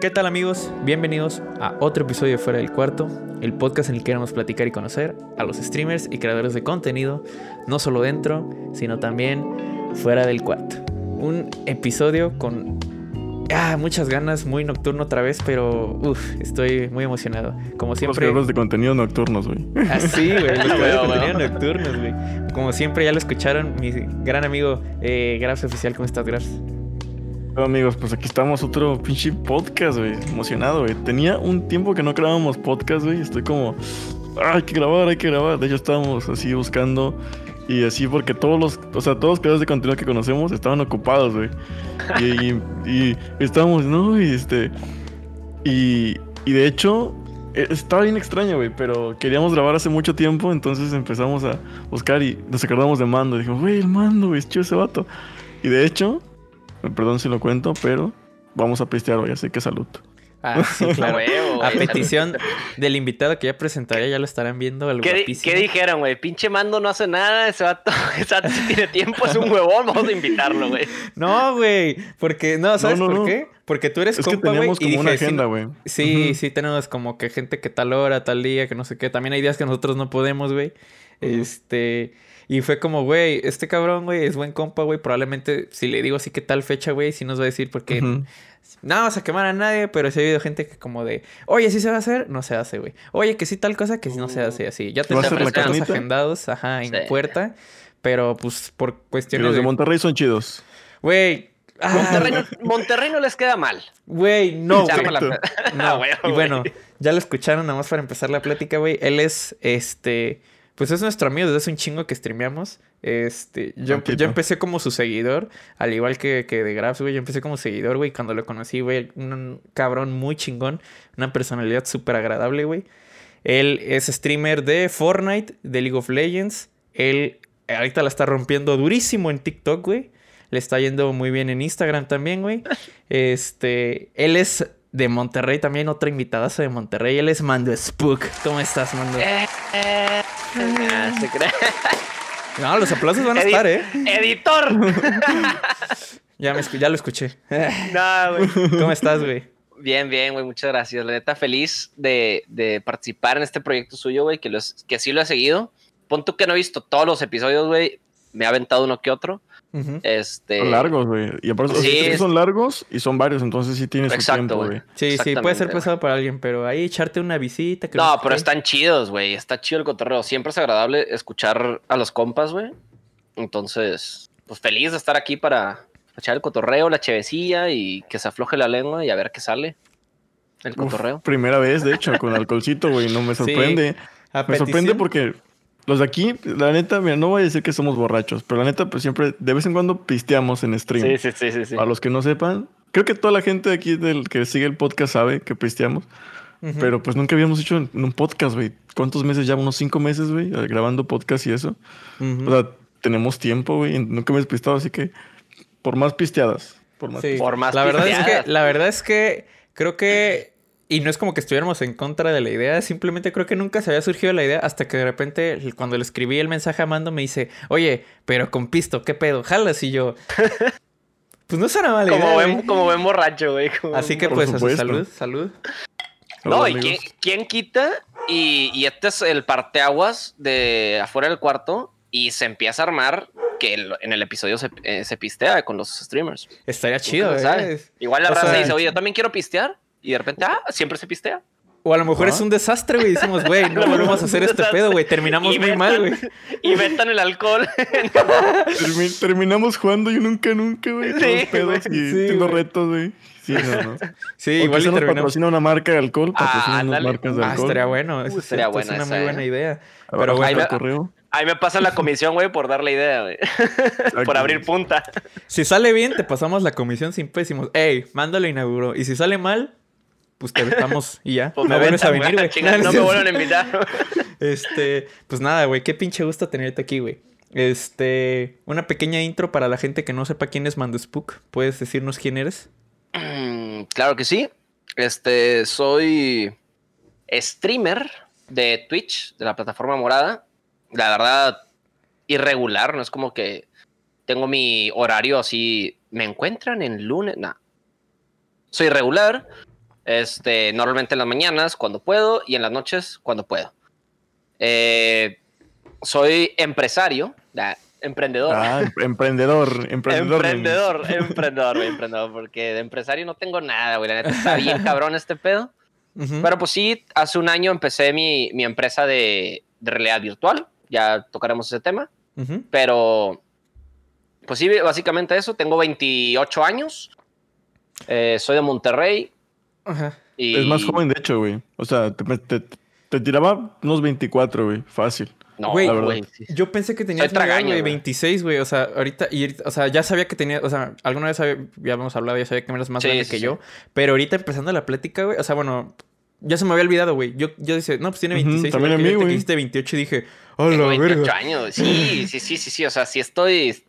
¿Qué tal amigos? Bienvenidos a otro episodio de Fuera del Cuarto, el podcast en el que queremos platicar y conocer a los streamers y creadores de contenido, no solo dentro, sino también fuera del cuarto. Un episodio con ah, muchas ganas, muy nocturno otra vez, pero uf, estoy muy emocionado. Como Los siempre... creadores de contenido nocturnos, güey. Así, güey, los creadores de contenido nocturnos, güey. Como siempre ya lo escucharon, mi gran amigo eh, Grafs Oficial, ¿cómo estás, Grafs? Amigos, pues aquí estamos, otro pinche podcast, güey. Emocionado, güey. Tenía un tiempo que no grabábamos podcast, güey. Estoy como, "Ah, hay que grabar, hay que grabar. De hecho, estábamos así buscando y así porque todos los, o sea, todos los creadores de contenido que conocemos estaban ocupados, güey. Y, estábamos, no, y este, y, y de hecho, eh, estaba bien extraño, güey, pero queríamos grabar hace mucho tiempo, entonces empezamos a buscar y nos acordamos de Mando. Y dijimos, güey, el Mando, güey, es chido ese vato. Y de hecho, perdón si lo cuento, pero vamos a pistear hoy, así que salud. Ah, sí, claro. A petición del invitado que ya presentaré, ya lo estarán viendo. El ¿Qué, qué dijeron, güey? Pinche mando no hace nada, ese vato, ese vato tiene tiempo, es un huevón, vamos a invitarlo, güey. No, güey, porque, no, ¿sabes no, por no. qué? Porque tú eres Es que compa, güey. teníamos y como una dije, sí, agenda, güey. Sí, sí, tenemos como que gente que tal hora, tal día, que no sé qué. También hay días que nosotros no podemos, güey. Este. Y fue como, güey, este cabrón, güey, es buen compa, güey. Probablemente, si le digo así que tal fecha, güey, sí nos va a decir porque Ujú. no vamos a quemar a nadie, pero sí ha habido gente que como de, oye, sí se va a hacer, no se hace, güey. Oye, que sí tal cosa, que sí no se hace así. Ya ¿Va a tenemos ser la cosas carnita? agendados, ajá, en Sí. puerta. Pero pues por Y cuestiones los de. Monterrey son chidos. Güey. ah, Monterrey, no, Monterrey no les queda mal. Güey, no, güey. No, Ah, güey, y bueno, ya lo escucharon nada más para empezar la plática, güey. Él es, este, pues es nuestro amigo desde hace un chingo que streameamos. Este, yo, Tantito. yo empecé como su seguidor, al igual que, que de Grabs, güey. Yo empecé como seguidor, güey. Cuando lo conocí, güey, un cabrón muy chingón, una personalidad súper agradable, güey. Él es streamer de Fortnite, de League of Legends. Él ahorita la está rompiendo durísimo en TikTok, güey. Le está yendo muy bien en Instagram también, güey. Este, él es de Monterrey también, otra invitadaza de Monterrey. Él es Mando Spook. ¿Cómo estás, Mando? Eh, eh. No, los aplausos van a Edi- estar, ¿eh? ¡Editor! Ya, me escu- ya lo escuché. no, güey. ¿Cómo estás, güey? Bien, bien, güey, muchas gracias. La neta, feliz de, de participar en este proyecto suyo, güey, que, los- que sí lo he seguido. Pon tú que no he visto todos los episodios, güey. Me ha aventado uno que otro. Este. Son largos, güey. Y aparte, o sea, Sí, son largos y son varios, entonces sí tienes su Exacto, tiempo, güey. güey. Sí, sí, puede ser pesado para alguien, pero ahí echarte una visita. que No, sé pero están chidos, güey. Está chido el cotorreo. Siempre es agradable escuchar a los compas, güey. Entonces, pues feliz de estar aquí para echar el cotorreo, la chevecilla y que se afloje la lengua y a ver qué sale. El Uf, cotorreo. primera vez, de hecho, con alcoholcito, güey. No me sorprende. Me sorprende porque los de aquí, la neta, mira, no voy a decir que somos borrachos, pero la neta, pues siempre, de vez en cuando pisteamos en stream. sí, sí, sí, sí. Para los que no sepan, creo que toda la gente de aquí del que sigue el podcast sabe que pisteamos, Ujú. pero pues nunca habíamos hecho en en un podcast, güey. ¿Cuántos meses ya? Unos cinco meses, güey, eh, grabando podcast y eso. Ujú. O sea, tenemos tiempo, güey, y nunca me he pistado, así que por más pisteadas. Por más Sí. Por más la verdad es pisteadas. que la verdad es que creo que y no es como que estuviéramos en contra de la idea, simplemente creo que nunca se había surgido la idea hasta que de repente cuando le escribí el mensaje a Mando me dice, "Oye, pero con pisto, ¿qué pedo? Jalas." Y yo, pues no suena mala Como idea, buen, güey". como buen borracho, güey. como Así que pues a su salud, salud. No, Hola, y quién, quita y, y este es el parteaguas de afuera del cuarto y se empieza a armar que el- en el episodio se, eh, se pistea con los streamers. Estaría chido. ¿eh? Igual la O raza sea- dice, oye, yo también quiero pistear. Y de repente, ah, siempre se pistea. O a lo mejor Ah. es un desastre, güey. Decimos, güey, no volvemos a hacer este pedo, güey. Terminamos Y muy mal, güey. Y vetan el alcohol. Termi- terminamos jugando y nunca, nunca, güey. Sí, Todos pedos y Sí, retos, güey. Sí, no, no. Sí, O igual y terminamos. patrocina una marca de alcohol, Ah, patrocina unas ándale. marcas de Ah, alcohol. estaría bueno. eso Uh, es estaría cierto, buena Es una esa, muy ¿eh? buena idea. Pero bueno, correo. Ahí me pasa la comisión, güey, por dar la idea, güey. por abrir punta. si sale bien, te pasamos la comisión sin pésimos. Ey, mándalo inauguró. Y si sale mal, pues te vetamos y ya. Pues no me vuelves a venir, güey. No me vuelven a invitar. Este, pues nada, güey. Qué pinche gusto tenerte aquí, güey. Este, una pequeña intro para la gente que no sepa quién es Mando Spook. ¿Puedes decirnos quién eres? Mm, claro que sí. Este, soy streamer de Twitch, de la plataforma morada. La verdad, irregular, no es como que tengo mi horario así. Me encuentran en lunes. No. Soy regular. Este, normalmente en las mañanas cuando puedo y en las noches cuando puedo. Eh, soy empresario, emprendedor. Ah, em- emprendedor, emprendedor. emprendedor, emprendedor, güey, emprendedor, porque de empresario no tengo nada, güey. La neta está bien cabrón este pedo. Ujú. Pero pues sí, hace un año empecé mi, mi empresa de, de realidad virtual. Ya tocaremos ese tema. Ujú. Pero, pues sí, básicamente eso. Tengo 28 años. Eh, soy de Monterrey. Ajá. Y... Es más joven, de hecho, güey. O sea, te, te- te tiraba unos 24, güey. Fácil. No, Güey. Yo pensé que tenías tragaño, güey, güey. 26, güey. O sea, ahorita, y, o sea, ya sabía que tenía, o sea, alguna vez había- ya habíamos hablado, ya sabía que eras más Sí, grande sí, que sí. yo. Pero ahorita empezando la plática, güey, o sea, bueno, ya se me había olvidado, güey. Yo, yo decía, no, pues tiene Ujú, 26. también a mí, güey. dijiste 28 y dije, Tengo la 28 verga. años. Sí, sí, sí, sí, sí. O sea, sí estoy.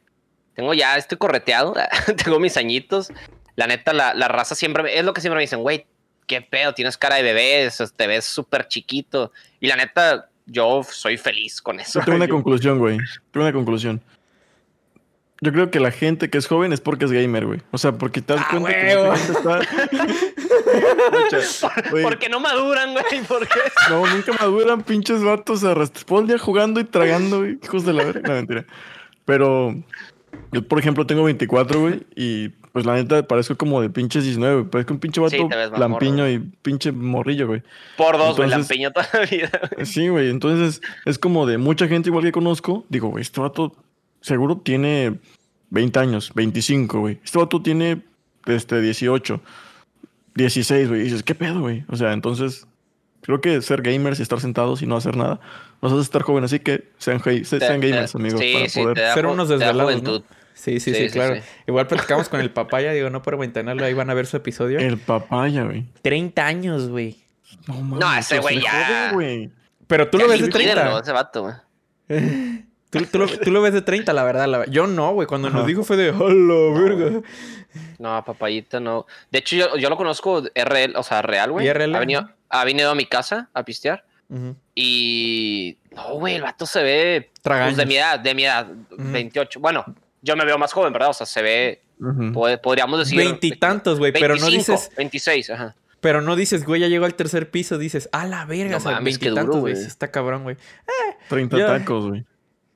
Tengo ya, estoy correteado. tengo mis añitos. La neta, la, la raza siempre. me- Es lo que siempre me dicen, güey, qué pedo, tienes cara de bebé, te ves súper chiquito. Y la neta, yo soy feliz con eso. Yo tengo una Yo- conclusión, güey. Tengo una conclusión. Yo creo que la gente que es joven es porque es gamer, güey. O sea, porque te das ¡Ah, cuenta que huevo! está... Porque no maduran, güey. Porque No, nunca maduran, pinches vatos. arrastr- Todo el día jugando y tragando, güey. Hijos de la verga. No, mentira. Pero yo, por ejemplo, tengo 24, güey. Y pues la neta parezco como de pinches 19, güey. Parezco un pinche vato Sí, lampiño morro, y pinche morrillo, güey. por dos, güey, la Entonces- empeño toda la vida. güey. Sí, güey. Entonces es como de mucha gente igual que conozco. Digo, güey, este vato seguro tiene 20 años, 25, güey. Este vato tiene este, 18, 16, güey. Y dices, ¿qué pedo, güey? O sea, entonces creo que ser gamers y estar sentados y no hacer nada nos hace estar jóvenes. Así que sean, gamers, amigos, sí, para sí, poder. te da Ser unos te da desvelados, juventud. ¿no? Sí, sí, sí, Sí, sí, claro. sí. Igual platicamos con el papaya, digo, no por ventanearlo, ahí van a ver su episodio. El papaya, güey. 30 años, güey. No, mames, No, ese pero güey ya- joven. Pero tú Ya lo ves de liquídenlo, 30. ese vato, güey. Tú, tú lo, tú lo ves de 30, la verdad. la- Yo no, güey. Cuando nos dijo fue de, ¡hola, verga! No, papayita no. De hecho, yo, yo lo conozco RL, o sea, real, güey. IRL, Ha venido, ha venido a mi casa a pistear. Y. No, güey, el vato se ve. Pues de mi edad, de mi edad, 28. Bueno, yo me veo más joven, ¿verdad? O sea, se ve. Podríamos decir. Veintitantos, güey. Pero no 25, dices, 26, ajá. pero no dices, güey, ya llegó al tercer piso. Dices, ¡a la verga! No o sea, veintitantos, güey. está cabrón, güey. 30 Ya. tacos, güey.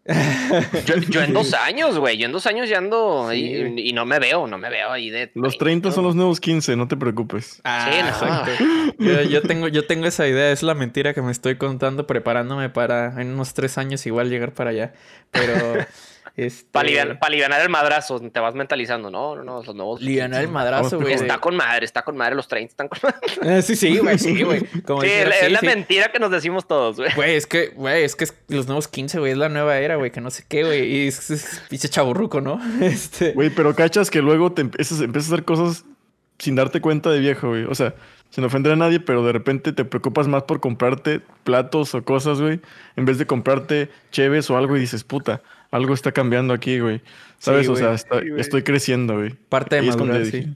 Yo, yo en dos años, güey. Yo en dos años ya ando ahí Sí, y, y no me veo, no me veo ahí de. Los 30 son los nuevos 15, no te preocupes. Ah, Sí, no. exacto. Yo, yo tengo, yo tengo esa idea, es la mentira que me estoy contando, preparándome para en unos tres años igual llegar para allá. Pero, este... Para aliviar, el madrazo, te vas mentalizando. No, no, no, los nuevos. Livianar el madrazo, güey. Está con madre, está con madre los 30, están con madre. Eh, sí, sí, güey, sí, güey. Sí, es sí, la sí. mentira que nos decimos todos, güey. Güey, es que, güey, es que es los nuevos 15, güey, es la nueva era, güey, que no sé qué, güey. Y es, es pinche chaburruco, ¿no? Este. Güey, pero cachas que luego te empiezas, empiezas a hacer cosas sin darte cuenta de viejo, güey. O sea, sin ofender a nadie, pero de repente te preocupas más por comprarte platos o cosas, güey, en vez de comprarte cheves o algo y dices, puta, algo está cambiando aquí, güey. ¿Sabes? Sí, o sea, está- Sí, estoy creciendo, güey. Parte de madurar, sí.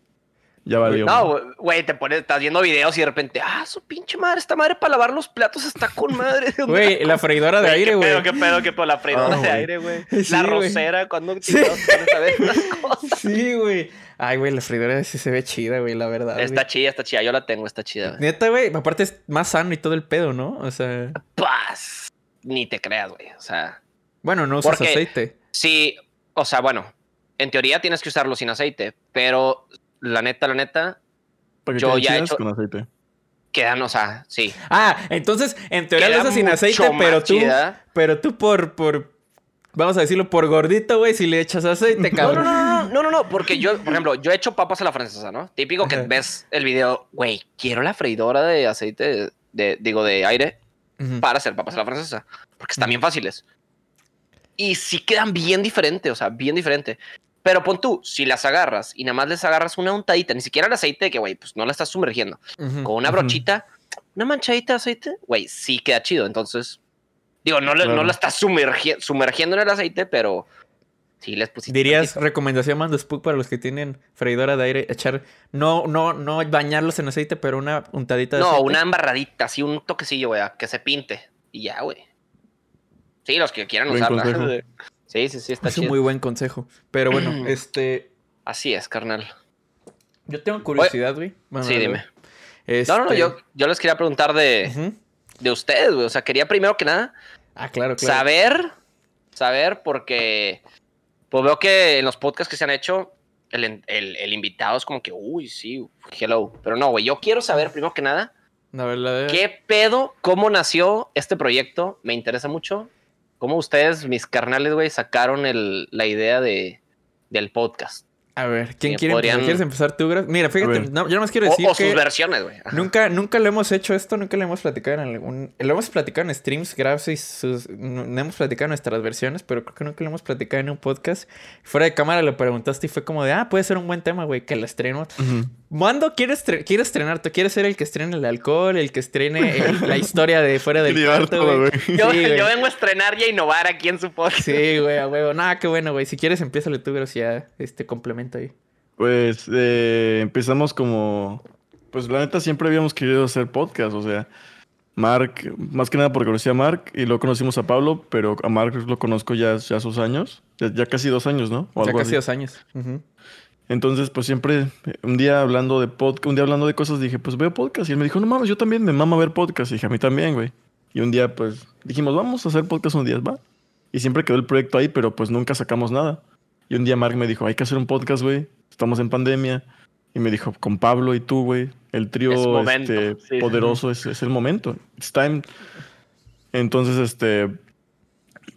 Ya valió. No, güey, te pones, estás viendo videos y de repente, ah, su pinche madre, esta madre para lavar los platos está con madre. Güey, la freidora de aire, ¿Qué güey. pedo, qué pedo, qué pedo? La freidora Ah, de aire, güey. Sí, la rosera, cuando Sí. a ver las cosas. Sí, güey. Ay, güey, la freidora sí se ve chida, güey, la verdad. Está güey. chida, está chida. Yo la tengo, está chida. güey. Neta, güey, aparte es más sano y todo el pedo, ¿no? O sea, Paz. Ni te creas, güey. O sea, bueno, no usas Porque- aceite. sí, o sea, bueno, en teoría tienes que usarlo sin aceite, pero la neta, la neta, Para que yo te ya he hecho- con aceite. quedan, o sea, sí. Ah, entonces, en teoría lo usas sin aceite, pero tú, chida. pero tú por, por, vamos a decirlo, por gordito, güey, si le echas aceite, No, cabrón. no, no, no, no, no, no, porque yo, por ejemplo, yo he hecho papas a la francesa, ¿no? Típico que ves el video, güey, quiero la freidora de aceite, de, digo, de aire Ujú. para hacer papas a la francesa, porque están bien fáciles. Y sí quedan bien diferente, o sea, bien diferente. Pero pon tú, si las agarras y nada más les agarras una untadita, ni siquiera el aceite, que güey, pues no la estás sumergiendo, Ujú. con una brochita, una manchadita de aceite, güey, sí queda chido. Entonces, digo, no, le- no Claro. la estás sumergi- sumergiendo en el aceite, pero sí les pusiste. Dirías tantito. recomendación más de Spook para los que tienen freidora de aire, echar, no, no, no bañarlos en aceite, pero una untadita de No, aceite. una embarradita, así un toquecillo, güey, a que se pinte. Y ya, güey. Sí, los que quieran Buen usarla. consejo. Sí, sí, sí, está Es un muy buen consejo. Pero bueno, este, Así es, carnal. yo tengo curiosidad, güey. Bueno, sí, dime. No, no, no, Este, yo, yo les quería preguntar de, de ustedes, güey. O sea, quería primero que nada Ah, claro, claro. saber, saber, porque pues veo que en los podcasts que se han hecho, el, el- el invitado es como que, uy, sí, hello. Pero no, güey, yo quiero saber primero que nada, La verdad, ¿qué pedo? ¿Cómo nació este proyecto? Me interesa mucho. ¿Cómo ustedes, mis carnales, güey, sacaron el- la idea de, del podcast? A ver, ¿quién que quiere podrían- empezar? ¿Quieres empezar tú, Graf? Mira, fíjate, ver. no, yo nomás quiero decir o que sus versiones, güey. Nunca, nunca lo hemos hecho esto, nunca lo hemos platicado en algún... Lo hemos platicado en streams, Graf, y sus... No, no hemos platicado nuestras versiones, pero creo que nunca lo hemos platicado en un podcast. Fuera de cámara lo preguntaste y fue como de, ah, puede ser un buen tema, güey, que lo estreno. Ujú. ¿Cuándo quieres, estre- quieres estrenar? ¿Tú quieres ser el que estrene el alcohol, el que estrene el- la historia de fuera del cuarto, güey? Yo, Sí, güey. yo vengo a estrenar y a innovar aquí en su podcast. Sí, güey, a huevo. Nada, qué bueno, güey. Si quieres, empiézale tú, pero si ya este complemento ahí. Pues eh, empezamos como. Pues la neta siempre habíamos querido hacer podcast, o sea. Mark, más que nada porque conocía a Mark y luego conocimos a Pablo, pero a Mark lo conozco ya, ya sus años, ya, ya casi dos años, ¿no? O Ya algo casi así. dos años. Ujú. Entonces, pues siempre, un día hablando de podcast, un día hablando de cosas, dije, pues veo podcast. Y él me dijo, no mames, yo también me mama ver podcast. Y dije, a mí también, güey. Y un día, pues, dijimos, vamos a hacer podcast un día, va. Y siempre quedó el proyecto ahí, pero pues nunca sacamos nada. Y un día Mark me dijo, hay que hacer un podcast, güey. Estamos en pandemia. Y me dijo, con Pablo y tú, güey. El trío Es este, sí. poderoso es, es el momento. It's time. Entonces, este,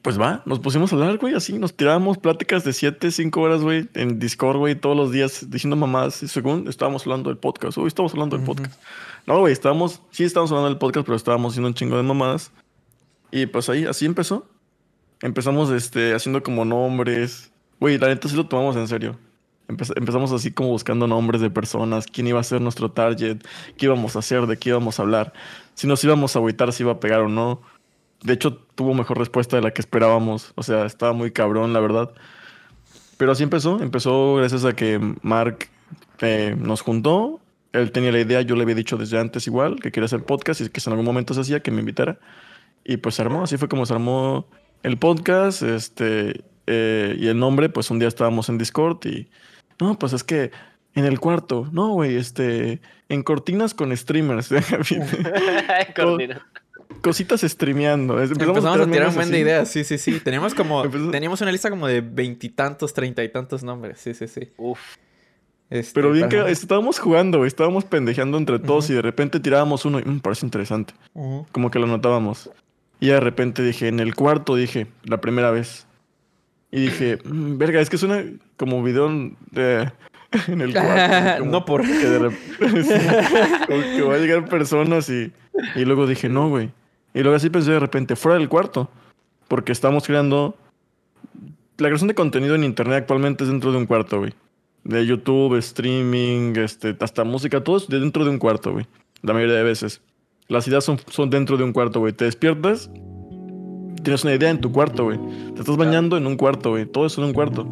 pues va, nos pusimos a hablar, güey, así, nos tirábamos pláticas de 7, 5 horas, güey, en Discord, güey, todos los días diciendo mamás, según estábamos hablando del podcast, hoy estamos hablando del podcast. No, güey, estábamos, sí estábamos hablando del podcast, pero estábamos haciendo un chingo de mamadas. Y pues ahí, así empezó. Empezamos, este, haciendo como nombres. Güey, la neta sí lo tomamos en serio. Empez- empezamos así como buscando nombres de personas, quién iba a ser nuestro target, qué íbamos a hacer, de qué íbamos a hablar, si nos íbamos a agüitar, si iba a pegar o no. De hecho, tuvo mejor respuesta de la que esperábamos. O sea, estaba muy cabrón, la verdad. Pero así empezó. Empezó gracias a que Mark eh, nos juntó. Él tenía la idea, yo le había dicho desde antes igual, que quería hacer podcast y que en algún momento se hacía, que me invitara. Y pues se armó, así fue como se armó el podcast. Este, eh, y el nombre, pues un día estábamos en Discord y... No, pues es que en el cuarto, no, güey, este, en cortinas con streamers. Coordina. Cositas streameando. Empezamos, a tirar un buen de ideas, sí, sí, sí. Teníamos como, teníamos una lista como de veintitantos, treinta y tantos nombres, sí, sí, sí. Uf. Este, Pero bien para- que estábamos jugando, estábamos pendejeando entre todos y de repente tirábamos uno y me parece interesante. Como que lo notábamos. Y de repente dije, en el cuarto dije, la primera vez. Y dije, "Mm, verga, es que suena como video de- en el cuarto. como No por- Que de rep- sí, como que va a llegar personas y, y luego dije, no, güey. Y luego así pensé de repente, fuera del cuarto. Porque estamos creando... La creación de contenido en internet actualmente es dentro de un cuarto, güey. De YouTube, streaming, este, hasta música, todo es de dentro de un cuarto, güey. La mayoría de veces. Las ideas son, son dentro de un cuarto, güey. Te despiertas, tienes una idea en tu cuarto, güey. Te estás bañando en un cuarto, güey. Todo eso en un cuarto.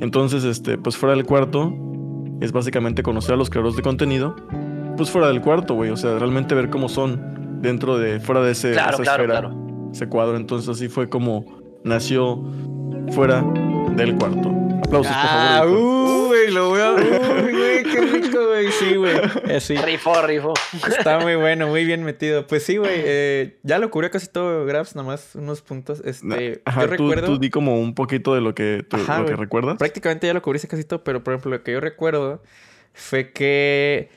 Entonces, este, pues fuera del cuarto es básicamente conocer a los creadores de contenido. Pues fuera del cuarto, güey. O sea, realmente ver cómo son dentro de, fuera de ese, Claro, esa claro, esfera, claro. ese cuadro. Entonces así fue como nació fuera del cuarto. Aplausos, por Ah, favor. Víctor. uh, güey, lo voy a... Uy, güey, qué rico, güey. Sí, güey. Eh, sí. Rifo, rifo. Está muy bueno, muy bien metido. Pues sí, güey. eh, ya lo cubrió casi todo Grabs, nomás unos puntos. Este, Ajá, yo tú, recuerdo... tú di como un poquito de lo que, tú- Ajá, lo que recuerdas. Prácticamente ya lo cubriste casi todo, pero por ejemplo, lo que yo recuerdo fue que.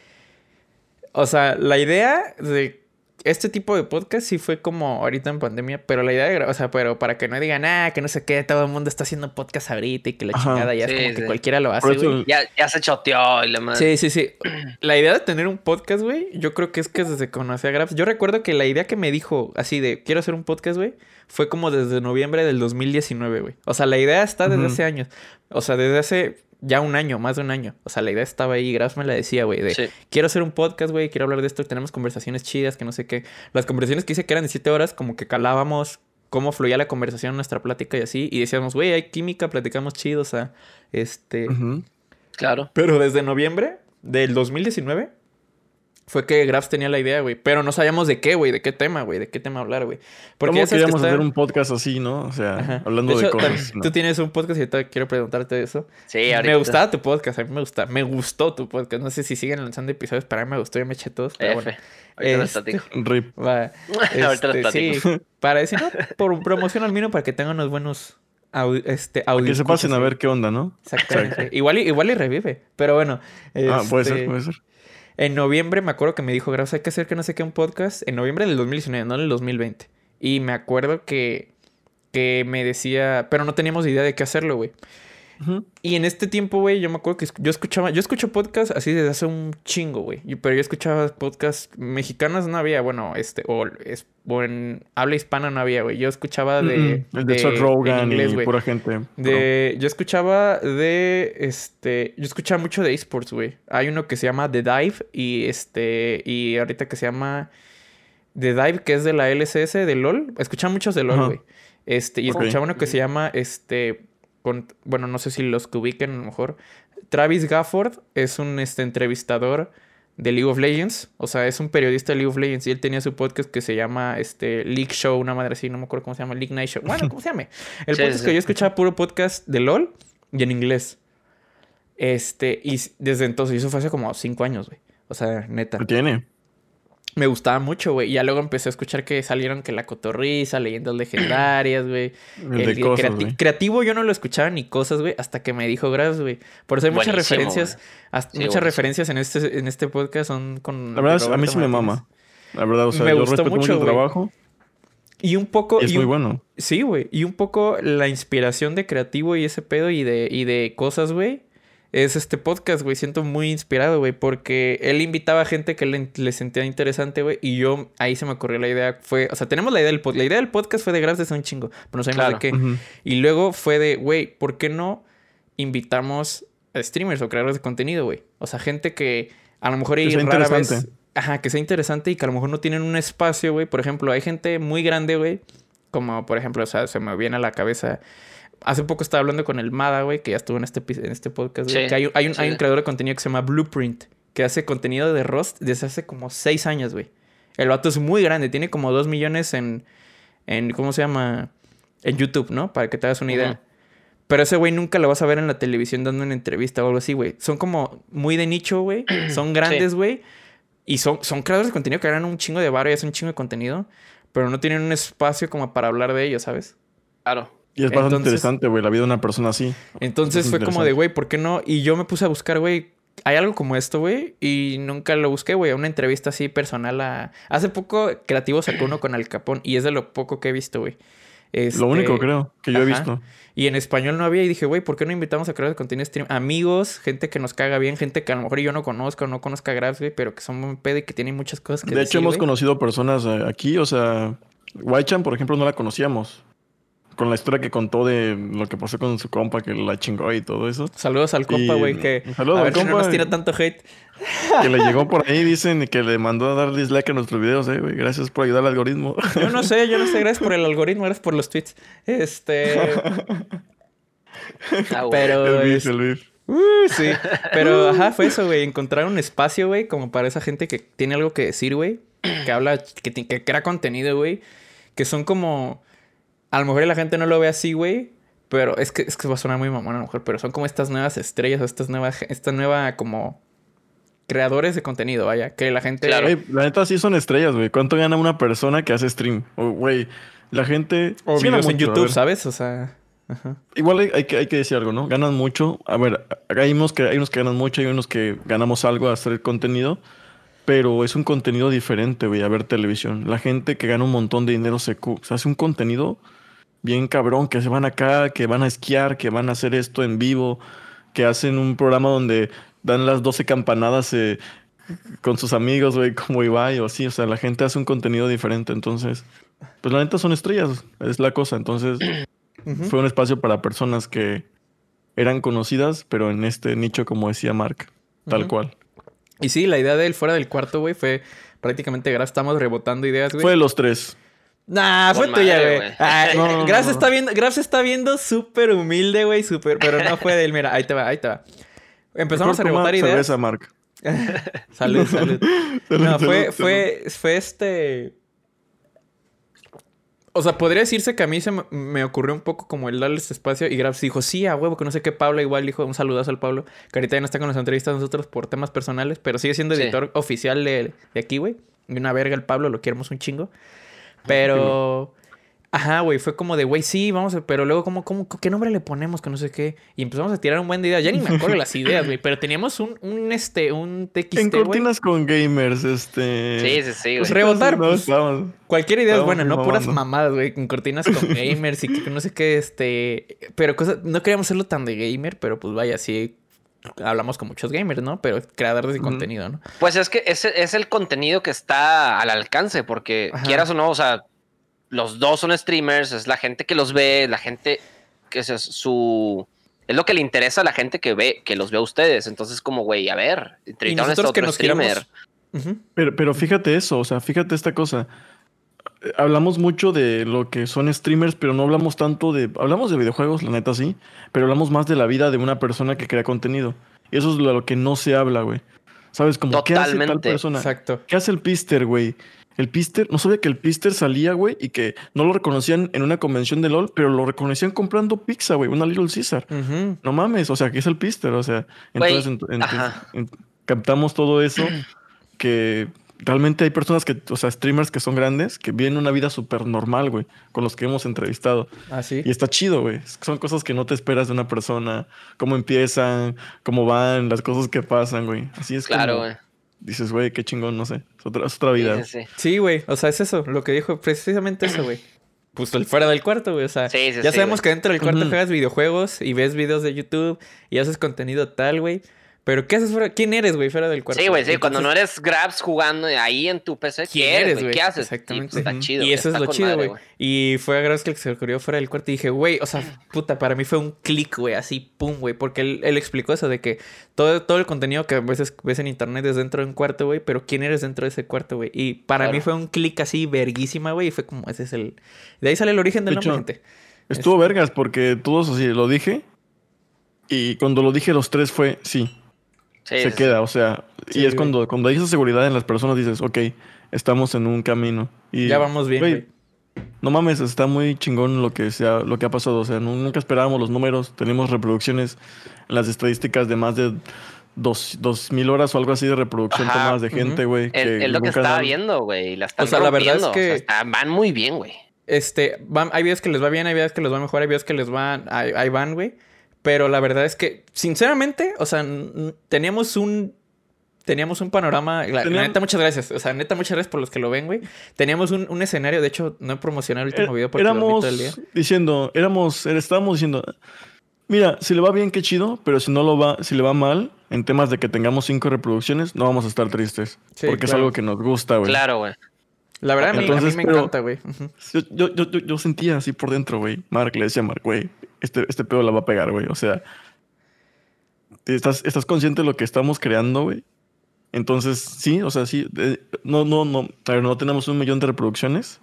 O sea, la idea de este tipo de podcast sí fue como ahorita en pandemia, pero la idea de gra- o sea, pero para que no digan, ah, que no sé qué, todo el mundo está haciendo podcast ahorita y que la Ajá. chingada ya Sí, es como que cualquiera lo hace, güey. Ya, ya se choteó y la madre. Sí, sí, sí. La idea de tener un podcast, güey, yo creo que es que desde que conocí a Grabs, yo recuerdo que la idea que me dijo así de quiero hacer un podcast, güey, fue como desde noviembre del 2019, güey. O sea, la idea está desde hace años. O sea, desde hace ya un año, más de un año. O sea, la idea estaba ahí, Grabs me la decía, güey, de Sí. quiero hacer un podcast, güey, quiero hablar de esto, tenemos conversaciones chidas, que no sé qué. Las conversaciones que hice que eran de siete horas, como que calábamos cómo fluía la conversación, nuestra plática y así, y decíamos, güey, hay química, platicamos chido, o sea, este... Claro. Pero desde noviembre del 2019 fue que Grabs tenía la idea, güey. Pero no sabíamos de qué, güey, de qué tema, güey, de qué tema hablar, güey. Porque ¿Cómo queríamos hacer un podcast así, no? O sea, hablando de, cosas. Tú tienes un podcast y ahorita quiero preguntarte eso. Sí, ahorita. Me gustaba tu podcast, a mí me gusta. Me gustó tu podcast. No sé si siguen lanzando episodios, para mí me gustó, yo me eché todos. Pero bueno. Ahorita este, Rip. Va, este, Sí, para decir, no, por promoción al menos para que tengan unos buenos este, Que se pasen a ver qué onda, ¿no? Exactamente. igual, igual y revive. Pero bueno. ah, puede ser, este, puede ser. En noviembre me acuerdo que me dijo, Graus, hay que hacer que no sé qué un podcast. En noviembre del 2019, no en el 2020. Y me acuerdo que, que me decía, pero no teníamos idea de qué hacerlo, güey. Y en este tiempo, güey, yo me acuerdo que yo escuchaba, yo escucho podcast así desde hace un chingo, güey. Pero yo escuchaba podcast mexicanos, no había, bueno, este, o, es, en habla hispana no había, güey. Yo escuchaba de. El de, de Rogan y pura gente. De, yo escuchaba de, este, yo escuchaba mucho de esports, güey. Hay uno que se llama The Dive y este, y ahorita que se llama The Dive, que es de la LCS, de LOL. Escuchaba muchos de LOL, güey. Este, y escuchaba uno que se llama, este, bueno, no sé si los que ubiquen a lo mejor. Travis Gafford es un este, entrevistador de League of Legends, o sea, es un periodista de League of Legends y él tenía su podcast que se llama este League Show, una madre así, no me acuerdo cómo se llama, League Night Show. Bueno, ¿cómo se llama? El podcast que yo escuchaba puro podcast de LOL y en inglés. Este, y desde entonces, eso fue hace como cinco años, güey. O sea, neta. ¿Qué tiene? Me gustaba mucho, güey. Y ya luego empecé a escuchar que salieron que la cotorriza, leyendas legendarias, güey. El, creativo yo no lo escuchaba ni cosas, güey, hasta que me dijo gracias, güey. Por eso hay muchas referencias, muchas referencias en este, en este podcast son con. La verdad, a mí sí me mama. La verdad, o sea, me yo gustó mucho, el trabajo. Y un poco. es muy bueno. Sí, güey. Y un poco la inspiración de creativo y ese pedo y de, y de cosas, güey es este podcast, güey. Siento muy inspirado, güey, porque él invitaba a gente que le, sentía interesante, güey, y yo ahí se me ocurrió la idea. Fue, o sea, tenemos la idea del podcast. La idea del podcast fue de gracias a un chingo, pero no sabemos de qué. Y luego fue de, güey, ¿por qué no invitamos a streamers o creadores de contenido, güey? O sea, gente que a lo mejor y rara vez. Ajá, que sea interesante y que a lo mejor no tienen un espacio, güey. Por ejemplo, hay gente muy grande, güey. Como por ejemplo, o sea, se me viene a la cabeza Hace poco estaba hablando con el Mada, güey, que ya estuvo en este, en este podcast, güey. que hay, hay, un, hay, un, creador de contenido que se llama Blueprint, que hace contenido de Rust desde hace como seis años, güey. El vato es muy grande, tiene como dos millones en, en, ¿cómo se llama? En YouTube, ¿no? Para que te hagas una idea. Pero ese güey nunca lo vas a ver en la televisión dando una entrevista o algo así, güey. Son como muy de nicho, güey. Son grandes, güey. Y son, son creadores de contenido que ganan un chingo de barro y hacen un chingo de contenido. Pero no tienen un espacio como para hablar de ellos, ¿sabes? Claro. Y es bastante interesante, güey, la vida de una persona así. Entonces fue como de, güey, ¿por qué no? Y yo me puse a buscar, güey, hay algo como esto, güey, y nunca lo busqué, güey, una entrevista así personal a... Hace poco Creativo sacó uno con Al Capón y es de lo poco que he visto, güey. Lo único, este, creo, que yo he visto. Y en español no había y dije, güey, ¿por qué no invitamos a crear contenido stream? Amigos, gente que nos caga bien, gente que a lo mejor yo no conozco, no conozca a güey, pero que son muy pedo y que tienen muchas cosas que De hecho, hemos conocido personas eh, aquí, o sea, Waichan, por ejemplo, no la conocíamos con la historia que contó de lo que pasó con su compa que la chingó y todo eso. Saludos al compa, güey, que saludos a ver al compa, no nos tira tanto hate. Que le llegó por ahí, dicen, y que le mandó a dar dislike a nuestros videos, eh, güey. Gracias por ayudar al algoritmo. Yo no sé, yo no sé, gracias por el algoritmo, gracias por los tweets. Este. Ah, pero. El el Uh, sí, pero ajá, fue eso, güey. Encontrar un espacio, güey, como para esa gente que tiene algo que decir, güey. Que habla, que, que crea contenido, güey. Que son como a lo mejor la gente no lo ve así, güey. Pero es que, es que va a sonar muy mamón a lo mejor. Pero son como estas nuevas estrellas, estas nuevas, esta nueva como creadores de contenido, vaya. Que la gente. Claro. la neta sí son estrellas, güey. ¿Cuánto gana una persona que hace stream? güey, la gente. O videos en YouTube, ¿sabes? O sea. Igual hay, que, hay que decir algo, ¿no? Ganan mucho. A ver, hay unos, que, hay unos que ganan mucho, hay unos que ganamos algo a hacer contenido. Pero es un contenido diferente, güey, a ver televisión. La gente que gana un montón de dinero se, se hace un contenido bien cabrón, que se van acá, que van a esquiar, que van a hacer esto en vivo, que hacen un programa donde dan las 12 campanadas eh, con sus amigos, güey, como Ibai o así. O sea, la gente hace un contenido diferente. Entonces, pues la neta son estrellas, es la cosa. Entonces, fue un espacio para personas que eran conocidas, pero en este nicho, como decía Mark, tal cual. Y sí, la idea de él fuera del cuarto, güey, fue prácticamente, ahora estamos rebotando ideas, güey. Fue de los tres. Nah, fue tuya, güey. Graf está viendo, Graf está viendo súper humilde, güey, súper, pero no fue de él. Mira, ahí te va, ahí te va. Empezamos a rebotar ideas. Cerveza, Mark. salud, salud. Salud, No, fue, salud, fue, fue este. O sea, podría decirse que a mí se me, ocurrió un poco como el darles espacio y Grabs dijo, sí, a huevo, que no sé qué, Pablo igual dijo un saludazo al Pablo, que ahorita ya no está con las entrevistas nosotros por temas personales, pero sigue siendo Sí. editor oficial de, de aquí, güey. Y una verga el Pablo, lo queremos un chingo. Pero... Ajá, güey, fue como de, güey, sí, vamos a... Pero luego, como, como, ¿qué nombre le ponemos? Que no sé qué. Y empezamos a tirar un buen de ideas. Ya ni me acuerdo las ideas, güey. Pero teníamos un, un, este, un TXT, En cortinas con gamers, este. Sí, sí, sí, Pues rebotar, No, pues. Cualquier idea es buena, no puras mamando. mamadas, güey, con cortinas con gamers y que no sé qué, este... Pero cosas... No queríamos hacerlo tan de gamer, pero pues vaya, sí... Hablamos con muchos gamers, ¿no? Pero creadores de contenido, ¿no? Pues es que ese es el contenido que está al alcance, porque Ajá. quieras o no, o sea, los dos son streamers, es la gente que los ve, la gente que es su... Es lo que le interesa a la gente que ve, que los ve a ustedes. Entonces, como, güey, a ver, entrevistaron a este nosotros que otro nos streamer. queramos... Pero, pero fíjate eso, o sea, fíjate esta cosa. Hablamos mucho de lo que son streamers, pero no hablamos tanto de. Hablamos de videojuegos, la neta sí, pero hablamos más de la vida de una persona que crea contenido. Y eso es lo, lo que no se habla, güey. ¿Sabes? Como, ¿qué hace tal persona? Exacto. ¿Qué hace el Pister, güey? El Pister, no sabía que el Pister salía, güey, y que no lo reconocían en una convención de LOL, pero lo reconocían comprando pizza, güey, una Little Caesar. No mames, o sea, que es el Pister, o sea, entonces, ent- captamos todo eso, que realmente hay personas que, o sea, streamers que son grandes, que viven una vida súper normal, güey, con los que hemos entrevistado. Así. Y está chido, güey. Son cosas que no te esperas de una persona, cómo empiezan, cómo van, las cosas que pasan, güey. Así es Claro, como güey. dices, güey, qué chingón, no sé. Es otra, es otra Sí, vida. sí, sí. Sí, güey. O sea, es eso. Lo que dijo precisamente eso, güey. Pues el fuera del cuarto, güey. O sea, Sí, sí, ya sí, sabemos güey. que dentro del cuarto juegas videojuegos y ves videos de YouTube y haces contenido tal, güey. Pero ¿qué haces fuera? ¿Quién eres, güey, fuera del cuarto? Sí, güey, sí. Cuando no eres grabs jugando ahí en tu PC, ¿Quién ¿qué eres, güey? ¿Qué haces? Exactamente. Sí, pues, está chido. Y eso es lo chido, güey. Y fue a Graves que se ocurrió fuera del cuarto y dije, güey, o sea, puta, para mí fue un clic, güey, así, pum, güey. Porque él, él explicó eso de que todo, todo el contenido que a veces ves en internet es dentro de un cuarto, güey, pero ¿quién eres dentro de ese cuarto, güey? Y para mí fue un clic así, verguísima, güey, y fue como, ese es el... De ahí sale el origen del De nombre, gente. Estuvo vergas porque todos así lo dije. Y cuando lo dije los tres fue sí, Sí, se sí, queda, o sea, Sí, y es güey. cuando, cuando hay esa seguridad en las personas dices, ok, estamos en un camino. Y, Ya vamos bien, güey. No mames, está muy chingón lo que sea, lo que ha pasado. O sea, nu- nunca esperábamos los números. Tenemos reproducciones en las estadísticas de más de dos, dos mil horas o algo así de reproducción Ajá. tomadas de gente, güey. Es, es lo que estaba viendo, güey. La están O sea, la verdad es o que- sea, está- van muy bien, güey. Este, van- hay videos que les va bien, hay videos que les va mejor, hay videos que les van, ahí van, güey. Pero la verdad es que, sinceramente, o sea, teníamos un, teníamos un panorama, la, neta, muchas gracias, o sea, neta, muchas gracias por los que lo ven, güey. Teníamos un, un escenario, de hecho, no he promocionado el último Er- video porque éramos todo el día. diciendo, éramos, estábamos diciendo, mira, si le va bien, qué chido, pero si no lo va, si le va mal, en temas de que tengamos cinco reproducciones, no vamos a estar tristes. Sí, porque es algo que nos gusta, güey. Claro, güey. La verdad, a mí, a mí Entonces, me pero- encanta, güey. Yo, yo, yo, yo- yo sentía así por dentro, güey. Mark le decía a Mark, güey, este, este pedo la va a pegar, güey. O sea, estás, estás consciente de lo que estamos creando, güey. Entonces, sí, o sea, sí. eh, no, no, no. A ver, no tenemos un millón de reproducciones.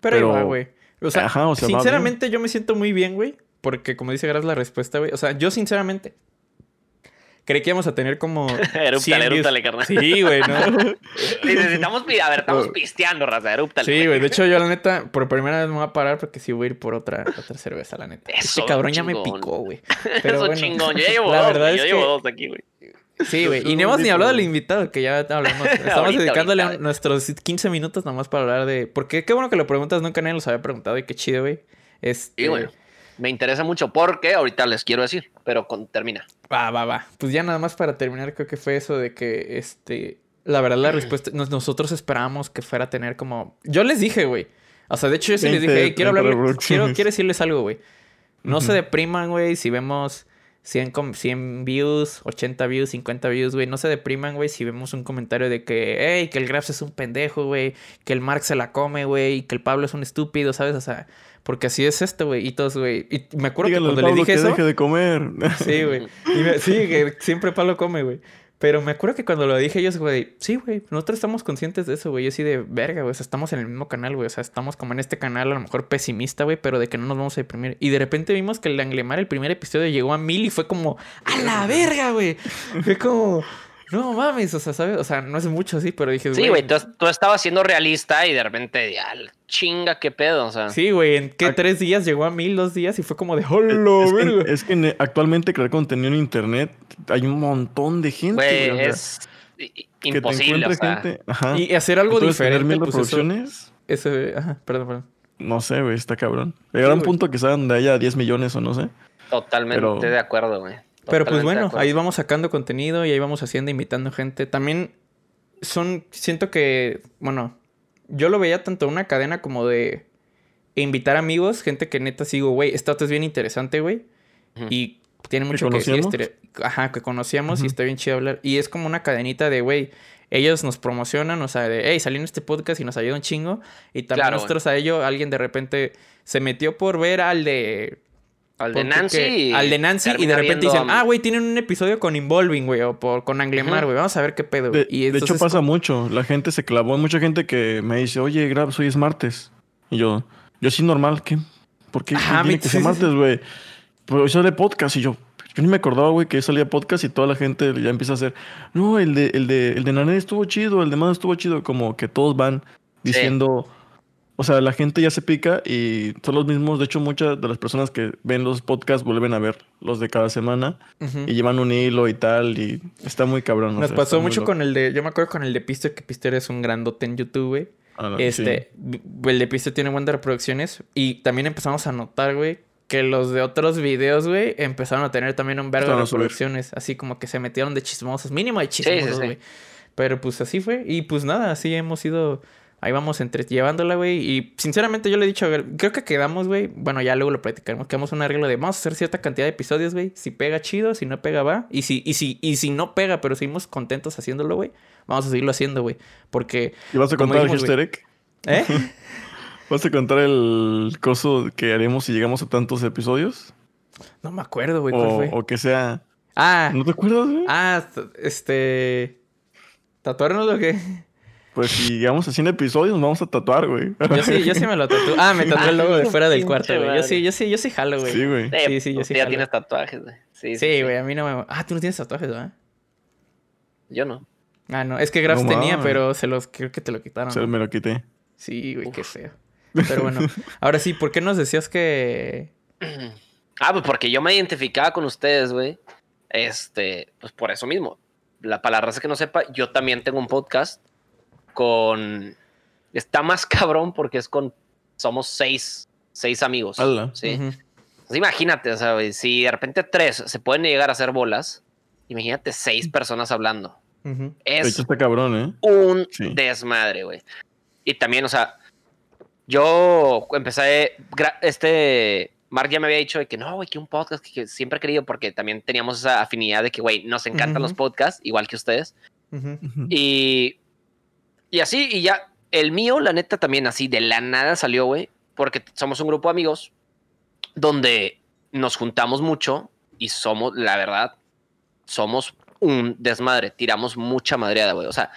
Pero, ahí Pero- va, güey. O sea, Ajá, o sea, sinceramente, yo me siento muy bien, güey. Porque, como dice Gras la respuesta, güey. O sea, yo, sinceramente, creí que íbamos a tener como. 100 Erúptale, erúptale, carnal. Sí, güey, ¿no? Necesitamos, a ver, estamos pisteando, raza, erúptale. Sí, güey. De hecho, yo la neta, por primera vez me voy a parar porque sí voy a ir por otra, otra cerveza, la neta. Eso, este cabrón ya me picó, güey. Pero Eso bueno, chingón. Yo ya llevo la dos, verdad güey, es yo llevo que- dos aquí, güey. Sí, güey. Y no hemos ni hablado del invitado, que ya hablamos. Estamos Ahorita, dedicándole ahorita. nuestros 15 minutos nomás para hablar de. Porque qué bueno que lo preguntas, nunca nadie los había preguntado y qué chido, güey. Este. Sí, güey. Me interesa mucho porque ahorita les quiero decir, pero con, termina. Va, va, va. Pues ya nada más para terminar, creo que fue eso de que, este, la verdad la respuesta, nos- nosotros esperábamos que fuera a tener como, yo les dije, güey. O sea, de hecho yo sí les 20, dije, "Hey, quiero 30 hablarle, quiero, quiero decirles algo, güey. No se depriman, güey, si vemos 100, com- 100 views, 80 views, 50 views, güey. No se depriman, güey, si vemos un comentario de que, hey, que el Grabs es un pendejo, güey. Que el Mark se la come, güey. Y que el Pablo es un estúpido, ¿sabes? O sea, porque así es esto, güey. Y todos, güey. Y me acuerdo que cuando le dije que eso... deje de comer. Sí, güey. Sí, que siempre Pablo come, güey. Pero me acuerdo que cuando lo dije ellos, güey, sí, güey, nosotros estamos conscientes de eso, güey. Yo sí de verga, güey. O sea, estamos en el mismo canal, güey. O sea, estamos como en este canal, a lo mejor pesimista, güey, pero de que no nos vamos a deprimir. Y de repente vimos que el Anglemar, el primer episodio, llegó a mil y fue como, ¡a la verga, güey! Fue como, no mames, o sea, ¿sabes? O sea, no es mucho así, pero dije, Sí, güey, tú, tú estabas siendo realista y de repente, ya, chinga, qué pedo, o sea. Sí, güey, en qué Ac- tres días llegó a mil, dos días y fue como de, Es, ¡hola, es verga! que, es que actualmente crear contenido en internet hay un montón de gente. Güey, güey, o sea, es que imposible, o sea. gente. Ajá. Y hacer algo Entonces, tener diferente, mil pues eso, reproducciones, ese, ajá, perdón, perdón. no sé, güey, está cabrón. Llegar a un punto quizá donde haya 10 millones o no sé. Totalmente Pero- de acuerdo, güey. Pero pues bueno, ahí vamos sacando contenido y ahí vamos haciendo, invitando gente. También son, siento que, bueno, yo lo veía tanto una cadena como de invitar amigos, gente que neta sigo, güey, esta otra es bien interesante, güey. Y tiene ¿Que mucho que decir. este- Ajá, que conocíamos y está bien chido hablar. Y es como una cadenita de, güey, ellos nos promocionan, o sea, de, hey, salió en este podcast y nos ayuda un chingo. Y también Claro, nosotros a ello, alguien de repente se metió por ver al de Al de Nancy. que- al de Nancy y de repente dicen, a- ah, güey, tienen un episodio con Involving, güey, o por, con Anglemar, güey, vamos a ver qué pedo. güey". De, y de hecho pasa como- mucho. La gente se clavó. Hay mucha gente que me dice, oye, Grab, hoy es martes. Y yo, yo sí normal, ¿qué? ¿Por qué Ajá, tiene mi- que sí, ser sí, martes, güey? Pues hoy sale podcast y yo, yo ni me acordaba, güey, que salía podcast y toda la gente ya empieza a hacer, no, el de, el de, el de Nané estuvo chido, el de Mano estuvo chido, como que todos van diciendo, o sea, la gente ya se pica y son los mismos, de hecho muchas de las personas que ven los podcasts vuelven a ver los de cada semana y llevan un hilo y tal y está muy cabrón. o Nos sea, pasó mucho con el de, yo me acuerdo con el de Pister, que Pister es un grandote en YouTube, güey. Ah, sí. Este, el de Pister tiene buenas reproducciones y también empezamos a notar, güey, que los de otros videos, güey, empezaron a tener también un vergo de reproducciones, así como que se metieron de chismosos, mínimo de sí, chismosos, sí. güey. Pero pues así fue y pues nada, así hemos ido Ahí vamos entre llevándola, güey. Y sinceramente yo le he dicho, a ver, creo que quedamos, güey. Bueno, ya luego lo platicaremos. Quedamos un arreglo de vamos a hacer cierta cantidad de episodios, güey. Si pega chido, si no pega, va. Y si, y si, y si no pega, pero seguimos contentos haciéndolo, güey. Vamos a seguirlo haciendo, güey. Porque. ¿Y vas a contar el dijimos, easter egg? ¿Eh? ¿Vas a contar el coso que haremos si llegamos a tantos episodios? No me acuerdo, güey. ¿Cuál O, fue? o que sea... Ah, ¿No te acuerdas, güey? ah, este. ¿Tatuarnos lo que? Pues si llegamos a 100 episodios, nos vamos a tatuar, güey. Yo sí, yo sí me lo tatué. Ah, me tatué el logo de fuera del cuarto, güey. Yo sí, yo sí, yo sí jalo, güey. Sí, güey. Sí, sí, yo pues sí Ya tienes tatuajes, güey. Sí, Sí, güey, a mí no me. Ah, tú no tienes tatuajes, ¿verdad? Yo no. Ah, no, es que Grafs No tenía, pero se los creo que te lo quitaron. Se ¿no? me lo quité. Sí, güey, qué feo. Pero bueno, ahora sí, ¿por qué nos decías que. Ah, pues porque yo me identificaba con ustedes, güey. Este, pues por eso mismo. La para la raza que no sepa, yo también tengo un podcast con. Está más cabrón porque es con. Somos seis, seis amigos. Ala. Sí. Imagínate, o sea, si de repente tres se pueden llegar a hacer bolas, imagínate seis personas hablando. Ujú. De Es hecho, está cabrón, ¿eh? un Sí. desmadre, güey. Y también, o sea, yo empecé, este, Mark ya me había dicho de que no, güey, que un podcast que, que siempre he querido, porque también teníamos esa afinidad de que, güey, nos encantan los podcasts, igual que ustedes. Y, y así, y ya, el mío, la neta, también así, de la nada salió, güey, porque somos un grupo de amigos donde nos juntamos mucho y somos, la verdad, somos un desmadre, tiramos mucha madreada, güey. O sea,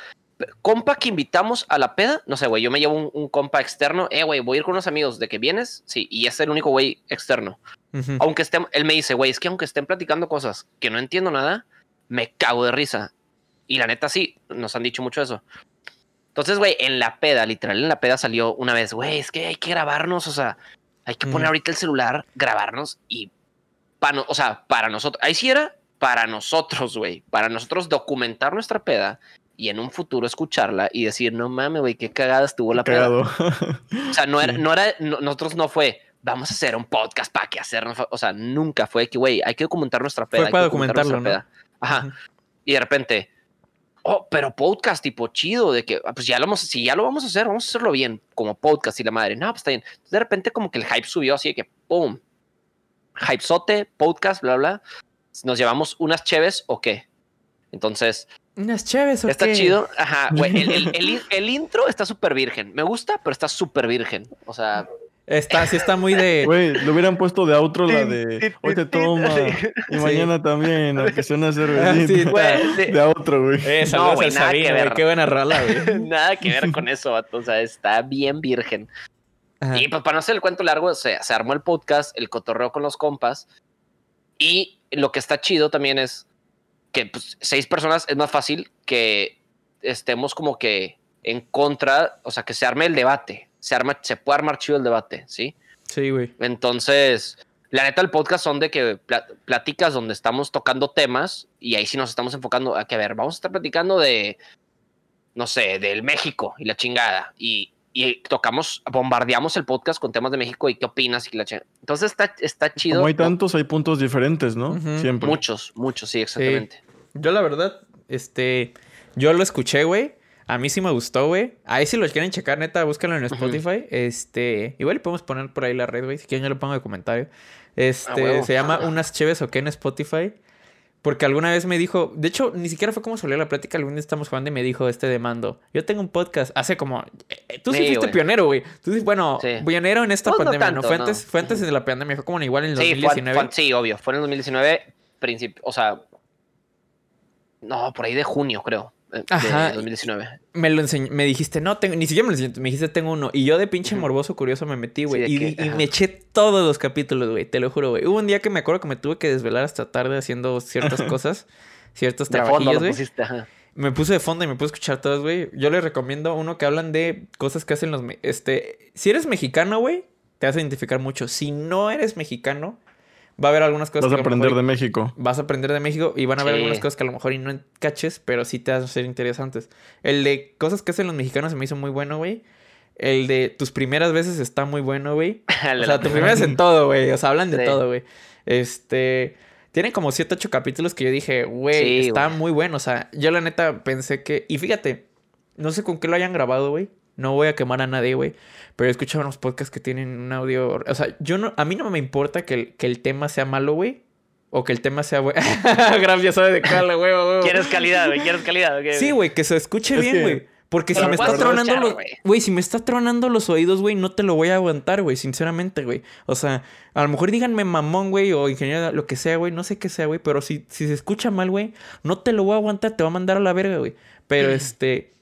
compa que invitamos a la peda, no sé, güey, yo me llevo un, un compa externo, eh, güey, voy a ir con unos amigos, ¿de que vienes? Sí, y es el único güey externo. Aunque estén, él me dice, güey, es que aunque estén platicando cosas que no entiendo nada, me cago de risa. Y la neta sí, nos han dicho mucho eso. Entonces, güey, en la peda, literal, en la peda salió una vez, güey, es que hay que grabarnos, o sea, hay que poner ahorita el celular, grabarnos y, para, o sea, para nosotros, ahí sí era para nosotros, güey, para nosotros documentar nuestra peda y en un futuro escucharla y decir, no mames, güey, qué cagada estuvo la peda. Cagado. O sea, no era, no era, no- nosotros no fue, vamos a hacer un podcast para que hacernos, fa-". o sea, nunca fue que, güey, hay que documentar nuestra peda. Fue hay para que documentar documentarlo, nuestra peda. Ajá. Y de repente, oh, pero podcast tipo chido, de que, ah, pues ya lo vamos, si ya lo vamos a hacer, vamos a hacerlo bien, como podcast y la madre. No, pues está bien. Entonces, de repente como que el hype subió así de que, ¡pum! Hypezote, podcast, bla, bla. ¿Nos llevamos unas cheves o qué? Entonces, Unas chéves, ¿o Está qué? chido. Ajá, güey. El, el- el intro está súper virgen. Me gusta, pero está súper virgen. O sea, Está, sí está muy de. Güey, le hubieran puesto de outro la de hoy te toma y Sí. mañana también, aunque sea una Ah, sí, cervecita. güey, sí. De outro, güey. Eh, No, güey, nada que Sabino, güey. ver. Qué buena güey. nada que ver con eso, vato. O sea, está bien virgen. Ajá. Y pues para no hacer el cuento largo, se, se armó el podcast, el cotorreo con los compas. Y lo que está chido también es que pues, seis personas es más fácil que estemos como que en contra, o sea, que se arme el debate, se, arma, se puede armar chido el debate, ¿sí? Sí, güey. Entonces, la neta, el podcast son de que pla- pláticas donde estamos tocando temas y ahí sí nos estamos enfocando a que, a ver, vamos a estar platicando de, no sé, del México y la chingada. Y, y tocamos, bombardeamos el podcast con temas de México y qué opinas y la chingada. Entonces está, está chido. Como hay tantos, hay puntos diferentes, ¿no? Siempre. Muchos, muchos, sí, exactamente. Yo la verdad, este, yo lo escuché, güey. A mí sí me gustó, güey. Ahí si lo quieren checar, neta, búscalo en. Spotify. Este, igual le podemos poner por ahí la red, güey. Si quieren yo lo pongo de comentario. Este, se llama Unas Cheves o qué en Spotify. Porque alguna vez me dijo, de hecho, ni siquiera fue como salió la plática, algún día estamos jugando y me dijo este de mando, yo tengo un podcast, hace como, eh, tú sí, Sí, fuiste pionero, güey. Tú sí, bueno, Sí. pionero en esta Pues pandemia, ¿no? tanto, Fue no. antes, fue antes de la pandemia, fue como igual en el Sí, fue- 2019. fue- sí, obvio. Fue en el 2019, principio, o sea, no, por ahí de junio, creo. Eh, Ajá. De 2019. me lo enseñó, me dijiste, no, tengo, ni siquiera me lo enseñaste, me dijiste, tengo uno. Y yo de pinche morboso curioso me metí, güey. Sí, y, me eché todos los capítulos, güey, te lo juro, güey. Hubo un día que me acuerdo que me tuve que desvelar hasta tarde haciendo ciertas cosas, ciertos trabajillos, lo güey. Me puse de fondo y me puse a escuchar todos, güey. Yo les recomiendo uno que hablan de cosas que hacen los... Este, si eres mexicano, güey, te vas a identificar mucho. Si no eres mexicano, va a haber algunas cosas Vas a que aprender mejor- de México. vas a aprender de México y van a Sí. algunas cosas que a lo mejor y no caches, pero sí te van a ser interesantes. El de cosas que hacen los mexicanos se me hizo muy bueno, güey. El de tus primeras veces está muy bueno, güey. O sea, tus primeras en todo, güey. O sea, hablan de Sí. todo, güey. Este. Tienen como 7, 8 capítulos que yo dije, güey, Sí, está muy bueno. O sea, yo la neta pensé que. Y fíjate, no sé con qué lo hayan grabado, güey. No voy a quemar a nadie, güey. Pero he escuchado unos podcasts que tienen un audio. O sea, yo no. A mí no me importa que el, que el tema sea malo, güey. O que el tema sea bueno. Graf ya sabe de cuál, güey, güey. ¿Quieres calidad, güey? ¿Quieres calidad? ok, Sí, güey, que se escuche Es bien, que- güey. Porque si me está tronando los... güey. Güey, si me está tronando los oídos, güey, no te lo voy a aguantar, güey, sinceramente, güey. O sea, a lo mejor díganme mamón, güey, o ingeniero, lo que sea, güey, no sé qué sea, güey, pero si, si se escucha mal, güey, no te lo voy a aguantar, te va a mandar a la verga, güey. Pero este...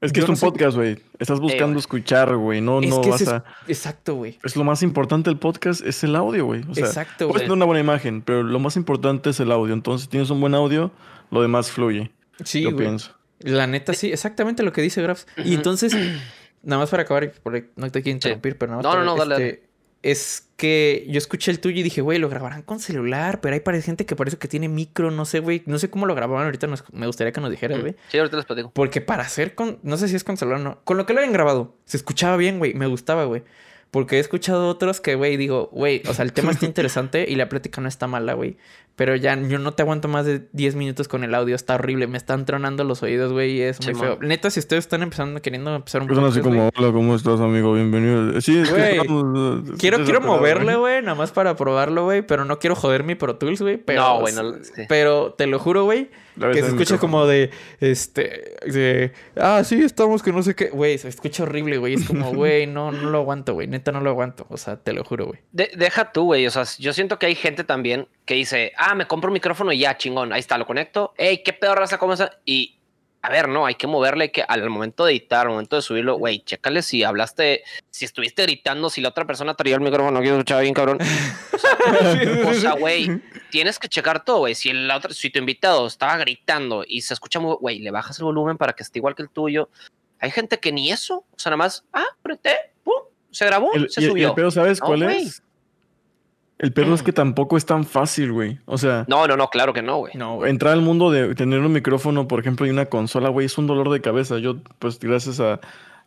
Es que Yo es no un sé- podcast, güey. Estás buscando güey. escuchar, güey. No, es no que vas es- a. Exacto, güey. Es lo más importante del podcast, es el audio, güey. O sea, Exacto, puedes güey. tener una buena imagen, pero lo más importante es el audio. Entonces, si tienes un buen audio, lo demás fluye. Sí, yo pienso. La neta, sí, exactamente lo que dice Grafs. Y entonces, nada más para acabar, y por- no te quiero interrumpir, pero nada más. No, para- no, no, dale, este, Es que yo escuché el tuyo y dije, güey, lo grabarán con celular, pero hay gente que parece que tiene micro, no sé, güey. No sé cómo lo grabaron ahorita, nos- me gustaría que nos dijeras, güey. Sí, ahorita les platico. Porque para hacer con, no sé si es con celular o no, con lo que lo habían grabado, se escuchaba bien, güey, me gustaba, güey. Porque he escuchado otros que, güey, digo, güey, o sea, el tema está interesante y la plática no está mala, güey. Pero ya yo no te aguanto más de 10 minutos con el audio, está horrible, me están tronando los oídos, güey, y es muy feo. Neta, si ustedes están empezando, queriendo empezar un Son así como, hola, ¿cómo estás, amigo? Bienvenido. Sí, es que Güey, estamos, eh, Quiero, quiero moverle, güey, nada más para probarlo, güey, pero no quiero joder mi Pro Tools, güey. Pero, No, güey, no, sí. Pero te lo juro, güey, que se escucha como de, este, de, ah, sí, estamos que no sé qué. Güey, se escucha horrible, güey. Es como, güey, no, no lo aguanto, güey. Neta, no lo aguanto. O sea, te lo juro, güey. De- deja tú, güey. O sea, yo siento que hay gente también que dice, ah, me compro un micrófono y ya, chingón, ahí está, lo conecto. Ey, qué pedo raza, ¿cómo está? Y, a ver, no, hay que moverle, hay que al momento de editar, al momento de subirlo, güey, chécale si hablaste, si estuviste gritando, si la otra persona traía el micrófono, que escuchaba bien, cabrón. O sea, güey, tienes que checar todo, güey. Si el otro, si tu invitado estaba gritando y se escucha muy, güey, le bajas el volumen para que esté igual que el tuyo. Hay gente que ni eso, o sea, nada más, ah, apreté, pum, se grabó, El, se y, y subió. el pedo, ¿sabes No, cuál güey. es? El pedo es que tampoco es tan fácil, güey. O sea, No, no, no, claro que no, güey. No, güey. entrar al mundo de tener un micrófono, por ejemplo, y una consola, güey, es un dolor de cabeza. Yo, pues, gracias a,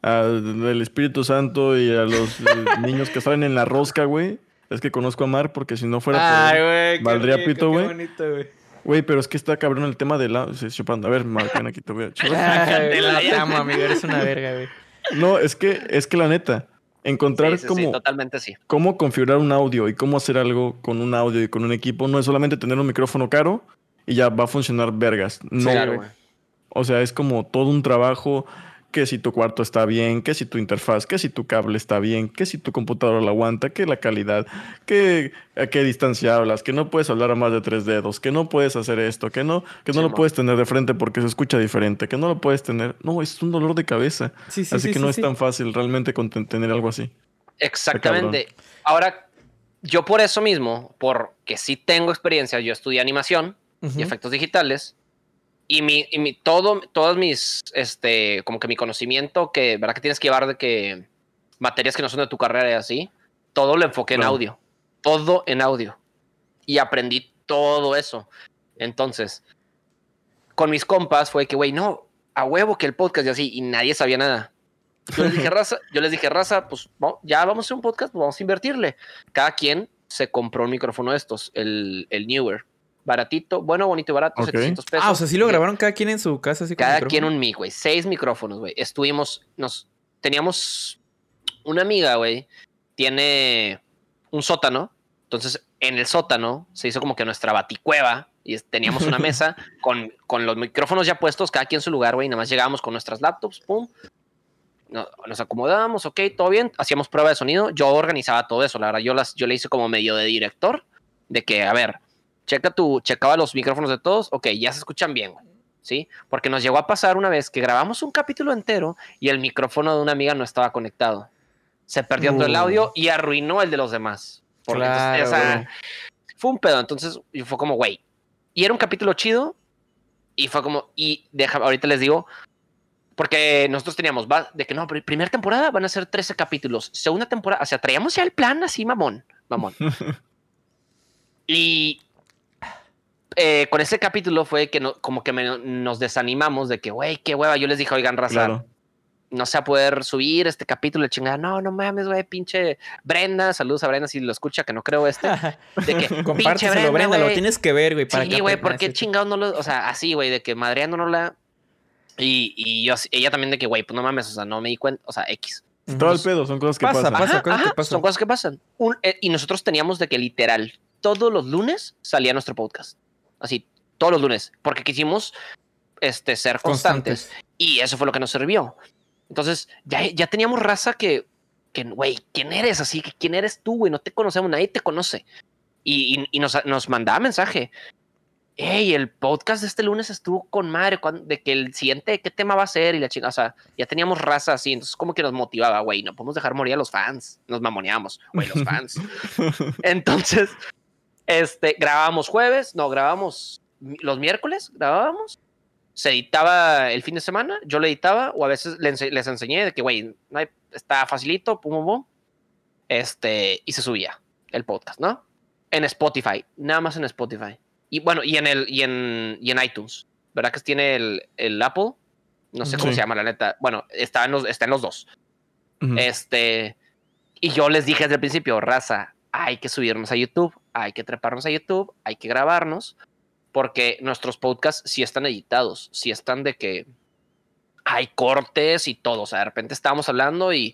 al Espíritu Santo y a los niños que salen en la rosca, güey, es que conozco a Mar, porque si no fuera por Ay, güey. qué valdría rico, pito, qué güey. bonito, güey. Güey, pero es que está cabrón el tema de la... sí, chupando. A ver, Mar, ven aquí, te voy a chupar. Ay, güey, ya. amo, amigo. Eres una verga, güey. No, es que, es que la neta, encontrar Sí, sí, sí, como... totalmente sí. cómo configurar un audio y cómo hacer algo con un audio y con un equipo no es solamente tener un micrófono caro y ya va a funcionar vergas. No, claro. O sea, es como todo un trabajo que si tu cuarto está bien, que si tu interfaz, que si tu cable está bien, que si tu computadora lo aguanta, que la calidad, que a qué distancia hablas, que no puedes hablar a más de tres dedos, que no puedes hacer esto, que no, que no Sí, lo puedes tener de frente porque se escucha diferente, que no lo puedes tener. No, es un dolor de cabeza. Sí, sí, así sí, que sí, no es tan fácil realmente tener algo así. Exactamente. Ahora, yo por eso mismo, porque sí tengo experiencia, yo estudié animación y efectos digitales, Y mi, y mi, todo, todos mis, este, como que mi conocimiento que, ¿verdad? Que tienes que llevar de que materias que no son de tu carrera y así, todo lo enfoqué en audio. Todo en audio. Y aprendí todo eso. Entonces, con mis compas fue que, güey, no, a huevo que el podcast y así, y nadie sabía nada. Yo les dije, raza, yo les dije, raza, pues ya vamos a hacer un podcast, pues vamos a invertirle. Cada quien se compró un micrófono de estos, el, el Newer. Baratito, bueno, bonito y barato, Ok. 700 pesos. Ah, o sea, sí lo grabaron cada quien en su casa, así cada quien un mic, güey. Seis micrófonos, güey. Estuvimos, nos, teníamos una amiga, güey. Tiene un sótano. Entonces, en el sótano se hizo como que nuestra baticueva. Y teníamos una mesa con, con los micrófonos ya puestos, cada quien en su lugar, güey. y Nada más llegábamos con nuestras laptops, pum. No- nos acomodábamos, ok, todo bien. Hacíamos prueba de sonido. Yo organizaba todo eso, la verdad. Yo, las, yo le hice como medio de director. De que, a ver, checa tu, checaba los micrófonos de todos. Ok, ya se escuchan bien, güey. ¿sí? Porque nos llegó a pasar una vez que grabamos un capítulo entero y el micrófono de una amiga no estaba conectado. Se perdió todo el Uh. audio y arruinó el de los demás. Porque entonces, Claro, sea, güey. fue un pedo. Entonces fue como, güey. Y era un capítulo chido. Y fue como, y deja, ahorita les digo, porque nosotros teníamos, va, de que no, pri- primera temporada van a ser 13 capítulos. Segunda temporada, o sea, traíamos ya el plan así, mamón, mamón. y eh, con ese capítulo fue que no, como que me- nos desanimamos de que, güey, qué hueva. Yo les dije, oigan, raza, Claro. no se va a poder subir este capítulo, chingada. No, no mames, güey, pinche Brenda. Saludos a Brenda si lo escucha, que no creo este. De que, pinche Compárteselo, Brenda, lo tienes que ver, güey. para Sí, que güey, ¿por qué sí. chingados no lo.? O sea, así, güey, de que madreándonos la. Y, y yo, así- ella también de que, güey, pues no mames, o sea, no me di cuenta, o sea, X. Todo el pedo, son cosas que Pasa, pasan. pasa. Ajá, cosas que ajá, pasan. Son cosas que pasan. Un- eh, y nosotros teníamos de que literal, todos los lunes salía nuestro podcast. Así, todos los lunes. Porque quisimos este, ser constantes. Constantes. Y eso fue lo que nos sirvió. Entonces, ya, ya teníamos raza que, que, güey, ¿quién eres? Así que, ¿quién eres tú, güey? No te conocemos, nadie te conoce. Y, y- y nos, nos mandaba mensaje. Hey, el podcast de este lunes estuvo con madre, de que el siguiente, ¿qué tema va a ser? Y la chica, o sea, ya teníamos raza así, entonces como que nos motivaba, güey, no podemos dejar morir a los fans, nos mamoneamos, güey, los fans. Entonces, este, grabábamos jueves, no, grabábamos los miércoles, grabábamos, se editaba el fin de semana, yo lo editaba, o a veces le les enseñé de que, güey, está facilito, pum, pum, pum, este, y se subía el podcast, ¿no? En Spotify, nada más en Spotify. Y bueno, y en el, y en, y en iTunes, ¿verdad que tiene el, el Apple? No sé cómo Sí. se llama, la neta. Bueno, está en los, está en los dos. Este, y yo les dije desde el principio, raza, hay que subirnos a YouTube, hay que treparnos a YouTube, hay que grabarnos, porque nuestros podcasts sí están editados, sí están de que hay cortes y todo. O sea, de repente estábamos hablando y.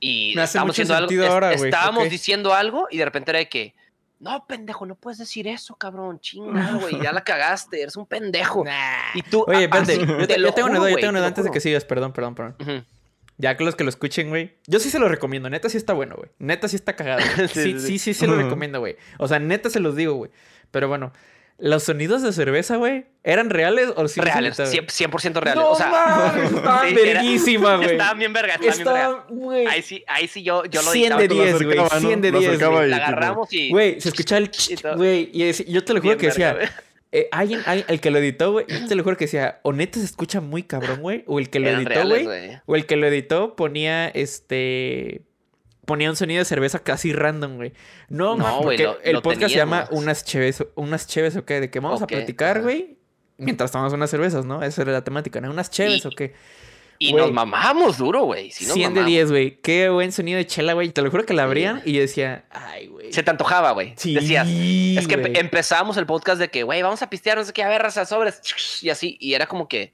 Y estábamos diciendo algo- ahora, estábamos diciendo algo y de repente era de que. No, pendejo, no puedes decir eso, cabrón. Chingado, güey. Ya la cagaste, eres un pendejo. Y tú. Oye, espérate, yo, te yo tengo una duda, yo güey, tengo una te duda lo antes de que sigas, perdón, perdón, perdón. Ujú. Ya que los que lo escuchen, güey. Yo sí se lo recomiendo, neta sí está bueno, güey. Neta sí está cagado. Sí, Sí, sí, sí, sí, se lo recomiendo, güey. O sea, neta se los digo, güey. Pero bueno, ¿los sonidos de cerveza, güey, eran reales o sí? Reales, imitaban? 100%, 100% reales. No o sea, estaban verguísimas, güey. Estaban bien vergas, estaban bien vergas. Estaban, güey. Ahí sí, ahí sí yo, yo lo 100 editaba de y todo. Lo 10, güey. acercaba, ¿no? 100 de Lo 10, acercaba güey. y La agarramos y. Güey, se escuchaba el... Güey, y yo te lo juro bien que decía... Eh, alguien, alguien- el que lo editó, güey, yo te lo juro que decía, o neta se escucha muy cabrón, güey, o el que lo Eran editó, güey, o el que lo editó ponía, este, ponía un sonido de cerveza casi random, güey. No, No, porque lo- el lo podcast se llama. Unas Cheves, Unas Cheves, ¿o qué? De que vamos a platicar, güey, mientras tomamos unas cervezas, ¿no? Esa era la temática, ¿no? Unas Cheves, ¿o qué? Y nos mamamos duro, güey. Nos 100 de mamamos. 10, güey. Qué buen sonido de chela, güey. Te lo juro que la abrían y yo decía, ay, güey. Se te antojaba, güey. Sí, Decías. Es que empe- empezamos el podcast de que, güey, vamos a pistear, no sé qué, a ver, raza, sobres. Y así. Y era como que,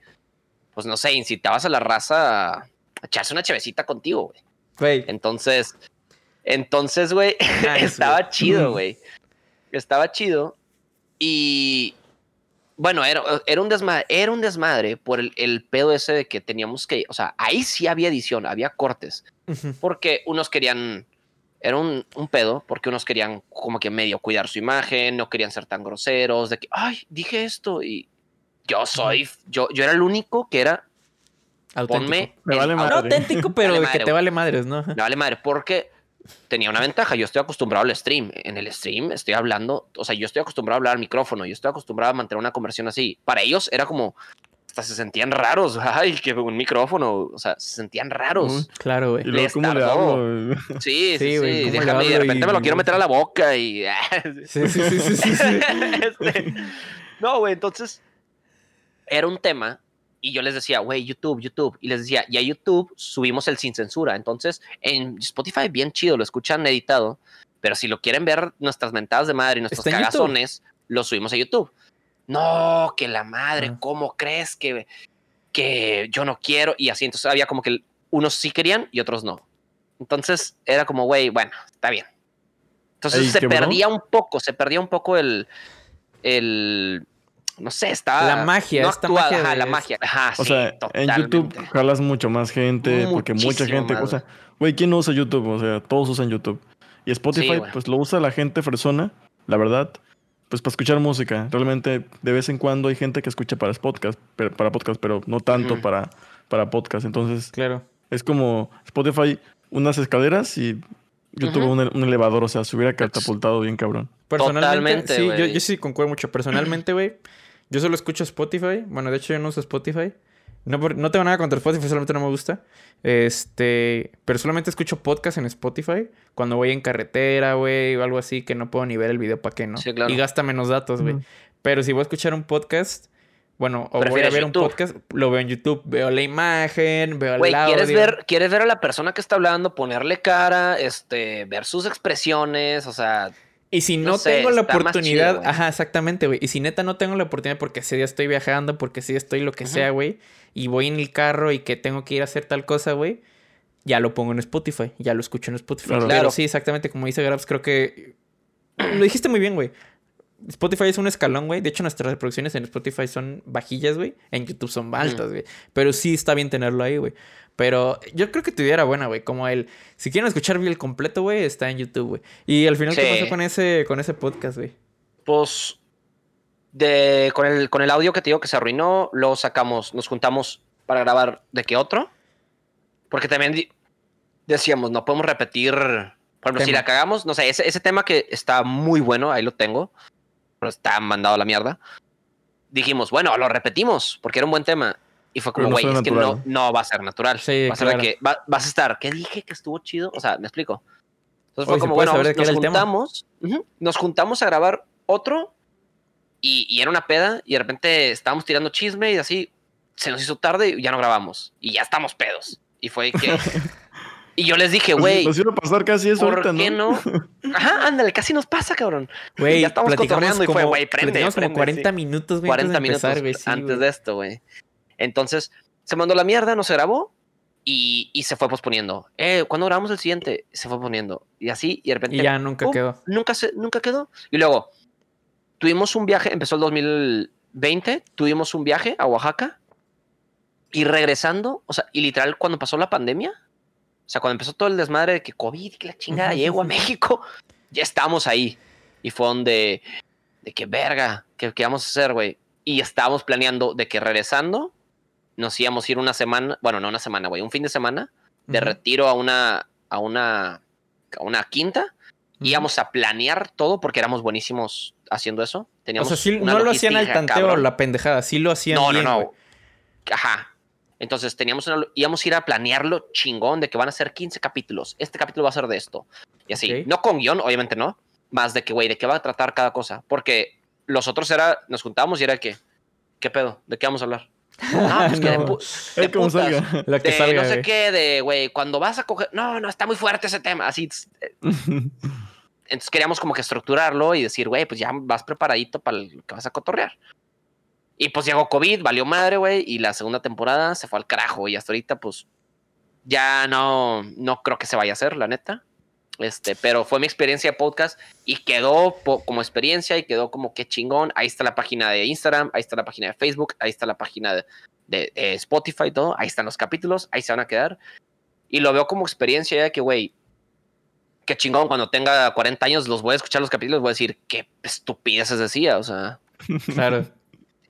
pues no sé, incitabas a la raza a echarse una chevecita contigo, güey. Güey, Entonces, entonces, güey, Nice, estaba chido, güey. Estaba chido. Y bueno, era, era un desmadre, era un desmadre por el, el pedo ese de que teníamos que, o sea, ahí sí había edición, había cortes, porque unos querían, era un, un pedo, porque unos querían como que medio cuidar su imagen, no querían ser tan groseros, de que, ay, dije esto y yo soy, yo, yo era el único que era, auténtico. ponme, Me vale madre. auténtico, pero Vale de que madre, te vale madres, ¿no? me vale madre, porque tenía una ventaja. Yo estoy acostumbrado al stream. En el stream estoy hablando, o sea, yo estoy acostumbrado a hablar al micrófono, yo estoy acostumbrado a mantener una conversación así. Para ellos era como, hasta se sentían raros. Ay, que un micrófono, o sea, se sentían raros. Uy. Claro, güey. Les ¿cómo le tardó. hablo? Sí, sí, Sí, sí. güey, ¿cómo le Déjame, y de repente Y- me lo quiero meter a la boca y. Sí, sí, sí, sí, sí, sí. Este, no, güey, entonces era un tema y yo les decía, güey, YouTube, YouTube. Y les decía, y a YouTube subimos el sin censura. Entonces, en Spotify, bien chido, lo escuchan editado. Pero si lo quieren ver nuestras mentadas de madre y nuestros cagazones, lo subimos a YouTube. No, que la madre, Ah. ¿cómo crees que, que yo no quiero? Y así, entonces había como que unos sí querían y otros no. Entonces era como, güey, bueno, está bien. Entonces se perdía un poco, se perdía un poco el, el, no sé, estaba... La magia, no esta magia ajá, de- la magia. Ajá, O sí, sea, en YouTube jalas mucho más gente, porque mucha gente, más, o sea, güey, ¿quién no usa YouTube? O sea, todos usan YouTube. Y Spotify, pues lo usa la gente fresona, la verdad, pues para escuchar música. Realmente, de vez en cuando hay gente que escucha para podcast, pero, para podcast, pero no tanto para, para podcast. Entonces, Claro. es como Spotify, unas escaleras y YouTube Ujú. un, un elevador, o sea, se hubiera catapultado bien cabrón. Personalmente, Totalmente, sí, yo, güey. yo sí concuerdo mucho. Personalmente, güey, yo solo escucho Spotify. Bueno, de hecho, yo no uso Spotify. No, por- no tengo nada contra Spotify, solamente no me gusta. Este, pero solamente escucho podcast en Spotify cuando voy en carretera, güey, o algo así, que no puedo ni ver el video para qué, ¿no? Sí, claro. Y gasta menos datos, güey. Ujú. Pero si voy a escuchar un podcast, bueno, o voy a ver YouTube. un podcast, lo veo en YouTube. Veo la imagen, veo Güey, el audio. ¿quieres ver, ¿quieres ver a la persona que está hablando, ponerle cara, este, ver sus expresiones? O sea, Y si no, No sé, tengo la oportunidad, chido, ajá, exactamente, güey. Y si neta no tengo la oportunidad porque ese día estoy viajando, porque ese día estoy lo que sea, güey, y voy en el carro y que tengo que ir a hacer tal cosa, güey, ya lo pongo en Spotify, ya lo escucho en Spotify. Claro. Pero sí, exactamente como dice Grabs, creo que lo dijiste muy bien, güey. Spotify es un escalón, güey. De hecho, nuestras reproducciones en Spotify son bajillas, güey. En YouTube son altas, güey. Pero sí está bien tenerlo ahí, güey. Pero yo creo que tu idea era buena, güey. Como el... Si quieren escuchar el completo, güey, está en YouTube, güey. Y al final, ¿qué Sí. pasó con ese, con ese podcast, güey? pues, de, con, el, con el audio que te digo que se arruinó, lo sacamos, nos juntamos para grabar de qué otro. Porque también decíamos, no podemos repetir, por ejemplo, si Tema. la cagamos, no sé, ese, ese tema que está muy bueno, ahí lo tengo, pero está mandado a la mierda. Dijimos, bueno, lo repetimos, porque era un buen tema. Y fue como, no güey, suena es que no, natural. no va a ser natural. Sí, va a ser de claro. que va- vas a estar, ¿qué dije que estuvo chido? O sea, me explico. Entonces Oye, fue ¿se como, bueno, nos tema? juntamos, nos juntamos a grabar otro y, y era una peda y de repente estábamos tirando chisme y así se nos hizo tarde y ya no grabamos y ya estamos pedos. Y fue que... y yo les dije, güey, Nos iba a pasar casi eso ¿por ahorita, qué ¿no? no? Ajá, ándale, casi nos pasa, cabrón. Güey, Ya estamos cotorreando y fue, como, güey, prende, platicamos como prende, 40 sí. minutos, güey, 40 antes de minutos empezar. Sí, antes güey. de esto, güey. Entonces, se mandó la mierda, no se grabó y, y se fue posponiendo. Eh, ¿cuándo grabamos el siguiente? Se fue poniendo. Y así, y de repente... Y ya nunca pum, quedó. Nunca, se, nunca quedó. Y luego, tuvimos un viaje, empezó el 2020, tuvimos un viaje a Oaxaca y regresando, o sea, y literal cuando pasó la pandemia, o sea, cuando empezó todo el desmadre de que COVID y que la chingada, Ujú. llego a México, ya estábamos ahí. Y fue donde, de que verga, ¿qué, qué vamos a hacer, güey? Y estábamos planeando de que regresando nos íbamos a ir una semana, bueno, no una semana, güey, un fin de semana de retiro a una, a una, a una quinta. Íbamos a planear todo porque éramos buenísimos haciendo eso. O Teníamos sea, sí, no lo hacían al tanteo cabrón. la pendejada, sí lo hacían No, bien, no, no. Ajá. Entonces teníamos una- íbamos a ir a planearlo chingón de que van a ser 15 capítulos. Este capítulo va a ser de esto. Y así. No con guion, obviamente no. Más de que, güey, de qué va a tratar cada cosa. Porque los otros era, nos juntábamos y era que, ¿qué pedo? ¿De qué vamos a hablar? No, pues que de, pu- de Es como putas. salga. Lo que de salga, no sé qué, de, güey, cuando vas a coger, no, no, está muy fuerte ese tema, así. eh, Entonces queríamos como que estructurarlo y decir, güey, pues ya vas preparadito para lo que vas a cotorrear. Y pues llegó COVID, valió madre, güey, y la segunda temporada se fue al carajo y hasta ahorita, pues, ya no, no creo que se vaya a hacer, la neta. Este, pero fue mi experiencia de podcast y quedó como experiencia y quedó como que chingón. Ahí está la página de Instagram, ahí está la página de Facebook, ahí está la página de, de- de Spotify, todo. Ahí están los capítulos, ahí se van a quedar. Y lo veo como experiencia ya que, güey, qué chingón, cuando tenga 40 años los voy a escuchar los capítulos, voy a decir, qué estupideces decía, o sea, Claro.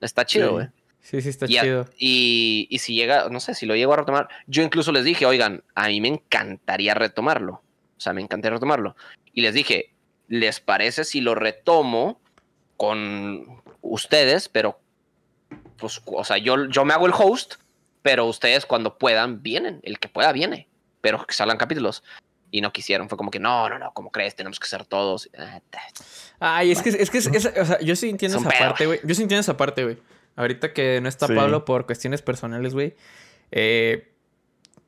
está chido, Sí. güey. Sí, sí, está Y, a- chido. y, y si llega, no sé, si lo llego a retomar, yo incluso les dije, oigan, a mí me encantaría retomarlo. O sea, me encantaría retomarlo. Y les dije, ¿les parece si lo retomo con ustedes? Pero, pues, o sea, yo, yo me hago el host, pero ustedes cuando puedan vienen. El que pueda viene. Pero que salgan capítulos. Y no quisieron. Fue como que, no, no, no, ¿cómo crees? Tenemos que ser todos. Ah, Ay, es que, es que, es- es- o sea, yo sí entiendo esa pedo. parte, güey. Yo sí entiendo esa parte, güey. Ahorita que no está Sí. Pablo por cuestiones personales, güey. Eh,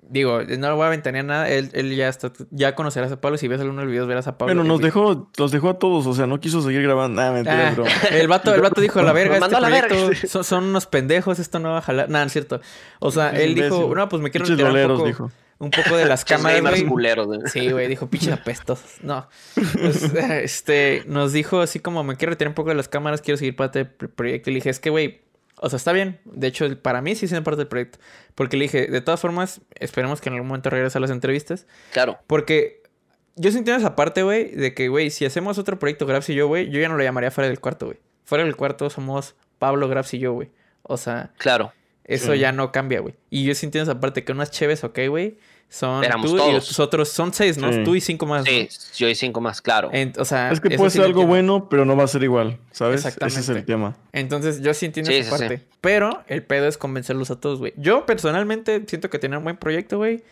digo, no lo voy a ventanear nada. Él, él ya está, ya conocerás a Pablo. Si ves alguno de los videos, verás a Pablo. Bueno, nos dejó, los dejó a todos, o sea, no quiso seguir grabando. Ah, mentira, Ah, bro. el vato, el vato dijo, la verga, este a la proyecto verga. son, son unos pendejos, esto no va a jalar. Nada, no es cierto. O sea, él dijo, no, pues me quiero retirar un poco, dijo. un poco de las cámaras, güey. culeros, güey. Sí, güey, dijo pinches apestosos. No. Pues, este, nos dijo así como me quiero retirar un poco de las cámaras, quiero seguir parte del pr- proyecto. Y le dije, es que, güey, o sea, está bien. De hecho, para mí sí siendo parte del proyecto. Porque le dije, de todas formas, esperemos que en algún momento regrese a las entrevistas. Claro. Porque yo sí entiendo esa parte, güey, de que, güey, si hacemos otro proyecto, Grabs y yo, güey, yo ya no lo llamaría fuera del cuarto, güey. Fuera del cuarto somos Pablo, Grabs y yo, güey. O sea, Claro. eso Sí. ya no cambia, güey. Y yo sí entiendo esa parte que unas chéves, ok, güey. Son Éramos tú y los otros, son seis, ¿no? Sí. Tú y cinco más. Sí, yo y cinco más, claro. En- o sea, Es que puede ser algo bueno, pero no va a ser igual, ¿sabes? Ese es Exactamente. el tema. Entonces, yo sí entiendo Sí, esa sí, sí. parte. Pero el pedo es convencerlos a todos, güey. Yo personalmente siento que tiene un buen proyecto, güey.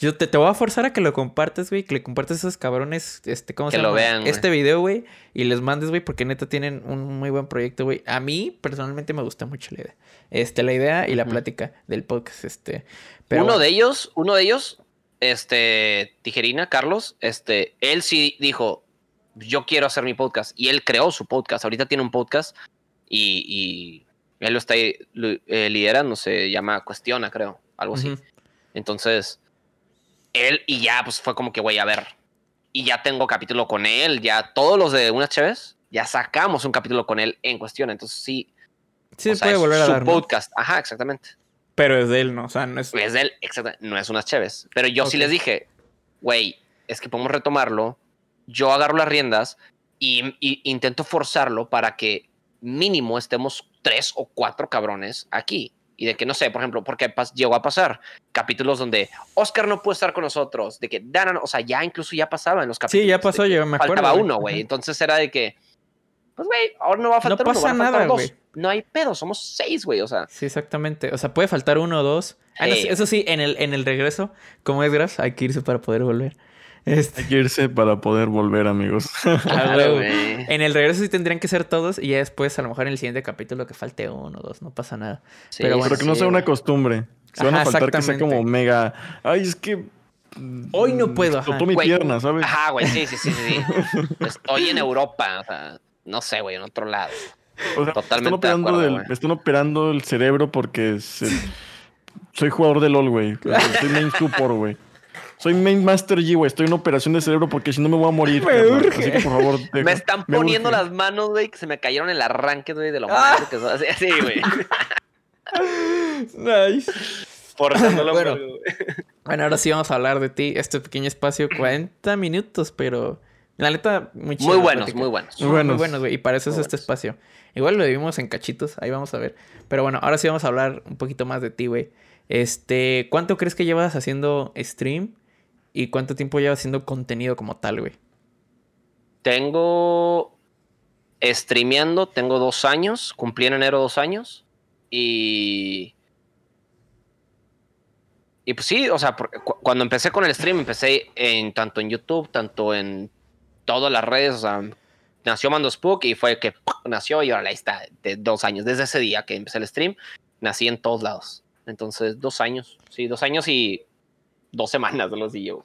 Yo te, te voy a forzar a que lo compartas, güey. Que le compartas a esos cabrones, este, ¿cómo Que se lo vean, güey. Este video, güey. Y les mandes, güey, porque neta tienen un muy buen proyecto, güey. A mí, personalmente, me gusta mucho la idea. Este, la idea y la plática del podcast, este. Pero uno de ellos, uno de ellos, este, Tijerina, Carlos, este, él sí dijo, yo quiero hacer mi podcast. Y él creó su podcast. Ahorita tiene un podcast y, y él lo está eh, liderando, se llama Cuestiona, creo, algo así. Entonces, él y ya, pues fue como que, güey, a ver. Y ya tengo capítulo con él, ya todos los de Unas Chéves, ya sacamos un capítulo con él en cuestión. Entonces, sí, Sí, se puede volver a su dar, ¿no? podcast. Ajá, exactamente. Pero es de él, ¿no? O sea, no es... Es de él, exactamente. No es unas chéves. Pero yo sí Ok. les dije, güey, es que podemos retomarlo. Yo agarro las riendas y, y intento forzarlo para que mínimo estemos tres o cuatro cabrones aquí. Y de que no sé, por ejemplo, porque llegó a pasar capítulos donde Oscar no puede estar con nosotros, de que Dana, o sea, ya incluso ya pasaba en los capítulos. Sí, ya pasó, yo me acuerdo. Faltaba uno, güey. Entonces era de que, pues, güey, ahora no va a faltar uno, pasa van a faltar nada, dos. güey. No hay pedo, somos seis, güey, o sea. Sí, exactamente. O sea, puede faltar uno o dos. Ah, no, eso sí, en el, en el regreso, como es Graf, hay que irse para poder volver. Este, Hay que irse para poder volver, amigos. Claro, güey. En el regreso sí tendrían que ser todos y ya después, a lo mejor en el siguiente capítulo que falte uno o dos, no pasa nada. Sí, Pero bueno, Pero que no sea una costumbre. Se van a faltar que sea como mega. Ay, es que. Hoy no puedo, ajá. Explotó mi Güey, pierna, ¿sabes? Ajá, güey, sí, sí, sí, sí. sí. Estoy en Europa, o sea, no sé, güey, en otro lado. O sea, Totalmente están de operando, acuerdo, del- güey. me están operando el cerebro porque se- soy jugador de LOL, güey. Soy main support, güey. Soy main master G, güey. Estoy en operación de cerebro porque si no me voy a morir. Me carnal. urge. Así que por favor, deja- Me están me poniendo urge. las manos, güey, que se me cayeron en el arranque, güey, de lo Ah. malo que son. Así, así, güey. Nice. Forzándolo, Bueno. Bueno, ahora sí vamos a hablar de ti. Este pequeño espacio, 40 minutos, pero la neta, muy chido. Muy buenos, muy buenos. Muy Muy buenos. buenos, güey. Y para eso es este buenos. espacio. Igual lo vivimos en cachitos, ahí vamos a ver. Pero bueno, ahora sí vamos a hablar un poquito más de ti, güey. Este, ¿cuánto crees que llevas haciendo stream? ¿Y cuánto tiempo llevas haciendo contenido como tal, güey? Tengo streameando, tengo dos años, cumplí en enero dos años. Y. Y pues sí, o sea, cuando empecé con el stream, empecé en tanto en YouTube, tanto en todas las redes, o sea, nació Mando Spook y fue que ¡pum! nació y ahora ahí está, de dos años. Desde ese día que empecé el stream, nací en todos lados. Entonces, dos años, sí, dos años y dos semanas los di yo.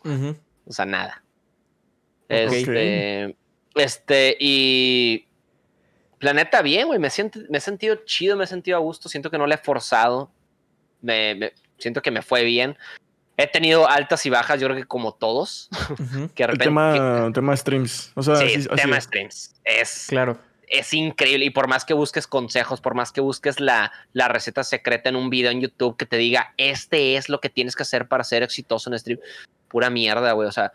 O sea, nada. Este, este, y planeta bien, güey. Me, siento, me he sentido chido, me he sentido a gusto. Siento que no le he forzado. Me, me- siento que me fue bien. He tenido altas y bajas, yo creo que como todos. Que de El repente. tema, tema streams. O sea, sí, así- así tema es. streams. Es, Claro. es increíble. Y por más que busques consejos, por más que busques la, la receta secreta en un video en YouTube que te diga, este es lo que tienes que hacer para ser exitoso en stream, pura mierda, güey. O sea,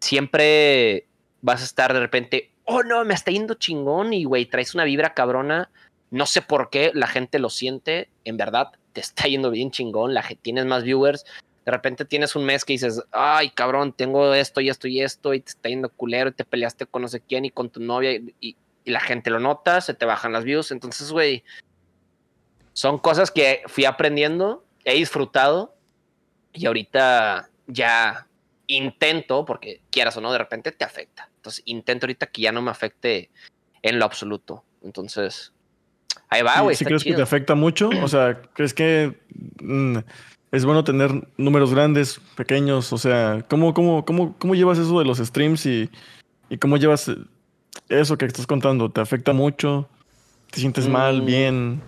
siempre vas a estar de repente, oh no, me está yendo chingón y, güey, traes una vibra cabrona. No sé por qué la gente lo siente. En verdad, te está yendo bien chingón. La, tienes más viewers. De repente tienes un mes que dices, ay, cabrón, tengo esto y esto y esto, y te está yendo culero, y te peleaste con no sé quién y con tu novia, y, y- y la gente lo nota, se te bajan las views. Entonces, güey, son cosas que fui aprendiendo, he disfrutado, y ahorita ya intento, porque quieras o no, de repente te afecta. Entonces, intento ahorita que ya no me afecte en lo absoluto. Entonces, ahí va, ¿Sí- güey. ¿Sí está crees que chido. te afecta mucho? O sea, ¿crees que mm, es bueno tener números grandes, pequeños? O sea, ¿cómo, cómo, cómo, cómo llevas eso de los streams y, y cómo llevas eh, eso que estás contando? ¿Te afecta mucho? ¿Te sientes mal, Mm. bien?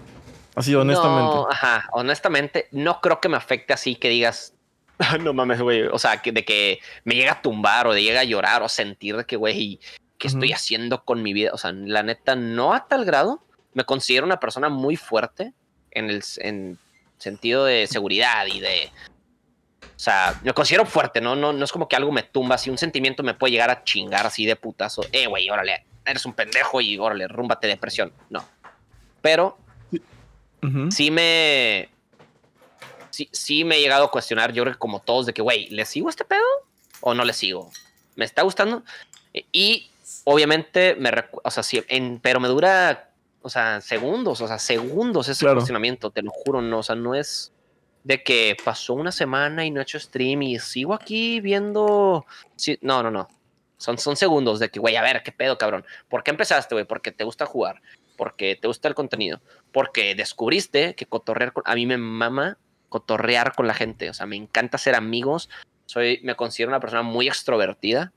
Así, honestamente. No, ajá, honestamente, no creo que me afecte así que digas, "Ah, no mames, güey. O sea, que de que me llega a tumbar o de llega a llorar o sentir de que, güey, ¿qué estoy haciendo con mi vida? O sea, la neta, no a tal grado. Me considero una persona muy fuerte en el en sentido de seguridad y de. O sea, me considero fuerte, ¿no? No, no es como que algo me tumba, si un sentimiento me puede llegar a chingar así de putazo. Eh, güey, órale, eres un pendejo y órale, rúmbate depresión. No. Pero Ujú. sí me. Sí, sí me he llegado a cuestionar, yo creo que como todos, de que, güey, ¿le sigo a este pedo o no le sigo? ¿Me está gustando? Y obviamente me. O sea, sí, en, pero me dura, o sea, segundos, o sea, segundos ese Claro. cuestionamiento, te lo juro, no, o sea, no es de que pasó una semana y no he hecho stream y sigo aquí viendo. Sí, no, no, no. Son, son segundos de que, güey, a ver, ¿qué pedo, cabrón? ¿Por qué empezaste, güey? Porque te gusta jugar, porque te gusta el contenido, porque descubriste que cotorrear con... A mí me mama cotorrear con la gente, o sea, me encanta ser amigos, soy, me considero una persona muy extrovertida.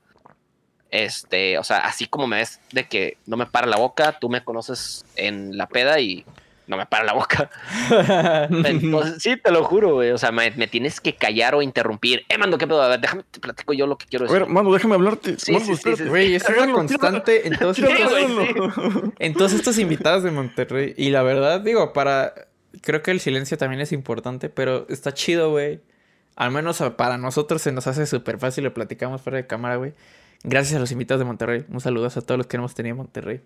Este, o sea, así como me ves de que no me para la boca, tú me conoces en la peda y no me para la boca. Entonces, sí, te lo juro, güey. O sea, me, me tienes que callar o interrumpir. Eh, mando, ¿qué pedo? A ver, déjame, te platico yo lo que quiero A decir. ver, mano, déjame hablarte. Sí, Mano, sí, sí, espérate. sí, Güey, es una constante en todos, Sí, estos, invitados de Monterrey. Y la verdad, digo, para. Creo que el silencio también es importante, pero está chido, güey. Al menos a- para nosotros se nos hace súper fácil, lo platicamos fuera de cámara, güey. Gracias a los invitados de Monterrey. Un saludo a todos los que hemos tenido en Monterrey.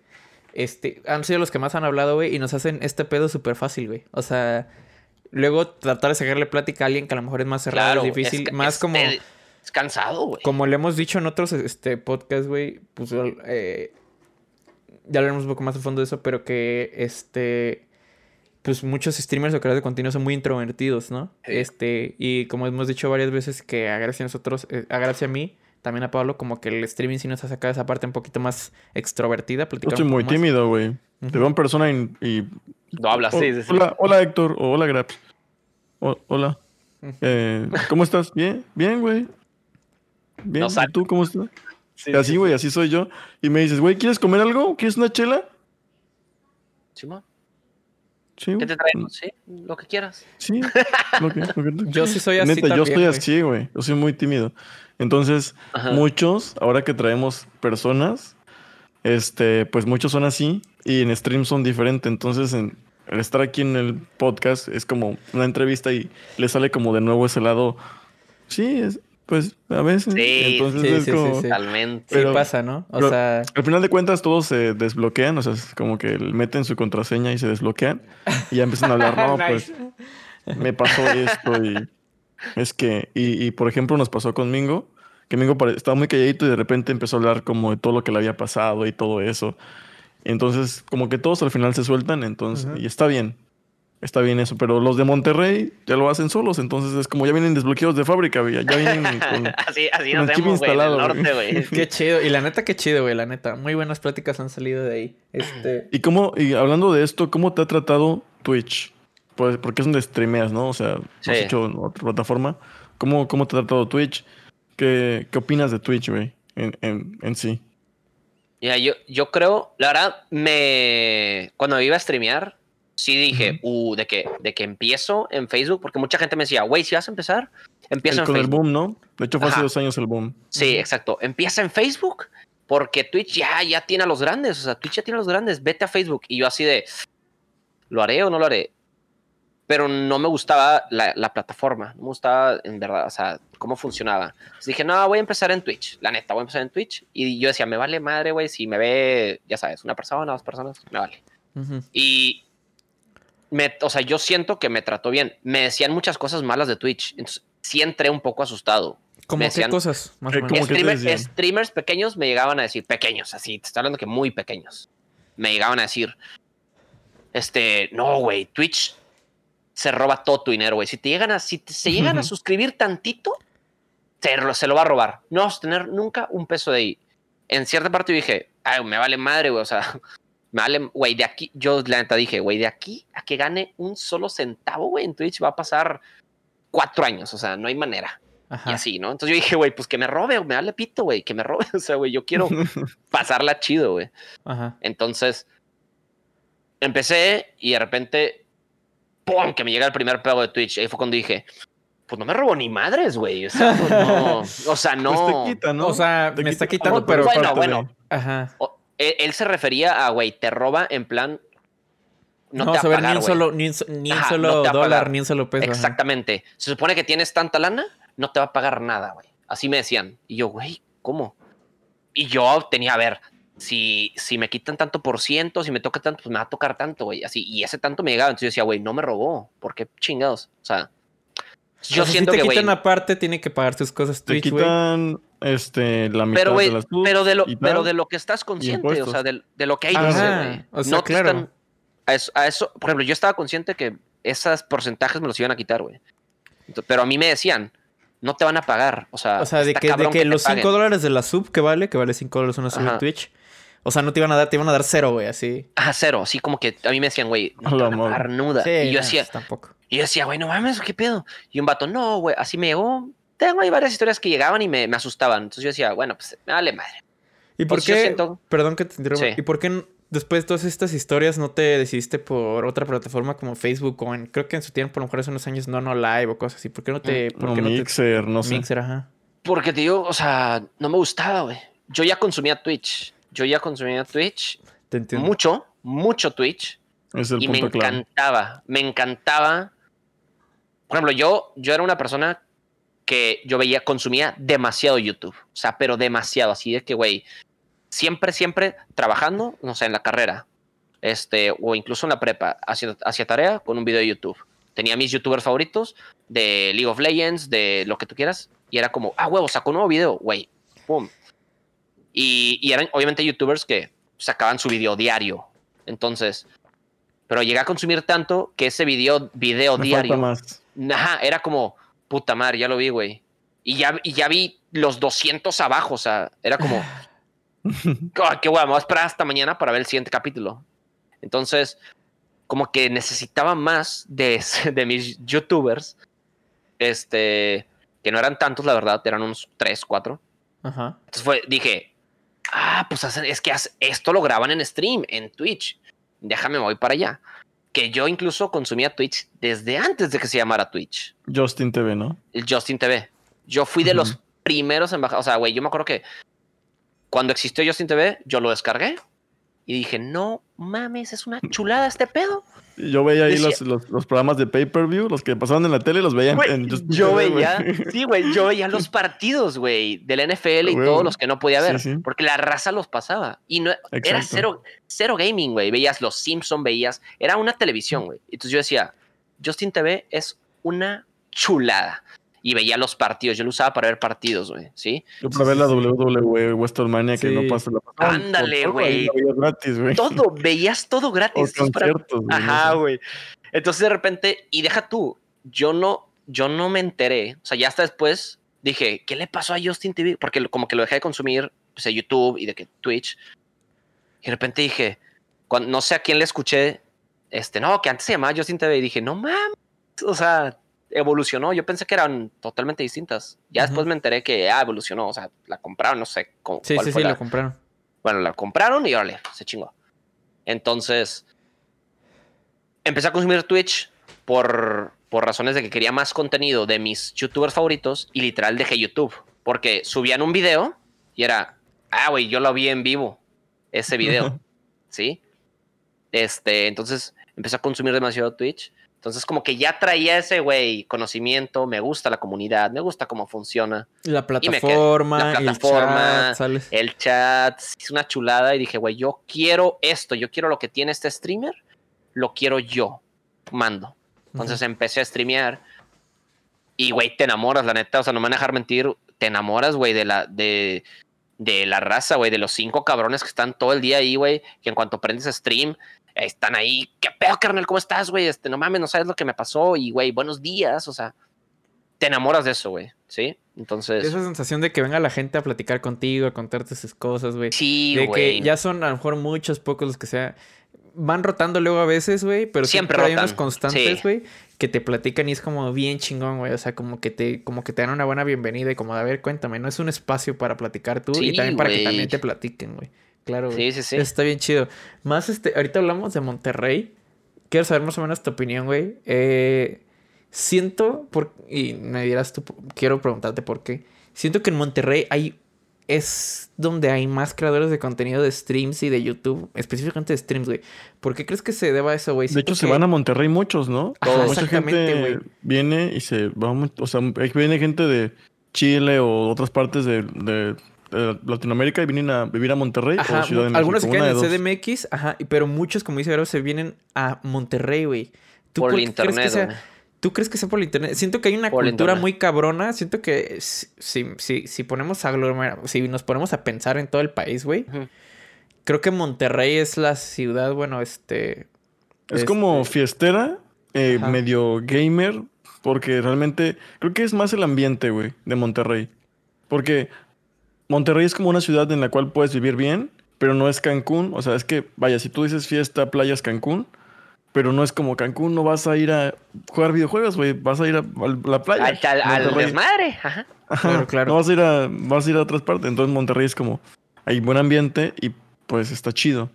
Este, han sido los que más han hablado, güey, y nos hacen este pedo súper fácil, güey. O sea, luego tratar de sacarle plática a alguien que a lo mejor es más cerrado, es difícil. ca- más es- como... Es, es cansado, güey. Como le hemos dicho en otros este, podcasts, güey, pues eh, ya hablaremos un poco más a fondo de eso, pero que este pues muchos streamers o creadores de contenido son muy introvertidos, ¿no? Sí. Este, y como hemos dicho varias veces que a gracia a nosotros, eh, a gracia a mí, también a Pablo, como que el streaming sí nos ha sacado esa parte un poquito más extrovertida, Yo platicamos estoy muy más. tímido, güey. Te veo en persona y... y- No hablas, Oh, sí, sí, sí. Hola, hola Héctor, o hola Graps. O- hola. Eh, ¿Cómo estás? Bien, bien, güey. Bien, No ¿y tú cómo estás? Sí, así, sí, güey, así soy yo. Y me dices, güey, ¿quieres comer algo? ¿Quieres una chela? Simón, Sí, ¿Qué te traemos? Sí, lo que quieras. Sí, lo que, lo que tú Yo sí soy así Neta, yo también, güey. así, güey. Yo soy muy tímido. Entonces, Ajá. muchos, ahora que traemos personas, este, pues muchos son así y en stream son diferentes. Entonces, en, el estar aquí en el podcast es como una entrevista y le sale como de nuevo ese lado. Sí, es, pues a veces. Sí, Entonces sí, es sí, como. sí, sí. Totalmente. Sí Pero- pasa, ¿no? O pero- sea, Al final de cuentas todos se desbloquean, o sea, es como que meten su contraseña y se desbloquean y ya empiezan a hablar, no, pues me pasó esto y es que, y, y, por ejemplo nos pasó con Mingo, que Mingo estaba muy calladito y de repente empezó a hablar como de todo lo que le había pasado y todo eso. Entonces, como que todos al final se sueltan, entonces, y está bien, está bien eso, pero los de Monterrey ya lo hacen solos, entonces es como ya vienen desbloqueados de fábrica, güey, ya vienen con... así así con nos el chip vemos, güey, instalado, norte, güey. güey. qué chido. Y la neta, qué chido, güey, la neta. Muy buenas pláticas han salido de ahí. Este... Y cómo, y hablando de esto, ¿cómo te ha tratado Twitch? Pues porque es donde streameas, ¿no? O sea, has hecho en otra plataforma. ¿Cómo, cómo te ha tratado Twitch? ¿Qué, qué opinas de Twitch, güey? En, en, en sí. Mira, yo, yo creo, la verdad, me. Cuando iba a streamear, sí dije, uh, de que, de que empiezo en Facebook, porque mucha gente me decía, güey, si vas a empezar, empieza El- en con el Facebook. boom, ¿no? De hecho, fue hace dos años el boom. Sí, exacto. Empieza en Facebook, porque Twitch ya, ya tiene a los grandes. O sea, Twitch ya tiene a los grandes. Vete a Facebook. Y yo así de, ¿lo haré o no lo haré? Pero no me gustaba la, la plataforma. No me gustaba, en verdad, o sea, cómo funcionaba. Entonces dije, no, voy a empezar en Twitch. La neta, voy a empezar en Twitch. Y yo decía, me vale madre, güey, si me ve, ya sabes, una persona, dos personas, me vale. Y, me, o sea, yo siento que me trató bien. Me decían muchas cosas malas de Twitch. Entonces, sí entré un poco asustado. ¿Cómo Me qué decían- cosas? Más o Eh, menos. ¿Cómo que te Streamer- decían? streamers pequeños me llegaban a decir, pequeños, así, te estoy hablando que muy pequeños. Me llegaban a decir, este, no, güey, Twitch se roba todo tu dinero, güey. Si te llegan a, si te- se llegan a suscribir tantito, se lo, se lo va a robar. No vas a tener nunca un peso de ahí. En cierta parte dije, ay, me vale madre, güey, o sea, me vale, güey, de aquí, yo la neta dije, güey, de aquí a que gane un solo centavo, güey, en Twitch va a pasar cuatro años, o sea, no hay manera. Y Ajá. así, ¿no? Entonces yo dije, güey, pues que me robe, me vale pito, güey, que me robe. O sea, güey, yo quiero pasarla chido, güey. Ajá. Entonces empecé y de repente, ¡pum! que me llega el primer pago de Twitch. Ahí fue cuando dije, pues no me robó ni madres, güey. O sea, pues, no. O sea, no. Pues te quita, ¿no? O sea, Te me está quita quitando, pero- Bueno, de- bueno. Ajá. O- él, él se refería a, güey, te roba en plan. No, No, te va a ver pagar, ni un güey. solo, ni un, so- ni un Ajá, solo no dólar, ni un solo peso. ajá. Exactamente. Se supone que tienes tanta lana, no te va a pagar nada, güey. Así me decían. Y yo, güey, ¿cómo? Y yo tenía, a ver, si, si me quitan tanto por ciento, si me toca tanto, pues me va a tocar tanto, güey. Así, y ese tanto me llegaba. Entonces yo decía, güey, no me robó. ¿Por qué chingados? O sea, yo O sea, siento si te que, quitan aparte, tiene que pagar sus cosas Te Twitch, güey. quitan este, la mitad Pero, güey, de las pero de, lo, pero de lo que estás consciente, o sea, de, de lo que hay Ajá, dice, güey. o sea, no te claro. están- a eso, a eso, por ejemplo, yo estaba consciente que esos porcentajes me los iban a quitar, güey. Pero a mí me decían, no te van a pagar. O sea, O sea, de que, de que te los 5 paguen. dólares de la sub que vale, que vale 5 dólares una sub en. Twitch. O sea, no te iban a dar, te iban a dar cero, güey, así. Ajá, cero. Así como que a mí me decían, güey, no A te la van a madre. pagar nuda. Sí, y yo no, decía, pues, tampoco. y yo decía, güey, no mames, ¿qué pedo? Y un vato, no, güey, así me llegó. Tengo ahí varias historias que llegaban y me, me asustaban. Entonces yo decía, bueno, pues me vale madre. ¿Y por Pues qué? siento- Perdón que te interrumpa. Sí. ¿Y por qué después de todas estas historias no te decidiste por otra plataforma como Facebook o en, creo que en su tiempo, a lo mejor hace unos años, no, no live o cosas así? ¿Por qué no te, por No, qué no te- Mixer, no sé. Mixer, ajá. Porque te digo, o sea, no me gustaba, güey. Yo ya consumía Twitch. Yo ya consumía Twitch. Te entiendo. Mucho, mucho Twitch. Es el y me clave. encantaba, me encantaba. Por ejemplo, yo, yo era una persona que yo veía, consumía demasiado YouTube. O sea, pero demasiado. Así de que, güey, siempre, siempre trabajando, no sé, en la carrera. Este, o incluso en la prepa, hacia, hacia tarea con un video de YouTube. Tenía mis youtubers favoritos de League of Legends, de lo que tú quieras. Y era como, ah, huevo, sacó un nuevo video, güey. Pum. Y, y eran obviamente youtubers que sacaban su video diario. Entonces, pero llegué a consumir tanto que ese video, video Me diario, más. ajá, era como, puta madre, ya lo vi, güey. Y ya, y ya vi los 200 abajo, o sea, era como, "Ay, qué guay, me voy a esperar hasta mañana para ver el siguiente capítulo. Entonces, como que necesitaba más de, de mis youtubers, este, que no eran tantos, la verdad, eran unos 3, 4. Ajá. Entonces fue, dije, ah, pues hacen- es que esto lo graban en stream, en Twitch. Déjame, me voy para allá. Que yo incluso consumía Twitch desde antes de que se llamara Twitch, Justin TV, ¿no? el Justin TV. Yo fui de los primeros embajadores. O sea, güey, yo me acuerdo que cuando existió Justin TV, yo lo descargué y dije, no mames, es una chulada este pedo. Yo veía ahí los, los, los programas de pay-per-view, los que pasaban en la tele, los veía en- en yo TV, veía, sí, güey, yo veía los partidos, güey, del NFL y todos los que no podía ver, sí. porque la raza los pasaba y no era cero, cero gaming, güey. Veías los Simpson, veías, era una televisión, güey. Entonces yo decía, Justin TV es una chulada y veía los partidos. Yo lo usaba para ver partidos, güey, sí. Yo para ver la WWE WrestleMania que Sí. no pasa la pasaban Ándale, güey. Todo, veías todo gratis. Conciertos, Ajá, güey. Entonces de repente, y deja tú, yo no, yo no me enteré, o sea, ya hasta después dije, ¿qué le pasó a Justin TV? Porque como que lo dejé de consumir, pues, de YouTube y de que Twitch. Y de repente dije, cuando, no sé a quién le escuché, este, no, que antes se llamaba Justin TV, y dije, no mames, o sea, evolucionó. Yo pensé que eran totalmente distintas. Ya después me enteré que, ah, evolucionó, o sea, la compraron, no sé cómo. Sí, cuál sí, fue sí, la- compraron. bueno, la compraron y órale, se chingó. Entonces, empecé a consumir Twitch por, por razones de que quería más contenido de mis youtubers favoritos y literal dejé YouTube. Porque subían un video y era, ah, güey, yo lo vi en vivo, ese video, ¿sí? Este, entonces empecé a consumir demasiado Twitch. Entonces, como que ya traía ese, güey, conocimiento, me gusta la comunidad, me gusta cómo funciona La plataforma, la el plataforma, chat, sales. el chat es una chulada y dije, güey, yo quiero esto, yo quiero lo que tiene este streamer, lo quiero yo, mando. Entonces empecé a streamear Y, güey, te enamoras, la neta. O sea, no me van a dejar mentir. Te enamoras, güey, de la, de, de la raza, güey, de los cinco cabrones que están todo el día ahí, güey. Que en cuanto prendes stream, están ahí. ¿Qué pedo, carnal? ¿Cómo estás, güey? Este, no mames, no sabes lo que me pasó. Y, güey, buenos días. O sea, te enamoras de eso, güey. ¿Sí? Entonces. Esa sensación de que venga la gente a platicar contigo, a contarte sus cosas, güey. Sí, De güey. que ya son a lo mejor muchos, pocos los que sea. Van rotando luego a veces, güey, pero Siempre siempre, hay unos constantes, sí. güey, que te platican y es como bien chingón, güey. O sea, como que te, como que te dan una buena bienvenida y como de a ver, cuéntame, no es un espacio para platicar tú Sí, y también para que también te platiquen, güey. Claro, güey. Sí, sí, sí. Está bien chido. Más este, ahorita hablamos de Monterrey. Quiero saber más o menos tu opinión, güey. Eh, siento, por, y me dirás tú, quiero preguntarte por qué. Siento que en Monterrey hay, es donde hay más creadores de contenido de streams y de YouTube, específicamente de streams, güey. ¿Por qué crees que se deba a eso, güey? De hecho, se van a Monterrey muchos, ¿no? Ajá, Mucha exactamente, gente güey. viene y se va. O sea, viene gente de Chile o otras partes de, de- de Latinoamérica y vienen a vivir a Monterrey Ajá, o Ciudad de México. algunos se quedan en. CDMX, ajá, y- pero muchos, como dice Vero, se vienen a Monterrey, güey. ¿Tú Por el qué crees que internet, sea- güey. ¿Tú crees que sea por el internet? Siento que hay una Por cultura internet. muy cabrona. Siento que si, si, si, si ponemos a aglomerar- si nos ponemos a pensar en todo el país, güey, creo que Monterrey es la ciudad, bueno, este. Es como este, fiestera, eh, medio gamer, porque realmente creo que es más el ambiente, güey, de Monterrey. Porque Monterrey es como una ciudad en la cual puedes vivir bien, pero no es Cancún. O sea, es que, vaya, si tú dices fiesta, playas, Cancún, pero no es como Cancún, no vas a ir a jugar videojuegos, güey, vas a ir a, a la playa. Al, al- al Monterrey. desmadre. Ajá. Ajá, Claro, claro. No vas a ir a, vas a ir a otras partes. Entonces Monterrey es como, hay buen ambiente y pues está chido.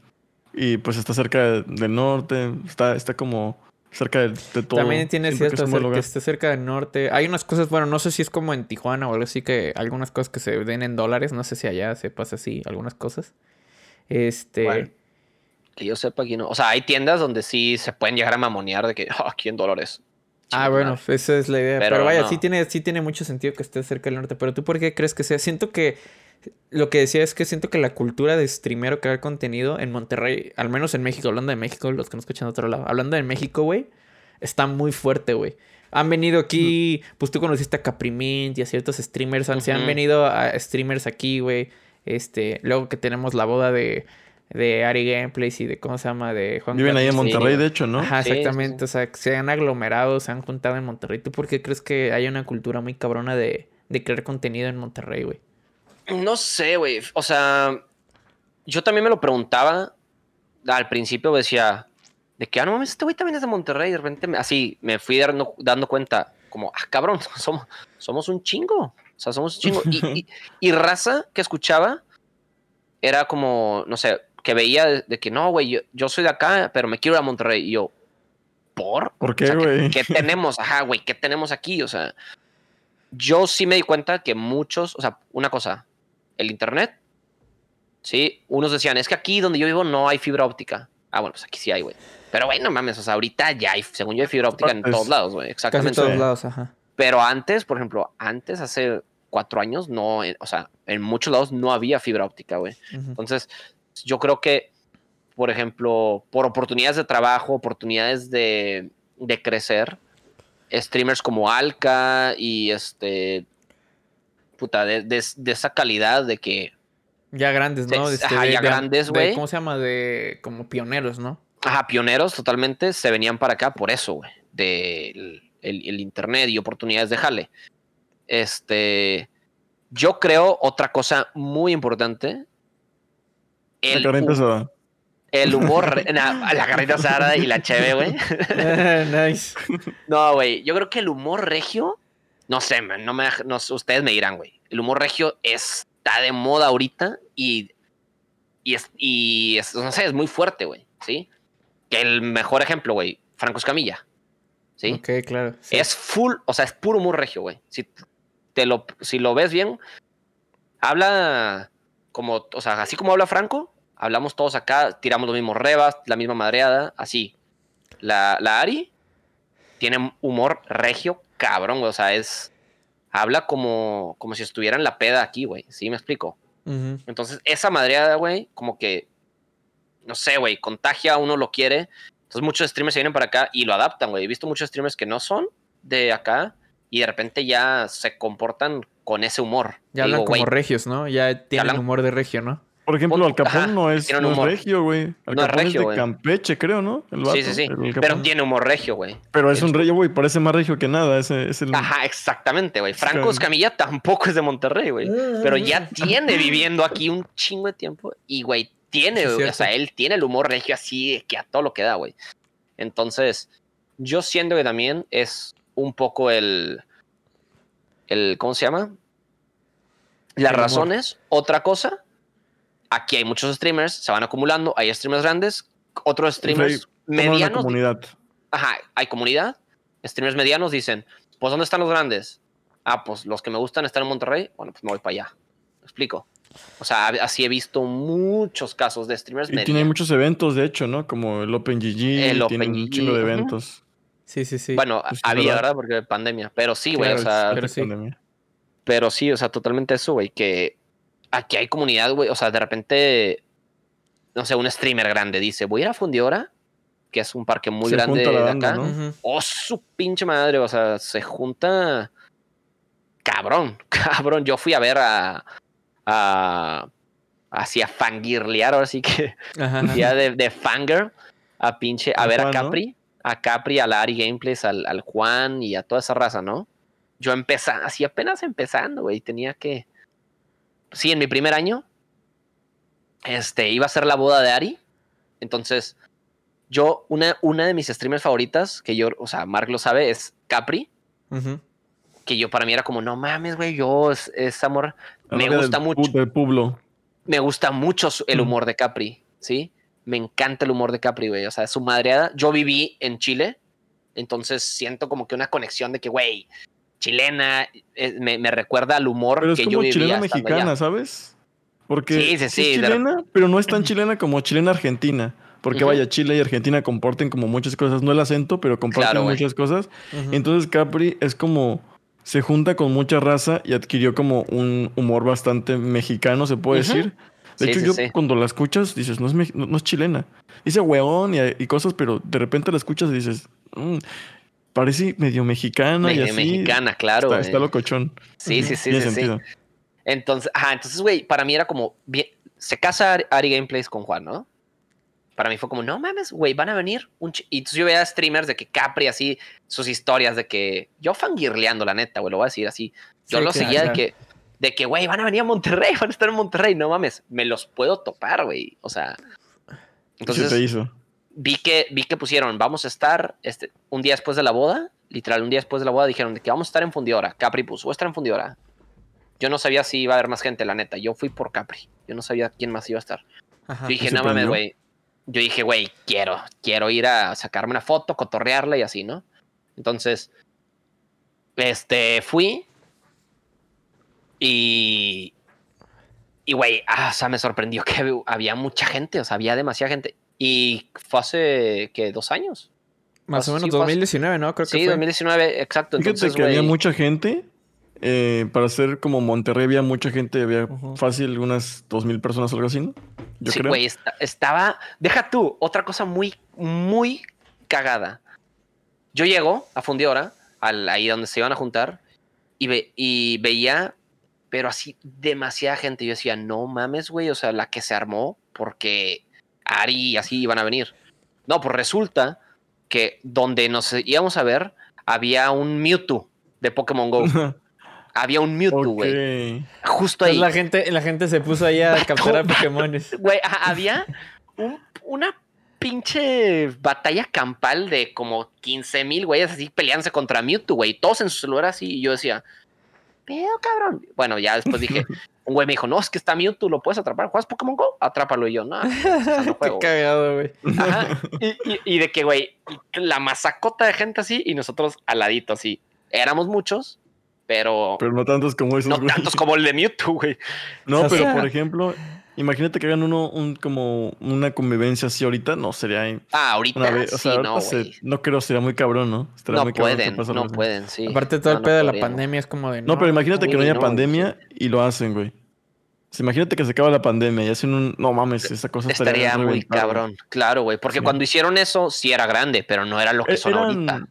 Y pues está cerca de- del norte, está, está como cerca de, de todo. También tiene Siento que cierto es que esté cerca del norte. Hay unas cosas, bueno, no sé si es como en Tijuana o algo así, que algunas cosas que se den en dólares. No sé si allá se pasa así, algunas cosas. Este. Que yo sepa aquí no. O sea, hay tiendas donde sí se pueden llegar a mamonear de que "Ah, aquí en dólares. Ah, bueno, madre. esa es la idea. Pero, Pero vaya, no. sí, tiene, sí tiene mucho sentido que esté cerca del norte. Pero tú, ¿por qué crees que sea? Siento que lo que decía es que siento que la cultura de streamero crear contenido en Monterrey, al menos en México, hablando de México, los que no escuchan de otro lado, hablando de México, güey, está muy fuerte, güey. Han venido aquí, pues tú conociste a Caprimint y a ciertos streamers, han, se han venido a streamers aquí, güey. Este, luego que tenemos la boda de, de Ari Gameplays y de, ¿cómo se llama? De Juan Viven ahí en. Monterrey, Sí. de hecho, ¿no? Ajá, sí, exactamente. sí. O sea, se han aglomerado, se han juntado en Monterrey. ¿Tú por qué crees que hay una cultura muy cabrona de, de crear contenido en Monterrey, güey? No sé, güey. O sea, yo también me lo preguntaba al principio, decía, de que, ah, no mames, este güey también es de Monterrey. Y de repente, me- así, me fui dando, dando cuenta, como, ah, cabrón, somos, somos un chingo. O sea, somos un chingo. Y, y- y raza que escuchaba era como, no sé, que veía de, de que, no, güey, yo, yo soy de acá, pero me quiero ir a Monterrey. Y yo, ¿por? ¿Por O qué, sea, ¿qué- güey? ¿qué, tenemos? Ajá, güey, ¿qué tenemos aquí? O sea, yo sí me di cuenta que muchos, o sea, una cosa, el internet, sí, unos decían, es que aquí donde yo vivo no hay fibra óptica. Ah, bueno, pues aquí sí hay, güey. Pero bueno, mames, o sea, ahorita ya hay, según yo, hay fibra óptica en todos lados, güey, exactamente. todos Sí. lados, ajá. Pero antes, por ejemplo, antes, hace cuatro años, no, eh, o sea, en muchos lados no había fibra óptica, güey. Ujú. Entonces, yo creo que, por ejemplo, por oportunidades de trabajo, oportunidades de, de crecer, streamers como Alka y este, puta, de, de- de esa calidad de que, Ya grandes, ¿no? Este, ajá, ya de- grandes, de- güey. ¿Cómo se llama? De como pioneros, ¿no? ajá, pioneros totalmente, se venían para acá por eso, güey, del el, el internet y oportunidades de jale. Este, yo creo otra cosa muy importante. La El, carnita hu- asada. el humor, na- la carrita asada y la cheve, güey. nice. No, güey. Yo creo que el humor regio, no sé, man, no me, no sé, ustedes me dirán, güey. El humor regio está de moda ahorita y, y, es, y es- no sé, es muy fuerte, güey. ¿Sí? Que el mejor ejemplo, güey, Franco Escamilla. ¿Sí? Ok, claro. sí. Es full, o sea, es puro humor regio, güey. Si, te lo, si lo ves bien, habla como, o sea, así como habla Franco, hablamos todos acá, tiramos los mismos rebas, la misma madreada, así. La, la Ari tiene humor regio, cabrón, güey. O sea, es. Habla como, como si estuviera en la peda aquí, güey. ¿Sí me explico? Entonces, esa madreada, güey, como que. No sé, güey, contagia, uno lo quiere. Entonces, muchos streamers se vienen para acá y lo adaptan, güey. He visto muchos streamers que no son de acá y de repente ya se comportan con ese humor. Ya hablan como regios, ¿no? Ya tienen hablan- humor de regio, ¿no? Por ejemplo, Al Ajá, no es, tiene un no es regio, güey. Al No es regio, de güey. Campeche, creo, ¿no? El vato, Sí, sí, sí. el Pero tiene humor regio, güey. Pero es un regio, güey. Parece más regio que nada. Ese, es el... Ajá, exactamente, güey. Franco. Escamilla tampoco es de Monterrey, güey. Pero ya tiene viviendo aquí un chingo de tiempo. Y, güey, tiene, Sí, es güey, o sea, él tiene el humor regio así que a todo lo que da, güey. Entonces, yo siento que también es un poco el. el ¿Cómo se llama? Las El humor. razones. Otra cosa, aquí hay muchos streamers, se van acumulando. Hay streamers grandes, otros streamers medianos. comunidad. Ajá, hay comunidad. Streamers medianos dicen, pues ¿dónde están los grandes? Ah, pues los que me gustan están en Monterrey. Bueno, pues me voy para allá. ¿Me explico? O sea, así he visto muchos casos de streamers Y tiene muchos eventos, de hecho, ¿no? Como el OpenGG. El tiene un chingo de eventos. Sí, sí, sí. Bueno, pues, había, ¿verdad? ¿verdad? Porque de pandemia. Pero sí, güey, Claro, o sea, pero sí. Pandemia. pero sí, o sea, totalmente eso, güey, que aquí hay comunidad, güey, o sea, de repente, no sé, un streamer grande dice, voy a ir a Fundiora, que es un parque muy Se grande junta la de banda, acá. ¿no? Oh, su pinche madre, o sea, se junta. Cabrón, cabrón. Yo fui a ver a. a así a fangirlear, ahora sí que. Ajá, de, de fanger. A pinche. A ¿A ver a no? Capri. A Capri, a la Ari Gameplays, al, al Juan y a toda esa raza, ¿no? Yo empecé, así apenas empezando, güey. Tenía que. Sí, en mi primer año. Este, iba a ser la boda de Ari. Entonces, yo, una, una de mis streamers favoritas, que yo, o sea, Mark lo sabe, es Capri. Que yo para mí era como, no mames, güey, yo es, es amor. La Me gusta del mucho. Pueblo. Me gusta mucho el humor de Capri, ¿sí? Me encanta el humor de Capri, güey. O sea, su madreada. Yo viví en Chile, entonces siento como que una conexión de que, güey, chilena, eh, me, me recuerda al humor Pero es que yo como vivía chilena mexicana, allá. ¿sabes? Porque Sí, sí, es sí, de- chilena, pero no es tan chilena como chilena argentina. Porque vaya, Chile y Argentina comparten como muchas cosas, no el acento, pero comparten Claro, muchas cosas. Entonces Capri es como se junta con mucha raza y adquirió como un humor bastante mexicano, se puede decir. De Sí, hecho, sí, yo sí. cuando la escuchas dices, no es, no es chilena. Dice hueón y, y cosas, pero de repente la escuchas y dices, "Mm, parece medio mexicana y Me- así. mexicana, claro. Está, güey. está locochón. Sí, sí, sí, Tiene sí, sí. sentido. Entonces, ajá, entonces, güey, para mí era como, bien, se casa Ari, Gameplays con Juan, ¿no? Para mí fue como, no mames, güey, van a venir. Un chi-". y entonces yo veía streamers de que Capri, así, sus historias de que, yo fangirleando, la neta, güey, lo voy a decir así. Yo Sí, lo claro, seguía de que, de que, güey, van a venir a Monterrey, van a estar en Monterrey, no mames, me los puedo topar, güey. O sea, ¿Qué se te entonces hizo? Vi que, vi que pusieron, vamos a estar este, un día después de la boda, literal, un día después de la boda dijeron de que vamos a estar en Fundidora. Capri puso, voy a estar en Fundidora. Yo no sabía si iba a haber más gente, la neta. Yo fui por Capri. Yo no sabía quién más iba a estar. Ajá. Yo dije, no mames, güey. Yo dije, güey, quiero, quiero ir a sacarme una foto, cotorrearla y así, ¿no? Entonces, este, fui y, y, güey, ah, o sea, me sorprendió que hab- había mucha gente, o sea, había demasiada gente. Y fue hace, ¿qué? ¿Dos años? Más o menos fue- 2019, ¿no? Creo que Sí, fue. 2019, exacto. Fíjate Entonces, que había mucha gente. eh, para ser como Monterrey había mucha gente, había fácil unas dos mil personas o algo así, ¿no? Yo sí, creo. güey, esta- estaba. Deja tú, otra cosa muy, muy cagada. Yo llego a Fundiora, al, ahí donde se iban a juntar, y, ve, y veía, pero así, demasiada gente. Yo decía, no mames, güey, o sea, la que se armó, porque Ari y así iban a venir. No, pues resulta que donde nos íbamos a ver, había un Mewtwo de Pokémon Go. había un Mewtwo, güey. Justo Pues ahí. la gente, la gente se puso ahí a capturar Pokémones. Güey, había un- una pinche batalla campal de como 15 mil güeyes así peleándose contra Mewtwo, güey. Todos en su celular así. Y yo decía, pedo, cabrón. Bueno, ya después dije, un güey me dijo, no, es que está Mewtwo, lo puedes atrapar. ¿Juegas Pokémon Go? Atrápalo. Y yo, no, no Qué juego. güey". cagado, güey. Ajá. Y, y- y de que, güey, la masacota de gente así y nosotros al ladito así. Éramos muchos, pero, Pero no tantos como esos, no tantos como el de Mewtwo, güey. No, O pero sea- por ejemplo, imagínate que hagan uno un, como una convivencia así ahorita, no sería Ah, ahorita una vez, o sea, sí, ahorita no, se- güey. no creo, sería muy cabrón, ¿no? Estaría No pueden, no pueden, sí. Aparte todo No, el no pedo de la podrían. pandemia es como de... No, pero imagínate que no haya no, pandemia y lo hacen, güey. Imagínate que se acaba la pandemia y hacen un. No mames, esa cosa estaría, Estaría muy cabrón. Claro, güey. Porque Sí. cuando hicieron eso, sí era grande, pero no era lo que E- son eran- ahorita.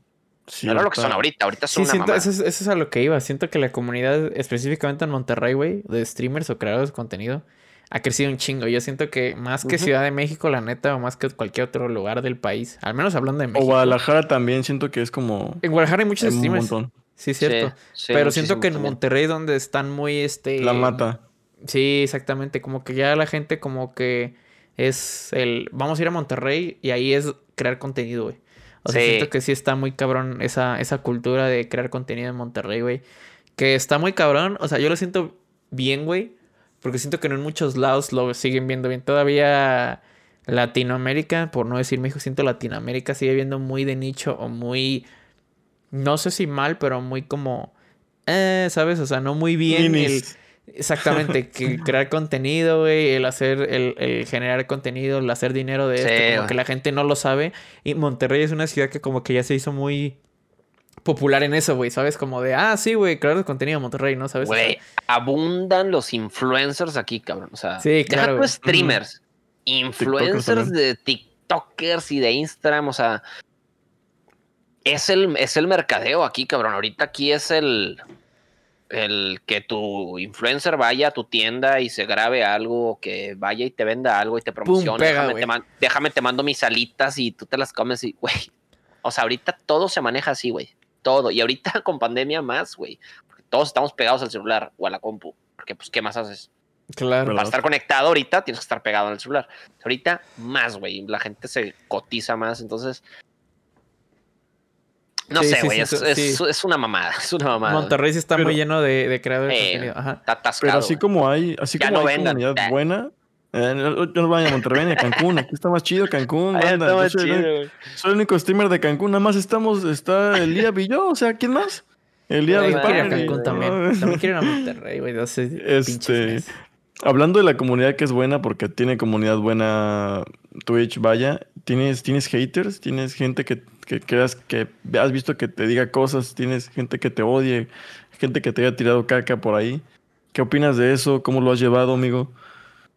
Sí, no era lo que son ahorita, ahorita son Sí, una siento, eso, es, eso es a lo que iba. Siento que la comunidad, específicamente en Monterrey, güey, de streamers o creadores de contenido, ha crecido un chingo. Yo siento que más que. Ciudad de México, la neta, o más que cualquier otro lugar del país, al menos hablando de O México. Guadalajara también siento que es como En Guadalajara hay muchos un streamers. montón. Sí, cierto. Sí, sí, Pero siento que en. Monterrey, donde están muy, este... La mata. Sí, exactamente. Como que ya la gente como que es el... Vamos a ir a Monterrey y ahí es crear contenido, güey. O sea, Sí. siento que sí está muy cabrón esa, esa cultura de crear contenido en Monterrey, güey. Que está muy cabrón. O sea, yo lo siento bien, güey. Porque siento que no en muchos lados lo siguen viendo bien. Todavía Latinoamérica, por no decir México, siento Latinoamérica sigue viendo muy de nicho o muy... No sé si mal, pero muy como... Eh, ¿sabes? O sea, no muy bien el... Exactamente, que crear contenido, güey, el hacer, el, el generar contenido, el hacer dinero de Sí, esto, como que la gente no lo sabe. Y Monterrey es una ciudad que como que ya se hizo muy popular en eso, güey, ¿sabes? Como de, ah, sí, güey, crear contenido en Monterrey, ¿no? ¿Sabes? Güey, abundan los influencers aquí, cabrón. O sea, Sí, deja claro, güey. streamers, influencers de TikTokers y de Instagram, o sea, es el, es el mercadeo aquí, cabrón. Ahorita aquí es el, el que tu influencer vaya a tu tienda y se grabe algo, que vaya y te venda algo y te promocione. pega, déjame, te man- déjame, te mando mis alitas y tú te las comes y, güey. O sea, ahorita todo se maneja así, güey. Todo. Y ahorita con pandemia más, güey. Porque todos estamos pegados al celular o a la compu. Porque, pues, ¿qué más haces? Claro. Para estar conectado ahorita tienes que estar pegado al celular. Ahorita más, güey. La gente se cotiza más, entonces. No Sí, sé, güey. sí, es, sí. es- es una mamada. Es una mamada. Monterrey sí está Pero- muy lleno de, de creadores de Eh, contenido. Ajá. Está atascado. Pero así como hay, así Ya como no hay vendan. comunidad Eh. buena, eh, no, yo no vaya a Monterrey ni a Cancún, aquí está más chido Cancún, banda. está más soy, el, chido, güey. soy el único streamer de Cancún, nada más estamos, está Elías y yo, o sea, ¿quién más? Elías También quiero ir a Spammer y- Cancún también. También quiero ir a Monterrey, güey. No sé, pinches Este, hablando de la comunidad que es buena, porque tiene comunidad buena Twitch, vaya, tienes, tienes haters, tienes gente que, que creas que has visto que te diga cosas, tienes gente que te odie, gente que te haya tirado caca por ahí. ¿Qué opinas de eso? ¿Cómo lo has llevado, amigo?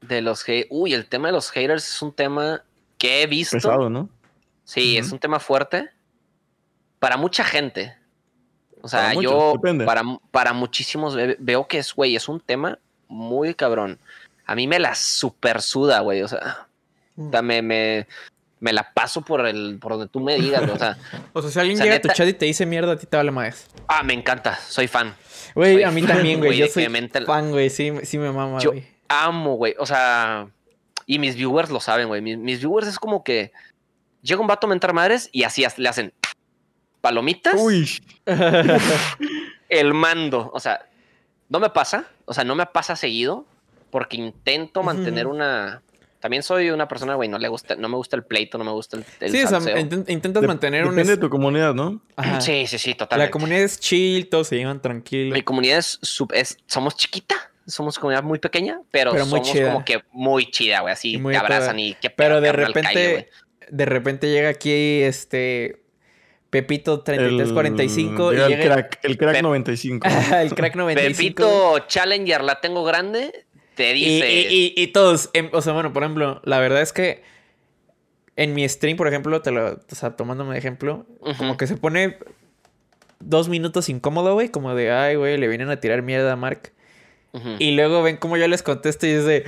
De los Uy, el tema de los haters es un tema que he visto. Pesado, ¿no? Sí, es un tema fuerte para mucha gente. O sea, Para yo para, para muchísimos ve- veo que es, güey, es un tema muy cabrón. A mí me la super suda, güey. O sea, o sea, me, me, me la paso por el por donde tú me digas, güey, O sea, O sea, si alguien o sea, llega a tu chat y te dice mierda, a ti te vale más. ah, me encanta, soy fan. Güey, a mí fan, también, güey. Yo soy mental- fan, güey. Sí, sí me mama, Yo- güey. Amo, güey. O sea, y mis viewers lo saben, güey. Mis, mis viewers es como que llega un vato a mentar madres y así le hacen palomitas. Uy, el mando. O sea, no me pasa. O sea, no me pasa seguido. Porque intento mantener una. También soy una persona, güey, no le gusta, no me gusta el pleito, no me gusta el, el sí, o sea, salseo. intent- intentas de- mantener un... depende es- de tu comunidad, ¿no? Ajá. Sí, sí, sí, totalmente. La comunidad es chill, todos se llevan tranquilos. Mi comunidad es, es- somos chiquita, somos comunidad muy pequeña, pero, Pero muy somos chida. como que muy chida, güey. Así muy te abrazan y qué Pero de repente, de repente llega aquí este Pepito 3345 el, y el llega crack, el crack Pep- 95. el crack 95. Pepito Challenger, la tengo grande, te dice. y- y- y todos, em, o sea, bueno, por ejemplo, la verdad es que en mi stream, por ejemplo, te lo, o sea, tomándome de ejemplo, como que se pone dos minutos incómodo, güey, como de, ay, güey, le vienen a tirar mierda a Mark. Y luego ven cómo yo les contesto y es de,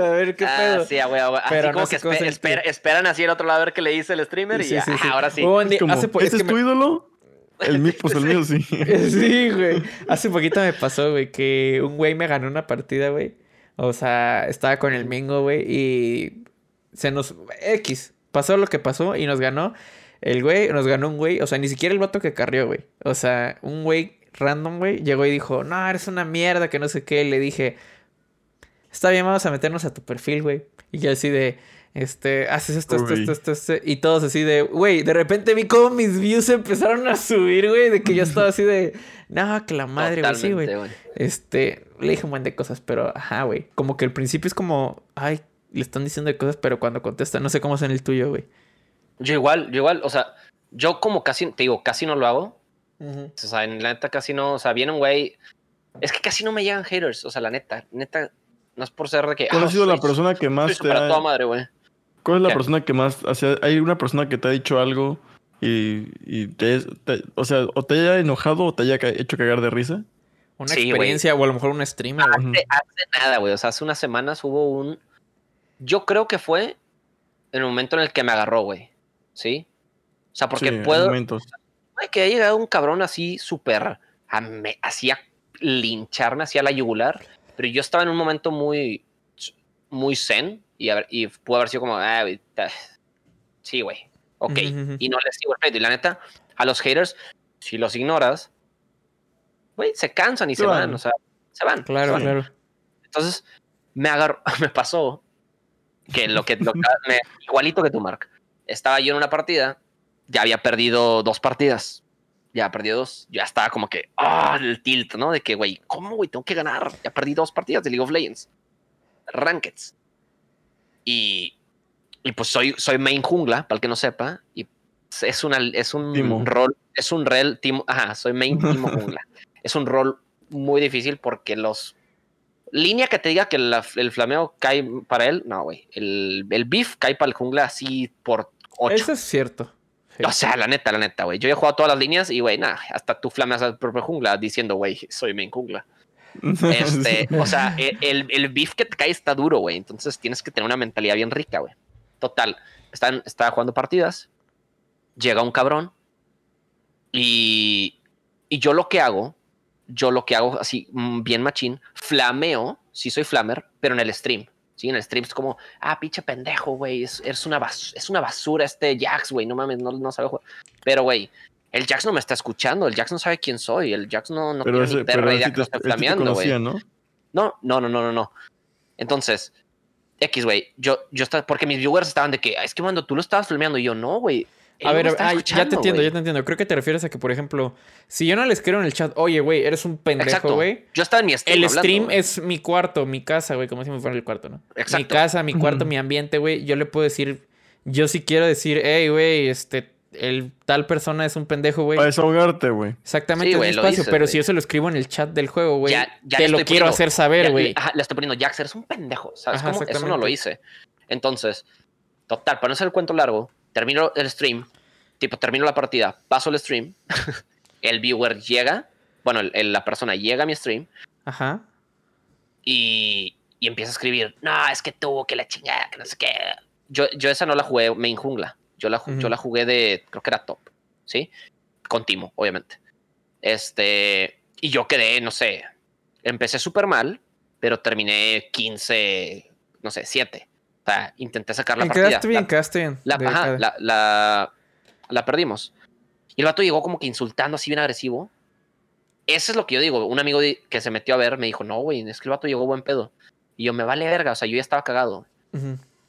a ver qué Ah, pedo. sí, güey, güey. Así Pero como no que sé cómo espe- se espera- entiende. esperan así el otro lado a ver qué le dice el streamer y Sí, ya, sí, sí. ahora sí. Un día- Es como, hace po- ¿Este es es que tu me- ídolo? El mío, pues el mío sí. Sí, güey. Hace poquito me pasó, güey, que un güey me ganó una partida, güey. O sea, estaba con el Mingo, güey, y se nos... X. Pasó lo que pasó y nos ganó. El güey, nos ganó un güey, o sea, ni siquiera el vato que carrió, güey. O sea, un güey random, güey, llegó y dijo, no, eres una mierda, que no sé qué. Le dije, está bien, vamos a meternos a tu perfil, güey. Y yo así de, este, haces esto, esto, esto, esto, esto. Y todos así de, güey, de repente vi cómo mis views empezaron a subir, güey, de que yo estaba así de, no, que la madre, güey, sí, güey. Este, le dije un buen de cosas, pero, ajá, güey. Como que al principio es como, ay, le están diciendo de cosas, pero cuando contesta, no sé cómo es en el tuyo, güey. Yo igual, yo igual, o sea, yo como casi, te digo, casi no lo hago. O sea, en la neta casi no, o sea, viene un güey. Es que casi no me llegan haters, o sea, la neta, neta, no es por ser de que. ¿Cuál ah, ha sido la persona que más te toda ha... madre, güey. ¿Cuál es la ¿Qué? persona que más... O sea, hay una persona que te ha dicho algo y, y te, te- o sea, o te haya enojado o te haya hecho cagar de risa. Una Sí, experiencia o a lo mejor un streamer. Hace, hace nada, güey. O sea, hace unas semanas hubo un. Yo creo que fue en el momento en el que me agarró, güey. ¿Sí? O sea, porque Sí, en puedo. momentos. Güey, que ha llegado un cabrón así súper. a me- Así a lincharme, así a la yugular. Pero yo estaba en un momento muy. Muy zen. Y, a ver- y pudo haber sido como. Ah, sí, güey. Ok. Ujú, ujú. Y no les sigo el pleito. Y la neta, a los haters, si los ignoras, güey, se cansan y Se se van. O sea, se van. se Claro, van. claro. Entonces, me agarró, me pasó que lo que, lo que- me- igualito que tú, Mark. Estaba yo en una partida, ya había perdido dos partidas. Ya perdí dos. Ya estaba como que, ah, el tilt, ¿no? De que, güey, ¿cómo, güey? Tengo que ganar. Ya perdí dos partidas de League of Legends. Rankeds. Y, y pues soy, soy main jungla, para el que no sepa. Y es, una, es un Timo. rol, es un rel, timo, ajá, soy main timo jungla. Es un rol muy difícil porque los línea que te diga que la- el flameo cae para él, no, güey. El, el beef cae para el jungla así por 8. Eso es cierto. Sí. O sea, la neta, la neta, güey. Yo he jugado todas las líneas y, güey, nada, hasta tú flameas al propio jungla diciendo, güey, soy main jungla. Este, o sea, e- el, el beef que te cae está duro, güey. Entonces tienes que tener una mentalidad bien rica, güey. Total, están, estaba jugando partidas, llega un cabrón y, y yo lo que hago, yo lo que hago así, mm, bien machín, flameo, sí soy flamer, pero en el stream. Sí, en el stream es como, ah, pinche pendejo, güey, es, es, una bas- es una basura este Jax, güey, no mames, no, no sabe jugar. Pero, güey, el Jax no me está escuchando, el Jax no sabe quién soy, el Jax no, no pero tiene ni perra idea que te flameando, güey. ¿no? No, no, no, no, no. Entonces, X, güey, yo, yo estaba, porque mis viewers estaban de que, "Ah, es que cuando tú lo estabas filmeando, y yo, no, güey. A ver, ya te entiendo, güey". ya te entiendo. Creo que te refieres a que, por ejemplo, si yo no les escribo en el chat, oye, güey, eres un pendejo, güey. Yo estaba en mi stream El hablando, stream es mi cuarto, mi casa, güey, como si me fuera el cuarto, ¿no? Mi Exacto. casa, mi cuarto, mi ambiente, güey. Yo le puedo decir, yo sí quiero decir, hey, güey, este, el tal persona es un pendejo, güey. Para desahogarte, güey. Exactamente, Sí, es mi espacio. dices, pero si yo se lo escribo en el chat del juego, güey, Ya- ya te lo quiero poniendo- hacer saber, güey. ajá, le estoy poniendo, Jax, eres un pendejo. ¿Sabes Ajá, cómo? Eso no lo hice. Entonces, total, para no hacer el cuento largo, termino el stream, tipo, termino la partida, paso el stream, el viewer llega, bueno, el- el- la persona llega a mi stream Ajá. y, y empieza a escribir, no, es que tú, que la chingada, que no sé qué. Yo, yo esa no la jugué main jungla, yo la, Ujú. yo la jugué de, creo que era top, ¿sí? Con Timo, obviamente. Este, y yo quedé, no sé, empecé súper mal, pero terminé 15, no sé, 7. O sea, intenté sacar la partida. quedaste bien, La- quedaste bien. la, ajá, la, la, la perdimos. Y el vato llegó como que insultando así bien agresivo. Eso es lo que yo digo. Un amigo que se metió a ver me dijo, no, güey, es que el vato llegó buen pedo. Y yo, me vale verga, o sea, yo ya estaba cagado.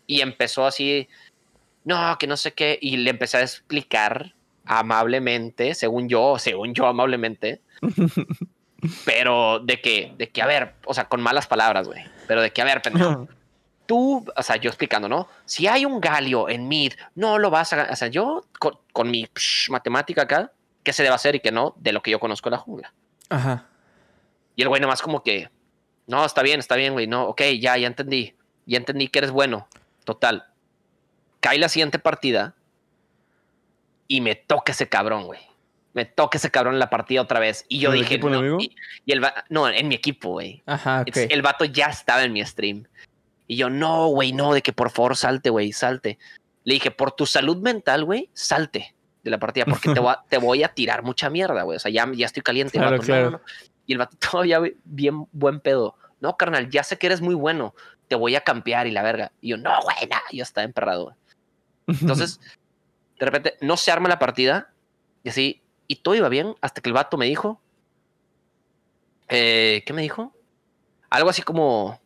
Y empezó así, no, que no sé qué. Y le empecé a explicar amablemente, según yo, según yo amablemente. pero de que, de que, a ver, o sea, con malas palabras, güey. Pero de que, a ver, pendejo, tú, o sea, yo explicando, ¿no? Si hay un galio en mid, no lo vas a, o sea, yo con, con mi psh, matemática acá, qué se debe hacer y qué no, de lo que yo conozco de la jungla. Ajá. Y el güey nomás como que, no, está bien, está bien, güey, no, ok, ya, ya entendí, ya entendí que eres bueno. Total. Cae la siguiente partida y me toca ese cabrón, güey. Me toca ese cabrón en la partida otra vez. Y yo ¿En dije, no, y, y el va- no, en mi equipo, güey. Ajá, ok. It's- El vato ya estaba en mi stream. Y yo, no, güey, no, de que por favor salte, güey, salte. Le dije, por tu salud mental, güey, salte de la partida, porque te, voy a, te voy a tirar mucha mierda, güey. O sea, ya, ya estoy caliente. Claro, vato, "No, claro. no, no". Y el vato todavía, bien buen pedo. No, carnal, ya sé que eres muy bueno. Te voy a campear y la verga. Y yo, no, güey, no. Yo estaba emperrado. Entonces, de repente, no se arma la partida. Y así, y todo iba bien hasta que el vato me dijo. eh, ¿Qué me dijo? Algo así como.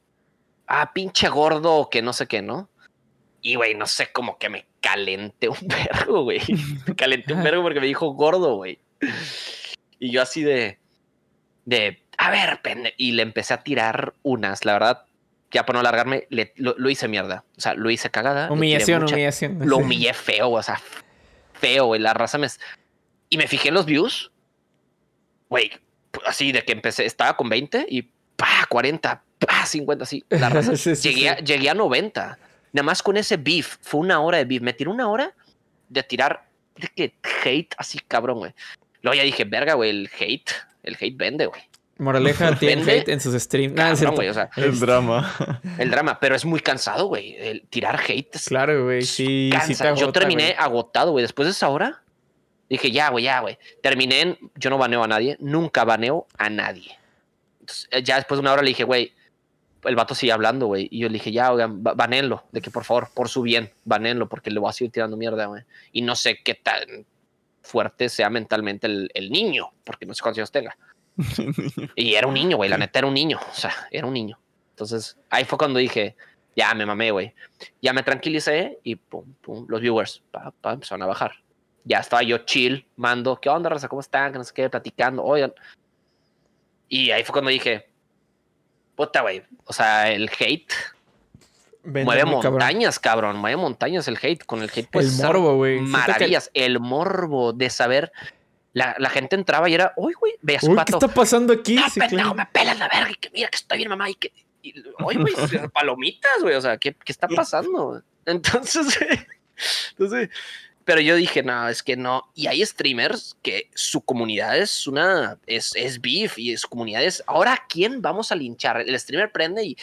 Ah, pinche gordo, que no sé qué, ¿no? Y, güey, no sé, como que me calenté un vergo, güey. Me calenté un vergo porque me dijo gordo, güey. Y yo así de. De. A ver, pende. Y le empecé a tirar unas, la verdad. Ya para no alargarme, le- lo, lo hice mierda. O sea, lo hice cagada. Humillación, mucha- humillación. lo humillé feo, o sea, feo, güey. La raza me. Y me fijé en los views, güey, así de que empecé, estaba con 20 y pa, 40, pa, 50, así. La raza. Sí, sí, llegué, A, sí. llegué a 90. Nada más con ese beef, fue una hora de beef. Me tiré una hora de tirar de que hate así cabrón, güey. Luego ya dije, verga, güey, el hate, el hate vende, güey. Moraleja tiene Vende. hate en sus streams. Nah, Cabrón, güey, o sea, El drama. el drama, pero es muy cansado, güey. El tirar hate es Claro, güey. Sí, sí cansa. te Yo terminé güey. agotado, güey. Después de esa hora, dije, ya, güey, ya, güey. Terminé en, yo no baneo a nadie, nunca baneo a nadie. Entonces, eh, ya después de una hora le dije, güey, el vato sigue hablando, güey. Y yo le dije, ya, oigan, ba- baneenlo, de que por favor, por su bien, baneenlo, porque le voy a seguir tirando mierda, güey. Y no sé qué tan fuerte sea mentalmente el, el niño, porque no sé cuántos años tenga. Y era un niño, güey, la neta era un niño, o sea, era un niño. Entonces, ahí fue cuando dije, ya me mamé, güey. Ya me tranquilicé y pum, pum, los viewers, pa, pa, empezaron a bajar. Ya estaba yo chill, mando, ¿qué onda, raza? ¿Cómo están? Que no sé qué, platicando, oigan. Y ahí fue cuando dije, puta, güey, o sea, el hate Vende mueve muy cabrón. montañas, cabrón, mueve montañas el hate. Con el hate puedes El morbo, güey. Que- Maravillas, el morbo de saber. La, la gente entraba y era, uy, güey, Uy, ¿qué está pasando aquí? Sí, pendejo, claro. me pelas la verga. y que mira que estoy bien, mamá. Y que. Y, oye, güey, palomitas, güey. O sea, ¿qué, qué está pasando? Entonces, entonces. Pero yo dije, no, es que no. Y hay streamers que su comunidad es una. Es, es beef y su comunidad es. Ahora, ¿a quién vamos a linchar? El streamer prende y.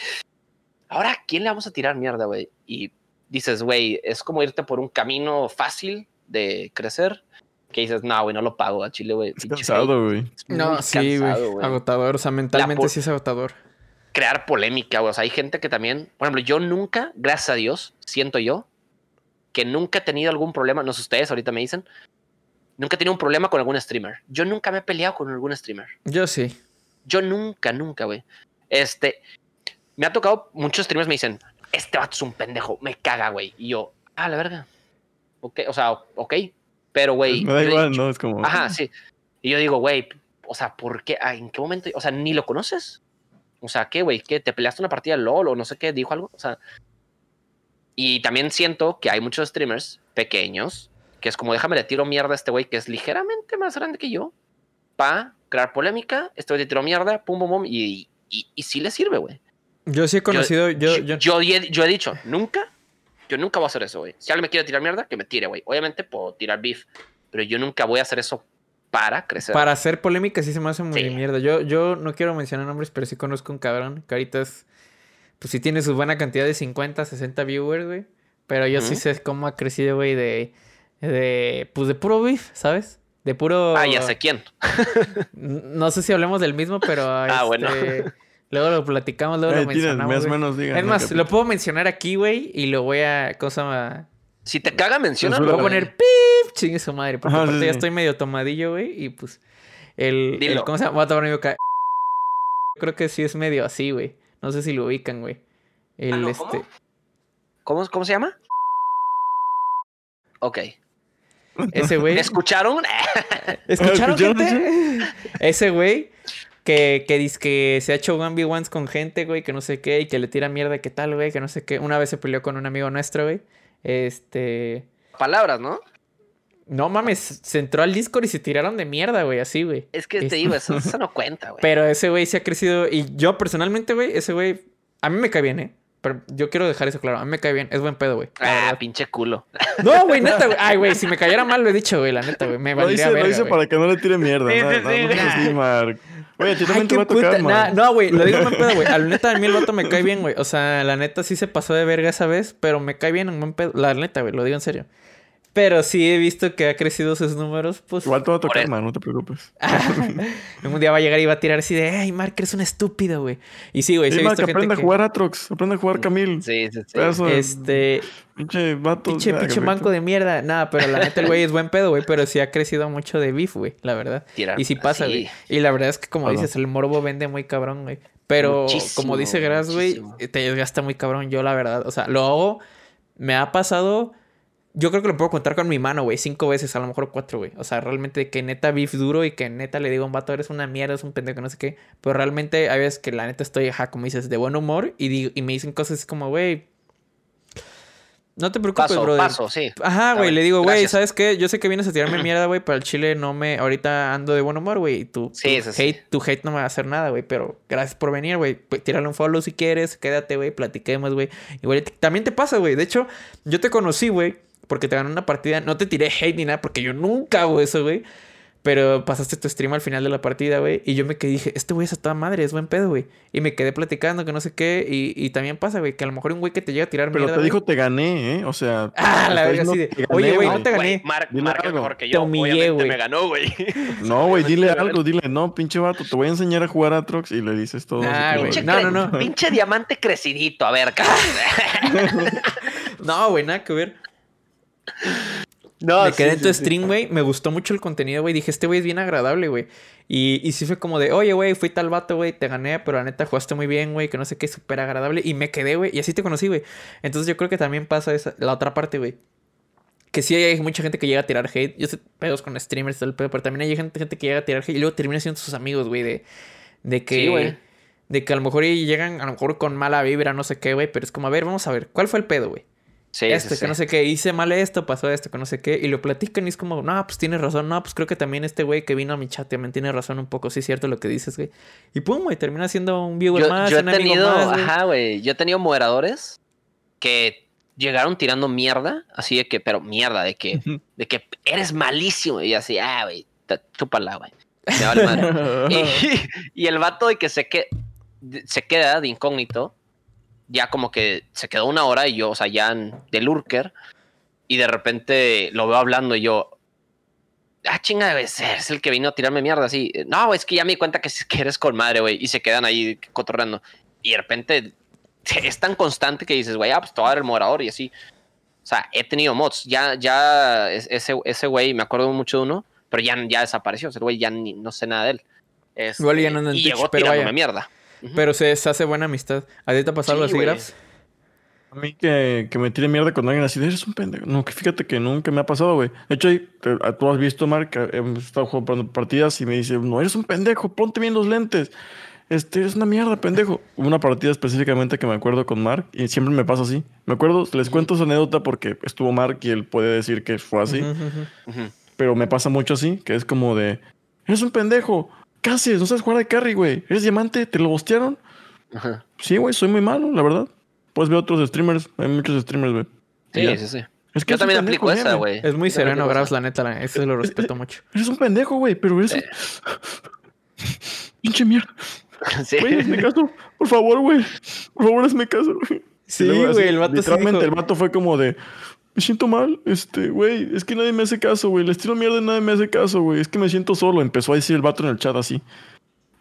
Ahora, ¿a quién le vamos a tirar mierda, güey? Y dices, güey, es como irte por un camino fácil de crecer. Que dices, no, güey, no lo pago a Chile, güey. Es cansado, güey. No, sí, güey. Agotador. O sea, mentalmente sí es agotador. crear polémica, güey. O sea, hay gente que también, por ejemplo, yo nunca, gracias a Dios, siento yo, que nunca he tenido algún problema, no sé ustedes, ahorita me dicen, nunca he tenido un problema con algún streamer. Yo nunca me he peleado con algún streamer. Yo sí. Yo nunca, nunca, güey. Este, me ha tocado, muchos streamers me dicen, este vato es un pendejo, me caga, güey. Y yo, ah, la verga. Ok, o sea, ok. Pero, güey. Me da igual, dicho- ¿no? Es como. Ajá, sí. Y yo digo, güey, o sea, ¿por qué? Ah, ¿En qué momento? O sea, ni lo conoces. O sea, ¿qué, güey? ¿Qué? ¿Te peleaste una partida de LOL o no sé qué? ¿Dijo algo? O sea. Y también siento que hay muchos streamers pequeños que es como, déjame le tiro mierda a este güey que es ligeramente más grande que yo para crear polémica. Este güey te tiró mierda, pum, pum, pum. Y, y, y sí le sirve, güey. Yo sí he conocido. Yo, yo, yo, he, yo he dicho, nunca, yo nunca voy a hacer eso, güey. Si alguien me quiere tirar mierda, que me tire, güey. Obviamente puedo tirar beef, pero yo nunca voy a hacer eso para crecer. Para hacer polémica sí se me hace muy Sí. mierda. Yo, yo no quiero mencionar nombres, pero sí conozco un cabrón es... Pues sí tiene su buena cantidad de 50, 60 viewers, güey. Pero yo sí sé cómo ha crecido, güey, de... De... Pues de puro beef, ¿sabes? De puro... Ah, ya sé quién. No sé si hablemos del mismo, pero... Ah, bueno. este, Luego lo platicamos, luego Eh, lo mencionamos, más o güey. menos digan. Es más, Que- lo puedo mencionar aquí, güey, y lo voy a... Cosa... Si te caga, menciona. Voy a poner pip, chingue su madre, porque Ajá, sí, aparte ya sí. estoy medio tomadillo, güey, y pues el, el. ¿cómo se llama? Voy a tomar mi boca. Creo que sí es medio así, güey. No sé si lo ubican, güey. El Ah, no, este ¿cómo? ¿Cómo, ¿Cómo se llama? Ok. ese güey. ¿Me escucharon? ¿Escucharon, ¿Escucharon gente? ese güey que, que dice que se ha hecho 1v1s con gente, güey, que no sé qué, y que le tira mierda, que tal, güey, que no sé qué. Una vez se peleó con un amigo nuestro, güey. Este. Palabras, ¿no? No mames, se entró al Discord y se tiraron de mierda, güey, así, güey. Es que Es- te digo, eso, eso no cuenta, güey. Pero ese güey sí ha crecido. Y yo personalmente, güey, ese güey. A mí me cae bien, ¿eh? Pero yo quiero dejar eso claro. A mí me cae bien. Es buen pedo, güey. Ah, verdad. pinche culo. No, güey, neta, güey. Ay, güey, si me cayera mal lo he dicho, güey, la neta, güey. Me Lo valdría lo verga, hice güey. para que no le tire mierda. Sí, no, sí, no, Mark. Oye, a ti Ay, también te qué va a tocar, puta. Nah, no, güey, lo digo en buen pedo, güey. A la neta, a mí el vato me cae bien, güey. O sea, la neta sí se pasó de verga esa vez, pero me cae bien en buen pedo. La neta, güey, lo digo en serio. Pero sí he visto que ha crecido sus números, pues. Igual te va a tocar, man, no te preocupes. un día va a llegar y va a tirar así de, ay, Mark, eres un estúpido, güey. Y sí, güey, sí he Mark, gente aprende a que... jugar Atrox. Aprende a jugar Camil. Sí, sí, sí. Pedazo Este, Pinche vato. Pinche, ya, pinche manco de mierda. Nada, pero la neta el güey es buen pedo, güey. Pero sí ha crecido mucho de beef, güey. La verdad. Tirar- Y sí pasa, sí. güey. Y la verdad es que, como dices, el morbo vende muy cabrón, güey. Pero, Muchísimo, como dice Gras, güey, te desgasta muy cabrón. Yo, la verdad. O sea, lo hago. Me ha pasado. Yo creo que lo puedo contar con mi mano, güey. Cinco veces, a lo mejor cuatro, güey. O sea, realmente que neta beef duro y que neta le digo a un vato, eres una mierda, es un pendejo, no sé qué. Pero realmente hay veces que la neta estoy, ajá, como dices, de buen humor y, digo, y me dicen cosas como, güey. No te preocupes, Paso, brother. paso, sí. Ajá, güey, le digo, güey. ¿sabes qué? Yo sé que vienes a tirarme mierda, güey, pero al chile no me... Ahorita ando de buen humor, güey, y tu, Sí, tu sí, sí. hate, tu hate no me va a hacer nada, güey, pero gracias por venir, güey. Pues, Tírale un follow si quieres, quédate, güey, platiquemos, güey. Igual también te pasa, güey. De hecho, yo te conocí, güey, porque te ganó una partida. No te tiré hate ni nada, porque yo nunca hago eso, güey. Pero pasaste tu stream al final de la partida, güey. Y yo me quedé dije, este güey es a toda madre, es buen pedo, güey. Y me quedé platicando que no sé qué. Y, y también pasa, güey, que a lo mejor un güey que te llega a tirar Pero mierda, te güey. dijo te gané, ¿eh? O sea. Ah, la verga, así de, te gané, "Oye, güey, güey". no te gané. Güey, Mark, mejor que Te yo. humillé, Obviamente güey. me ganó, güey. No, güey, dile algo, dile, no, pinche vato, te voy a enseñar a jugar a Trox y le dices todo. Ah, güey. No, no, no. pinche diamante crecidito, a ver, cabrón. No, güey, nada que ver. No, me quedé sí, en tu sí, stream, güey. Me gustó mucho el contenido, güey. Dije, este güey es bien agradable, güey. Y, y sí fue como de, oye, güey, fui tal vato, güey, te gané, pero la neta jugaste muy bien, güey, que no sé qué, súper agradable. Y me quedé, güey. Y así te conocí, güey. Entonces yo creo que también pasa esa, la otra parte, güey. Que sí hay mucha gente que llega a tirar hate. Yo sé pedos con streamers, todo el pedo, pero también hay gente, gente que llega a tirar hate y luego termina siendo sus amigos, güey, de, de que. Güey. de que a lo mejor llegan, a lo mejor con mala vibra, no sé qué, güey. Pero es como, a ver, vamos a ver, ¿cuál fue el pedo, güey? Sí, esto, sí, que sí. no sé qué, hice mal esto, pasó esto, que no sé qué, y lo platican y es como, no, pues tienes razón, no, pues creo que también este güey que vino a mi chat también tiene razón un poco, sí es cierto lo que dices, güey. Y pum, güey, termina siendo un viewer Yo, más, yo he un amigo tenido, más, ajá, güey. Yo he tenido moderadores que llegaron tirando mierda, así de que, pero mierda, de que, de que eres malísimo. Y así, ah, güey, chúpala, güey. Me vale madre. y, y el vato de que se, que, se queda de incógnito, ya como que se quedó una hora y yo, o sea, ya en- de lurker, y de repente lo veo hablando y yo, ah, chinga, güey, es el que vino a tirarme mierda así. No, es que ya me di cuenta que, que eres con madre, güey, y se quedan ahí cotorreando. Y de repente es tan constante que dices, güey, ah, pues te voy a dar el moderador y así. O sea, he tenido mods. Ya, ya, es- ese, ese güey, me acuerdo mucho de uno, pero ya, ya desapareció. Ese güey ya ni, no sé nada de él. Este, Igual ya no en y Twitch, llegó pero tirándome vaya. mierda. Pero se, se hace buena amistad. ¿A ti te ha pasado Sí, así. Grabs? A mí que, que me tire mierda con alguien así, de, eres un pendejo. No, que fíjate que nunca me ha pasado, güey. De hecho, ahí, te- a- tú has visto, Mark, hemos estado jugando partidas y me dice, no, eres un pendejo, ponte bien los lentes. Este, eres una mierda, pendejo. Hubo una partida específicamente que me acuerdo con Mark y siempre me pasa así. Me acuerdo, les cuento esa anécdota porque estuvo Mark y él puede decir que fue así. Pero me pasa mucho así, que es como de, eres un pendejo. ¿Qué haces? No sabes jugar de carry, güey. ¿Eres diamante? ¿Te lo bostearon? Ajá. Sí, güey, soy muy malo, la verdad. Puedes ver otros streamers. Hay muchos streamers, güey. Sí, sí, sí. Es que Yo también pendejo, aplico esa, güey. Es muy sereno, esa. la neta, la- eso lo respeto mucho. Eres un pendejo, güey, pero eres un... Pinche mierda. Sí. Güey, hazme caso. Por favor, güey. Por favor, hazme caso, güey. Sí, güey, el vato sí Literalmente dijo- el vato fue como de... Me siento mal, este, güey, es que nadie me hace caso, güey. Les tiro mierda y nadie me hace caso, güey. Es que me siento solo. Empezó a decir el vato en el chat así.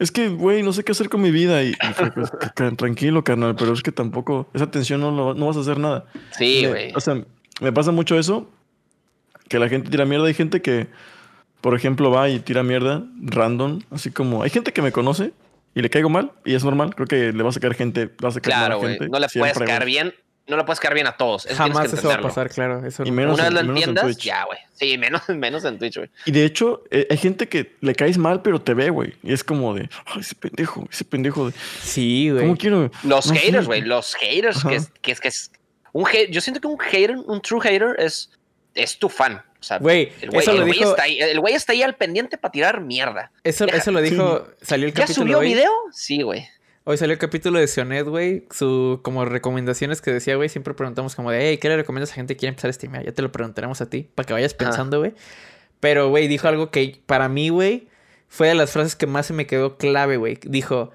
Es que, güey, no sé qué hacer con mi vida. Y, y fue, pues, tranquilo, carnal, pero es que tampoco, esa tensión no, lo- no vas a hacer nada. Sí, güey. O sea, me pasa mucho eso, que la gente tira mierda. Hay gente que, por ejemplo, va y tira mierda random, así como... Hay gente que me conoce y le caigo mal, y es normal. Creo que le va a sacar gente, va a sacar Claro, gente. No le siempre, puedes caer bien. No le puedes caer bien a todos. Eso Jamás tienes que eso va a pasar, claro. Eso Y no. menos Una vez en- lo menos en entiendas, Twitch. ya, güey. Sí, menos, menos en Twitch, güey. Y de hecho, eh, hay gente que le caes mal, pero te ve, güey. Y es como de, ay, ese pendejo, ese pendejo. De, Sí, güey. ¿Cómo quiero? Los No, haters, sí. güey. Los haters, Ajá. que es, que es que es. Un hate, yo siento que un hater, un true hater, es, es tu fan. O sea, Güey, el güey, está ahí, el güey está ahí al pendiente para tirar mierda. Eso, Ya- eso lo dijo, salió el ¿Ya capítulo subió hoy. video? Sí, güey. Hoy salió el capítulo de Sionet, güey. Su como recomendaciones que decía, güey. Siempre preguntamos como de, hey, ¿qué le recomiendas a gente que quiere empezar a streamear? Ya te lo preguntaremos a ti, para que vayas pensando, güey. Pero, güey, dijo algo que para mí, güey, fue de las frases que más se me quedó clave, güey. Dijo,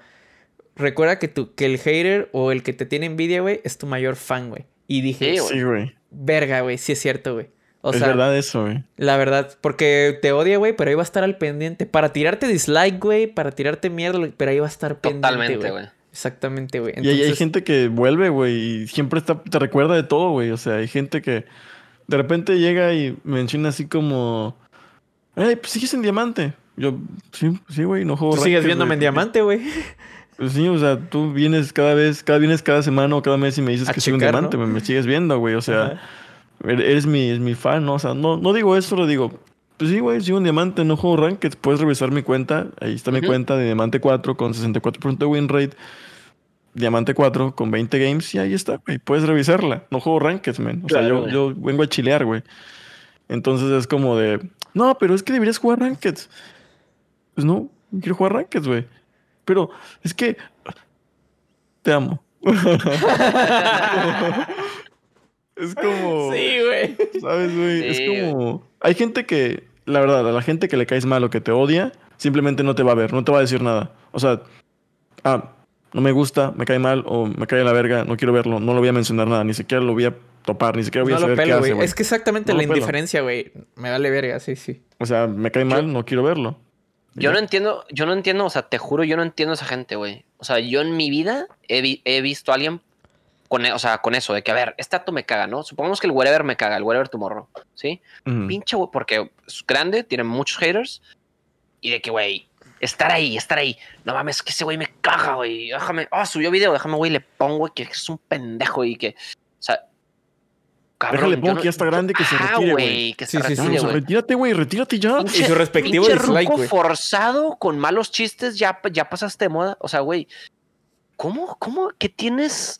recuerda que tú, que el hater o el que te tiene envidia, güey, es tu mayor fan, güey. Y dije, Sí, güey. Sí, güey. verga, güey, sí es cierto, güey. O es sea, verdad eso, güey. la verdad, porque te odia, güey, pero ahí va a estar al pendiente. Para tirarte dislike, güey, para tirarte mierda, pero ahí va a estar pendiente, Totalmente, güey. Exactamente, güey. Y hay, hay gente que vuelve, güey, y siempre está, te recuerda de todo, güey. O sea, hay gente que de repente llega y menciona así como, hey, pues sigues en diamante. Yo, sí, sí, güey, no juego Tú sigues viéndome güey, en diamante, güey. Pues sí, o sea, tú vienes cada vez, cada vienes cada semana o cada mes y me dices A que soy un checar, diamante, ¿no? me, me sigues viendo, güey. O sea, Ajá. Er- eres mi, es mi fan, ¿no? O sea, no, no digo eso, lo digo. Pues sí, güey, soy un diamante, no juego ranked. Puedes revisar mi cuenta. Ahí está mi cuenta de diamante 4 con 64% de win rate. Diamante 4 con 20 games y ahí está, güey. Puedes revisarla. No juego ranked, man. O sea, yo, güey. yo vengo a chilear, güey. Entonces es como de, no, pero es que deberías jugar ranked. Pues no, no quiero jugar ranked, güey. Pero es que te amo. Es como. Sí, güey. ¿Sabes, güey? Sí, es como. Hay gente que, la verdad, a la gente que le caes mal o que te odia, simplemente no te va a ver, no te va a decir nada. O sea, ah, no me gusta, me cae mal o me cae la verga, no quiero verlo, no lo voy a mencionar nada, ni siquiera lo voy a topar, ni siquiera voy No a lo saber qué pelo, hace, güey. güey. Es que exactamente No la indiferencia, güey. Me vale verga, sí, sí. O sea, me cae mal, no quiero verlo. Yo ya. no entiendo, yo no entiendo, o sea, te juro, yo no entiendo a esa gente, güey. O sea, yo en mi vida he, vi- he visto a alguien con, e- o sea, con eso, de que, a ver, este dato me caga, ¿no? Supongamos que el whatever me caga, el whatever tu morro, ¿sí? Ujú. Pinche, güey, porque es grande, tiene muchos haters. Y de que, güey, estar ahí, estar ahí. No mames, que ese güey me caga, güey. Déjame, ah, subió video, déjame, güey, le pongo, güey, que es un pendejo y que, o sea, Déjale, yo pongo que ya está grande, que se Ajá, retire, güey. Que Sí, se sí, sí. Ya, retire, o sea, güey. retírate, güey, retírate ya. Y su respectivo pinche dislike, güey. forzado con malos chistes, ya, ya pasaste de moda. O sea, güey, ¿cómo, cómo, qué tienes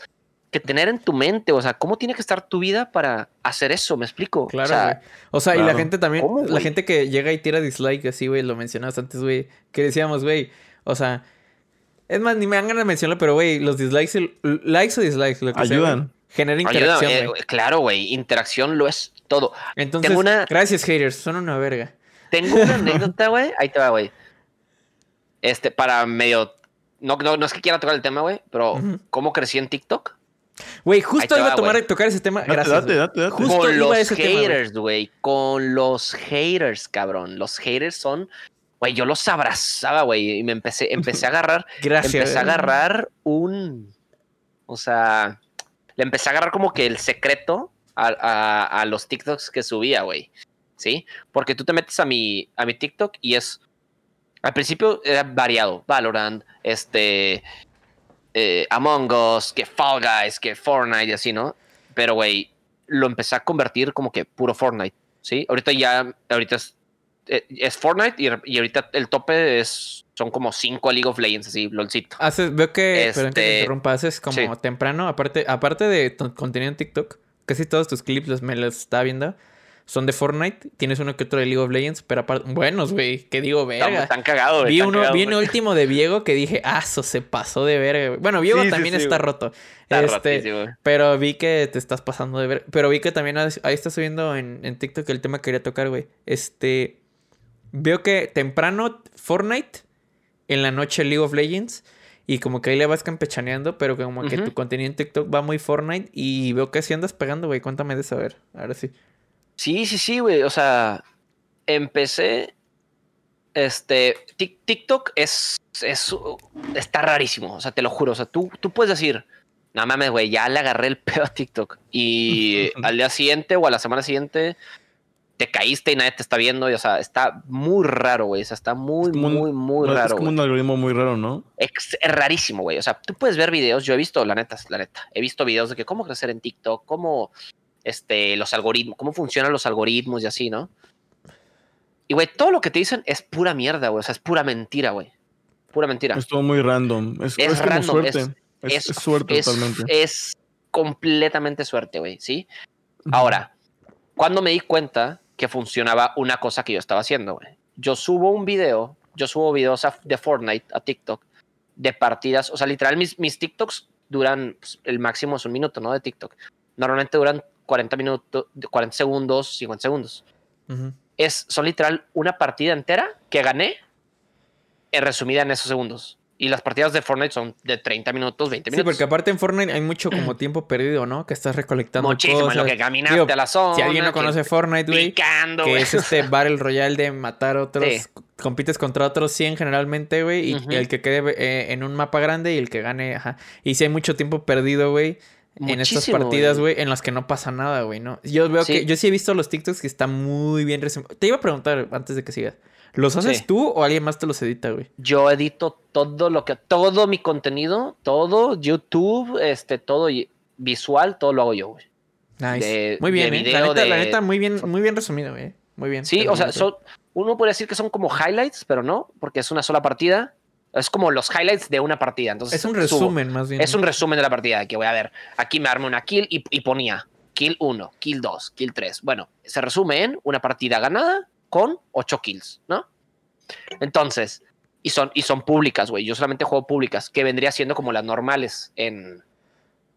que tener en tu mente? O sea, ¿cómo tiene que estar tu vida para hacer eso? ¿Me explico? Claro, o sea, güey. O sea, y la gente también, ¿Cómo, la gente que llega y tira dislike así, güey, lo mencionabas antes, güey, que decíamos, güey, o sea, es más, ni me dan ganas de mencionarlo, pero, güey, los dislikes, el- likes o dislikes, lo que sea, Ayudan. güey, genera ayuda, interacción, eh, güey. claro, güey, interacción lo es todo. Entonces, tengo una- gracias, haters, son una verga. Tengo una anécdota, güey. Ahí te va, güey. Este, para medio. No, no, no es que quiera tocar el tema, güey, pero. ¿cómo crecí en TikTok? Güey, justo iba va, a tomar, güey. tocar ese tema, gracias. date, date, date. Justo con iba a los ese tema, güey. haters, güey. Con los haters, cabrón. Los haters son. Güey, yo los abrazaba, güey. Y me empecé, empecé a agarrar. Gracias. empecé a agarrar un. O sea. Le empecé a agarrar como que el secreto a, a- a los TikToks que subía, güey. ¿Sí? Porque tú te metes a mi, a mi TikTok y es. Al principio era variado. Valorant, este. Eh, Among Us, que Fall Guys, que Fortnite y así, ¿no? Pero, güey, lo empecé a convertir como que puro Fortnite, ¿sí? Ahorita ya, ahorita es, eh, es Fortnite y, y ahorita el tope es, son como cinco League of Legends, así, lolcito. Haces, veo que, perdón que te Este, interrumpa, haces como sí. temprano, aparte, aparte de contenido en TikTok, casi todos tus clips los me los estaba viendo, son de Fortnite, tienes uno que otro de League of Legends, pero aparte, buenos, güey, que digo, verga. están cagados, güey. Vi uno, vi güey. último de Viego que dije, ah, eso se pasó de verga, güey. Bueno, Sí, sí, también sí, está roto. Está este, rotísimo, pero vi que te estás pasando de ver. Pero vi que también has- ahí estás subiendo en, en TikTok el tema que quería tocar, güey. Este. Veo que temprano Fortnite, en la noche League of Legends. Y como que ahí le vas campechaneando, pero como que tu contenido en TikTok va muy Fortnite. Y veo que sí andas pegando, güey. Cuéntame de eso, a ver. Ahora sí. Sí, sí, sí, güey. O sea, empecé. Este. Tik- TikTok es, es. Está rarísimo. O sea, te lo juro. O sea, tú, tú puedes decir. No mames, güey, ya le agarré el pedo a TikTok. Y al día siguiente o a la semana siguiente te caíste y nadie te está viendo. Y, o sea, está muy raro, güey. O sea, está muy, Es muy, muy No, raro. es como güey. un algoritmo muy raro, ¿no? Ex- es rarísimo, güey. O sea, tú puedes ver videos. Yo he visto, la neta, la neta. He visto videos de que cómo crecer en TikTok, cómo este, los algoritmos, cómo funcionan los algoritmos y así, ¿no? Y, güey, todo lo que te dicen es pura mierda, güey. O sea, es pura mentira, güey. Pura mentira. Es todo muy random. Es, Es es como random, suerte. es- suerte es, totalmente. es completamente suerte, güey, ¿sí? Ahora, cuando me di cuenta que funcionaba una cosa que yo estaba haciendo, güey. Yo subo un video, yo subo videos a- de Fortnite a TikTok de partidas, o sea, literal, mis, mis TikToks duran, pues, el máximo es un minuto, ¿no? De TikTok. Normalmente duran 40 minutos, 40 segundos, 50 segundos. Ujú. Es, son literal una partida entera que gané eh, resumida en esos segundos. Y las partidas de Fortnite son de 30 minutos, 20 Sí, minutos. porque aparte en Fortnite hay mucho como tiempo perdido, ¿no? Que estás recolectando Muchísimo, en lo cosas. que caminaste Digo, a la zona. Si alguien no conoce Fortnite, güey, Picando, que güey. es este Battle Royale de matar otros, Sí. compites contra otros 100 generalmente, güey, y Ujú. el que quede eh, en un mapa grande y el que gane, ajá. Y si hay mucho tiempo perdido, güey, en estas partidas, güey. en las que no pasa nada, güey, ¿no? Yo veo Sí. que, yo sí he visto los TikToks que están muy bien resumidos. Te iba a preguntar antes de que sigas, ¿los haces Sí. tú o alguien más te los edita, güey? Yo edito todo lo que, todo mi contenido, todo, YouTube, este, todo visual, todo lo hago yo, güey. Nice. De- muy bien, de ¿eh? La neta, la de- neta, muy bien, muy bien resumido, güey. Muy bien. Sí, o sea, son, uno podría decir que son como highlights, pero no, porque es una sola partida. Es como los highlights de una partida. Entonces, Es un subo. resumen, más bien. Es un resumen de la partida, de que voy a ver, aquí me armo una kill y, y ponía kill 1, kill 2, kill 3. Bueno, se resume en una partida ganada con 8 kills, ¿no? Entonces, y son, y son públicas, güey. Yo solamente juego públicas, que vendría siendo como las normales en,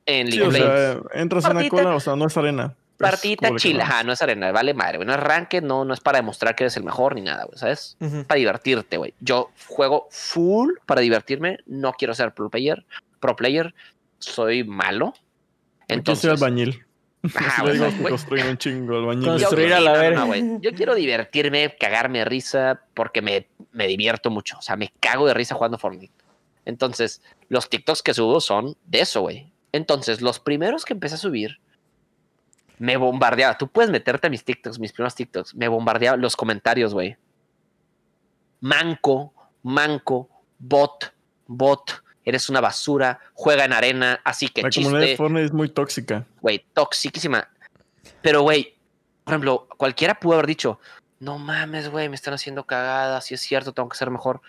en Sí, League o of Legends. sea, entras en la cola, o sea, no es arena. Que chila, no. ajá, no es arena, vale madre, güey. No es ranked, no, no es para demostrar que eres el mejor ni nada, güey, ¿sabes? Para divertirte, güey. Yo juego full para divertirme, no quiero ser pro player, pro player, soy malo. Yo soy Entonces, albañil. Ajá, güey, digo güey. que construyen un chingo albañil. yo- Construir a la no. Yo quiero divertirme, cagarme de risa, porque me, me divierto mucho. O sea, me cago de risa jugando Fortnite. Entonces, los TikToks que subo son de eso, güey. Entonces, los primeros que empecé a subir, me bombardeaba. Tú puedes meterte a mis TikToks, mis primeros TikToks. Me bombardeaba los comentarios, güey. Manco, manco, bot, bot. Eres una basura, juega en arena, así que La comunidad de Fortnite es muy tóxica. güey, toxiquísima. Pero, güey, por ejemplo, cualquiera pudo haber dicho, no mames, güey, me están haciendo cagada, si es cierto, tengo que ser mejor.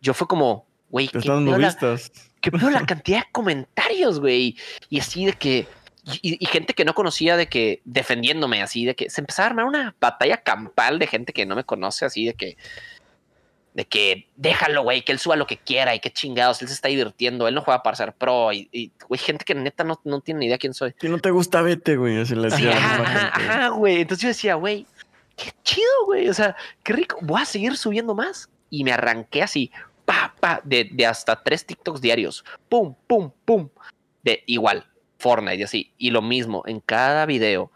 Yo fue como, güey, qué pedo la, vistas. qué pedo la cantidad de comentarios, güey. Y así de que, y, y gente que no conocía de que, defendiéndome, así de que, se empezaba a armar una batalla campal de gente que no me conoce, así de que, de que déjalo, güey, que él suba lo que quiera y qué chingados, él se está divirtiendo, él no juega para ser pro y, güey, gente que neta no, no tiene ni idea quién soy. Si no te gusta, vete, güey. Así le decía ajá, güey. Entonces yo decía, güey, qué chido, güey. O sea, qué rico. Voy a seguir subiendo más. Y me arranqué así, pa, pa, de, de hasta tres TikToks diarios. Pum, pum, pum. De igual, Fortnite y así. Y lo mismo, en cada video,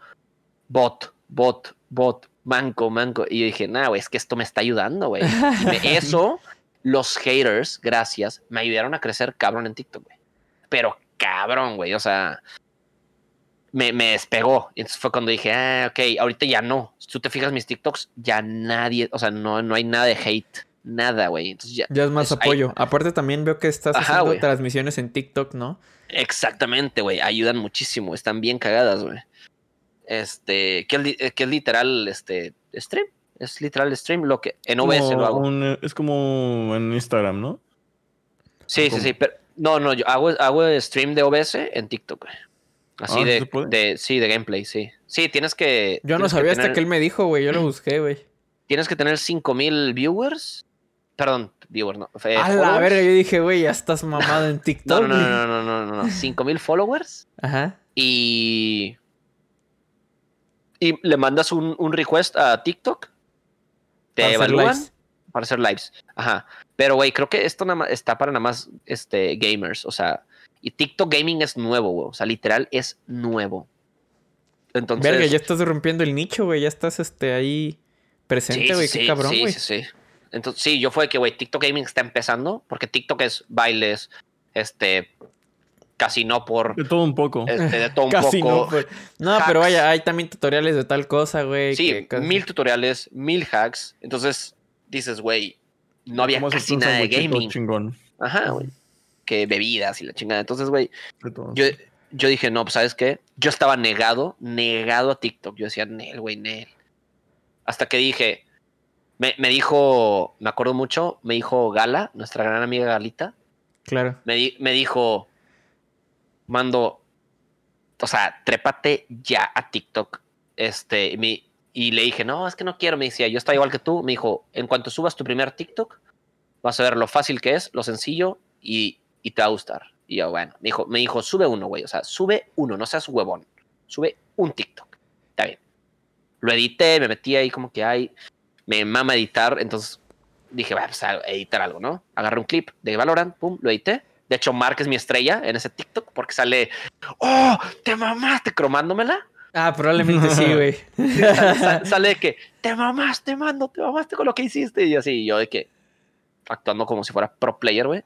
bot, bot, bot, manco, manco. Y yo dije, nah, güey, es que esto me está ayudando, güey. Eso, los haters, gracias, me ayudaron a crecer cabrón en TikTok, güey. Pero cabrón, güey. O sea, me, me despegó. Entonces fue cuando dije, ah, ok, ahorita ya no. Si tú te fijas mis TikToks, ya nadie, o sea, no, no hay nada de hate. Nada, güey. Entonces ya. Ya es más es- hay- apoyo. Aparte también veo que estás Ajá, haciendo transmisiones en TikTok, ¿no? Exactamente, güey. Ayudan muchísimo. Están bien cagadas, güey. Este, que es, eh, que es literal, este, stream. Es literal stream. Lo que en OBS Como lo hago. un- es como en Instagram, ¿no? Sí, sí, sí. Pero, no, no, yo hago, hago stream de OBS en TikTok, güey. Así Ah, ¿sí de, se puede? de, sí, de gameplay, sí. Sí, tienes que. Yo no que sabía hasta que él me dijo, güey. Yo lo busqué, güey. Tienes que tener 5000 viewers. Perdón, viewers, no. eh, A la verga, yo dije, güey, ya estás mamado en TikTok. no, no, no, no, no, no, no. 5000 followers Ajá. y. Y le mandas un, un request a TikTok. Te Para hacer evalúan lives. para hacer lives. Ajá. Pero, güey, creo que esto nada más está para nada más este, gamers. O sea, y TikTok Gaming es nuevo, güey. O sea, literal es nuevo. Entonces. Verga, ya estás rompiendo el nicho, güey. Ya estás este, ahí presente, güey. Qué cabrón, sí, güey. sí, sí. Entonces, sí, yo fue que, güey, TikTok Gaming está empezando, porque TikTok es bailes, este, casi no por, De todo un poco. este, de todo un Casi poco. no, pues. No, pero vaya, hay también tutoriales de tal cosa, güey. sí, que casi- mil tutoriales, mil hacks. Entonces, dices, güey, no había ¿Cómo hacer casi nada de gaming. chingón. Ajá, güey. Que bebidas y la chingada. Entonces, güey, De todo. yo, yo dije, no, pues, ¿sabes qué? Yo estaba negado, negado a TikTok. Yo decía, Nel, güey, Nel. Hasta que dije, me, me dijo, me acuerdo mucho, me dijo Gala, nuestra gran amiga Galita, Claro. me, di- me dijo, mando, o sea, trépate ya a TikTok. Este, mi, y le dije, no, es que no quiero. Me decía, yo estoy igual que tú. Me dijo, en cuanto subas tu primer TikTok, vas a ver lo fácil que es, lo sencillo y, y te va a gustar. Y yo, bueno, me dijo, me dijo, sube uno, güey. O sea, sube uno, no seas huevón. Sube un TikTok. Está bien. Lo edité, me metí ahí como que hay, me mama editar. Entonces dije, va, pues a editar algo, ¿no? Agarré un clip de Valorant, pum, lo edité. De hecho, Mark es mi estrella en ese TikTok porque sale, oh, te mamaste cromándomela. Ah, probablemente sí, güey. Sale, sale- de que, te mamaste, mando, te mamaste con lo que hiciste. Y así, yo de que, actuando como si fuera pro player, güey.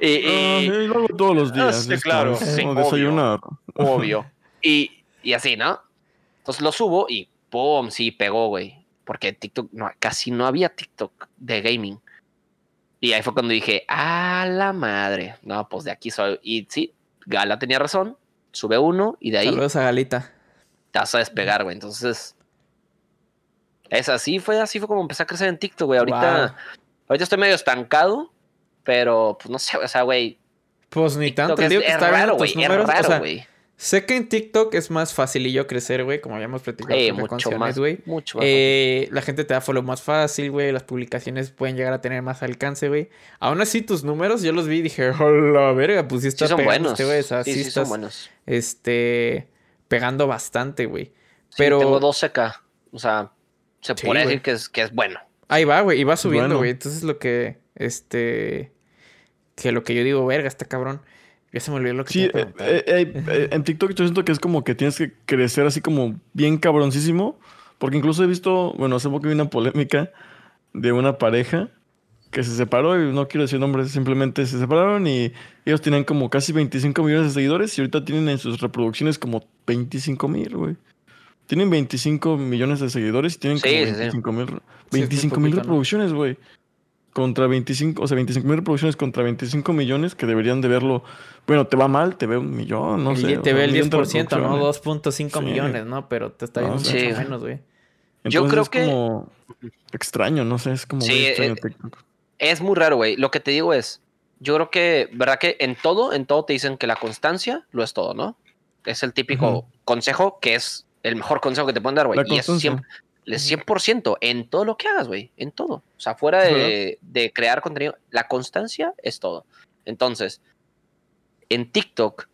Y, y- Ah, lo hago todos los días. sí, es claro, como- sí, como obvio. desayunar. obvio. Y, y así, ¿no? Entonces lo subo y ¡pum! Sí, pegó, güey. Porque TikTok, no, casi no había TikTok de gaming. Y ahí fue cuando dije, ¡a la madre! No, pues de aquí soy. Y sí, Gala tenía razón. Sube uno y de ahí Saludos a Galita. te vas a despegar, güey. Entonces, es así, fue así fue como empecé a crecer en TikTok, güey. Ahorita, ahorita estoy medio estancado, pero pues no sé, o sea, güey. Pues ni TikTok tanto. es, Digo que es está raro, güey. Es o raro, sea, güey. Sé que en TikTok es más fácil y yo crecer, güey, como habíamos platicado Eh, con mucho canciones, más, güey. mucho más. Eh, la gente te da follow más fácil, güey. Las publicaciones pueden llegar a tener más alcance, güey. Aún así, tus números, yo los vi y dije, hola, verga, pues sí está sí son pegando buenos. este güey. O sea, sí, sí, sí son estás, buenos. este, pegando bastante, güey. Sí, Pero tengo 12k. O sea, se Sí, puede decir que es, que es bueno. ahí va, güey. Y va subiendo, Bueno. güey. Entonces lo que, este, que lo que yo digo, verga, está cabrón. Ya se me olvidó lo que Sí, eh, eh, eh, eh, en TikTok yo siento que es como que tienes que crecer así como bien cabroncísimo. Porque incluso he visto, bueno, hace poco vi una polémica de una pareja que se separó y no quiero decir nombres, simplemente se separaron y ellos tenían como casi 25 millones de seguidores y ahorita tienen en sus reproducciones como 25 mil, güey. Tienen 25 millones de seguidores y tienen Sí, como sí, sí. 25 mil muy 25 mil poquito, ¿no? reproducciones, güey. Contra 25, o sea, 25 mil reproducciones contra 25 millones que deberían de verlo. Bueno, te va mal, te ve un millón, no El sé. te ve el millón de 10%, ¿no? reproducciones. 2.5 Sí. millones, ¿no? Pero te está viendo mucho Sí. menos, güey. Yo Entonces creo es que- como extraño, no sé, es como Sí, muy extraño eh. Es muy raro, güey. Lo que te digo es, yo creo que, ¿verdad que en todo, en todo te dicen que la constancia lo es todo, ¿no? Es el típico consejo que es el mejor consejo que te pueden dar, güey. Y es constancia. 100%, es 100% en todo lo que hagas, güey. En todo. O sea, fuera de, de crear contenido, la constancia es todo. Entonces, en TikTok,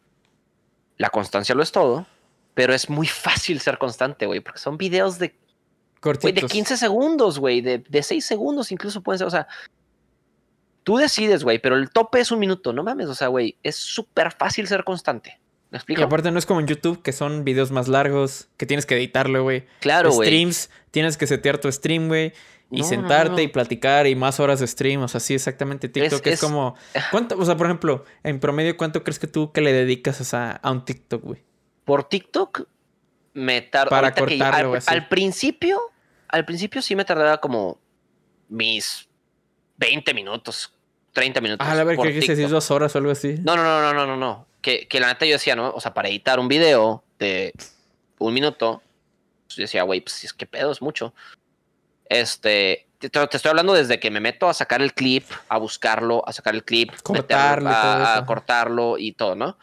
la constancia lo es todo, pero es muy fácil ser constante, güey, porque son videos de de Cortitos. 15 segundos, güey, de, de 6 segundos incluso pueden ser, o sea, tú decides, güey, pero el tope es un minuto, no mames, o sea, güey, es súper fácil ser constante. ¿Me Y explico? aparte no es como en YouTube, que son videos más largos, que tienes que editarlo, güey. claro, güey. Streams, tienes que setear tu stream, güey. Y No, sentarte no. y platicar y más horas de stream. O sea, sí, exactamente. TikTok es, es- como... ¿cuánto, o sea, por ejemplo, en promedio, ¿cuánto crees que tú que le dedicas o sea, a un TikTok, güey? Por TikTok me tarda Para ahorita que cortarlo, al, principio, al principio sí me tardaba como mis 20 minutos, 30 minutos. Ah, a ver, que dices dos horas o algo así. No, no, no, no, no, no, no. Que, que la neta yo decía, ¿no? O sea, para editar un video de un minuto, pues yo decía, güey, pues es que pedo, es mucho. Este, te, te estoy hablando desde que me meto a sacar el clip, a buscarlo, a sacar el clip, Cortarlo meterlo, a, a cortarlo y todo, ¿no?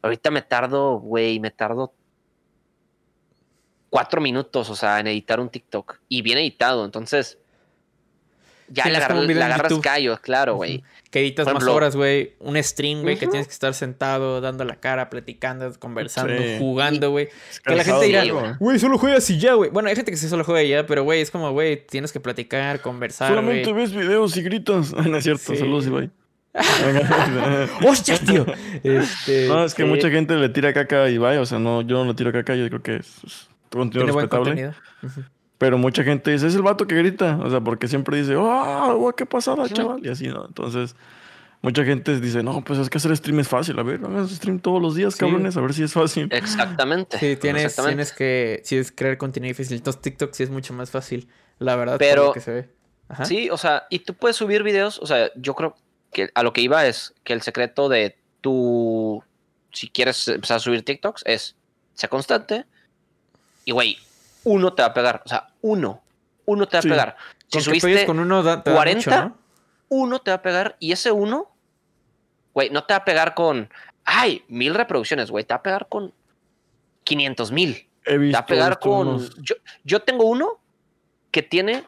Ahorita me tardo, güey, me tardo cuatro minutos, o sea, en editar un TikTok. Y bien editado, entonces. Ya Sí, le, video le agarras YouTube. callo, claro, güey. Ujú. Que editas más horas, güey. Un stream, güey, que tienes que estar sentado, dando la cara, platicando, conversando, Sí. jugando, güey. Que la gente dirá, sí, güey. güey, solo juegas y ya, güey. Bueno, hay gente que sí solo juega y ya, pero, güey, es como, güey, tienes que platicar, conversar, Solamente güey. ves videos y gritas. no es cierto, Sí. saludos, Ibai. ¡Hostia, tío! Este, no, es que mucha gente le tira caca a Ibai, o sea, no, yo no le tiro caca, yo creo que es, es contenido tiene buen respetable. contenido. Pero mucha gente dice, es el vato que grita. O sea, porque siempre dice, ¡ah, güey, qué pasada, chaval! Y así, ¿no? Entonces, mucha gente dice, no, pues es que hacer stream es fácil. A ver, hagan stream todos los días, Sí. cabrones, a ver si es fácil. Exactamente. Sí, tienes, exactamente. tienes que. Si es crear contenido difícil. Entonces, TikTok sí es mucho más fácil. La verdad, por Pero- lo que se ve. Ajá. Sí, o sea, y tú puedes subir videos, o sea, yo creo que a lo que iba es que el secreto de tu, si quieres empezar a subir TikToks, es, sea constante y, güey, uno te va a pegar, o sea, uno, uno te va Sí. a pegar. Si Con subiste con uno da, te da 40, mucho, ¿no? uno te va a pegar y ese uno, güey, no te va a pegar con, ay, mil reproducciones, güey, te va a pegar con 500 mil. He Te va a pegar con. unos- Yo, yo tengo uno que tiene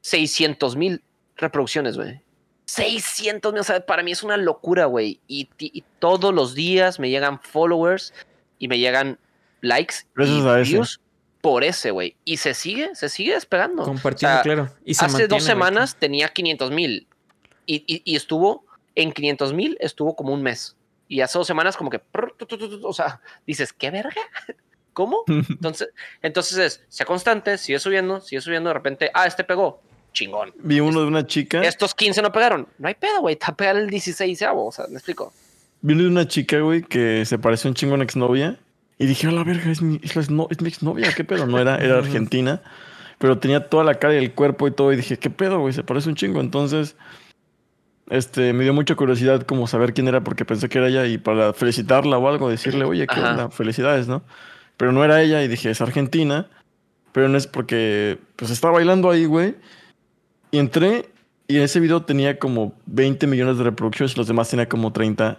600 mil reproducciones, güey. 600 mil, o sea, para mí es una locura, güey. Y, y todos los días me llegan followers y me llegan likes Gracias y views por ese, güey. Y se sigue, se sigue despegando. Compartiendo, O sea, claro. Y se Hace mantiene, dos semanas tenía 500 mil y, y- y estuvo en 500 mil, estuvo como un mes. Y hace dos semanas como que, o sea, dices, ¿qué verga? ¿Cómo? Entonces, entonces es, sea constante, sigue subiendo, sigue subiendo, de repente, ah, este pegó, chingón. Vi uno de una chica. Estos 15 no pegaron, no hay pedo, güey, te va a pegar el 16 o sea, me explico. Vi uno de una chica, güey, que se pareció un chingo a una exnovia. Y dije, a la verga, es mi, es la es mi exnovia, ¿qué pedo? No era, era argentina. Pero tenía toda la cara y el cuerpo y todo. Y dije, ¿qué pedo, güey? Se parece un chingo. Entonces, este, me dio mucha curiosidad como saber quién era porque pensé que era ella. Y para felicitarla o algo, decirle, oye, ¿qué onda? Felicidades, ¿no? Pero no era ella y dije, es argentina. Pero no es porque, pues estaba bailando ahí, güey. Y entré y en ese video tenía como 20 millones de reproducciones. Los demás tenía como 30.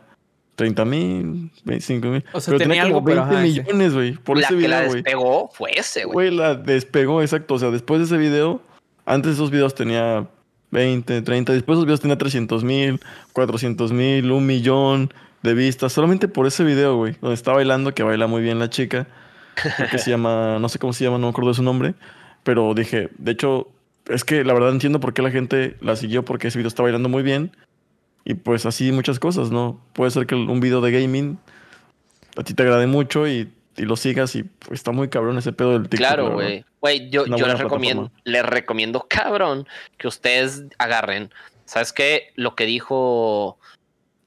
30 mil, 25 mil. O sea, pero tenía tenía, como algo, pero 20 ajá, ese. millones, güey. Por la ese que la video, güey. despegó fue ese, güey. Güey, la despegó, exacto. O sea, después de ese video, antes de esos videos tenía 20, 30. Después de esos videos tenía 300 mil, 400 mil, un millón de vistas. Solamente por ese video, güey. Donde está bailando, que baila muy bien la chica. Creo que se llama, no sé cómo se llama, no me acuerdo de su nombre. Pero dije, de hecho, es que la verdad entiendo por qué la gente la siguió, porque ese video está bailando muy bien. Y pues así muchas cosas, ¿no? Puede ser que un video de gaming a ti te agrade mucho y, y lo sigas y pues, está muy cabrón ese pedo del TikTok. la Claro, güey. Güey, yo, yo les recomiendo, les recomiendo, cabrón, que ustedes agarren. ¿Sabes qué? Lo que dijo,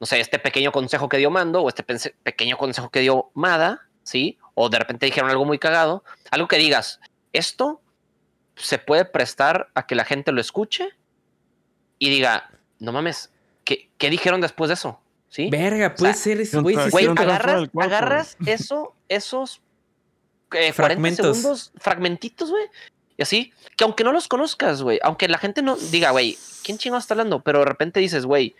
no sé, este pequeño consejo que dio Mando o este pequeño consejo que dio Mada, ¿sí? O de repente dijeron algo muy cagado. Algo que digas, esto se puede prestar a que la gente lo escuche y diga, no mames, ¿qué, qué dijeron después de eso? ¿Sí? Verga, puede sea, ser eso, güey. agarras, agarras eso, esos eh, 40 Fragmentos. segundos, fragmentitos, güey. Y así, que aunque no los conozcas, güey, aunque la gente no diga, güey, ¿quién chingado está hablando? Pero de repente dices, güey,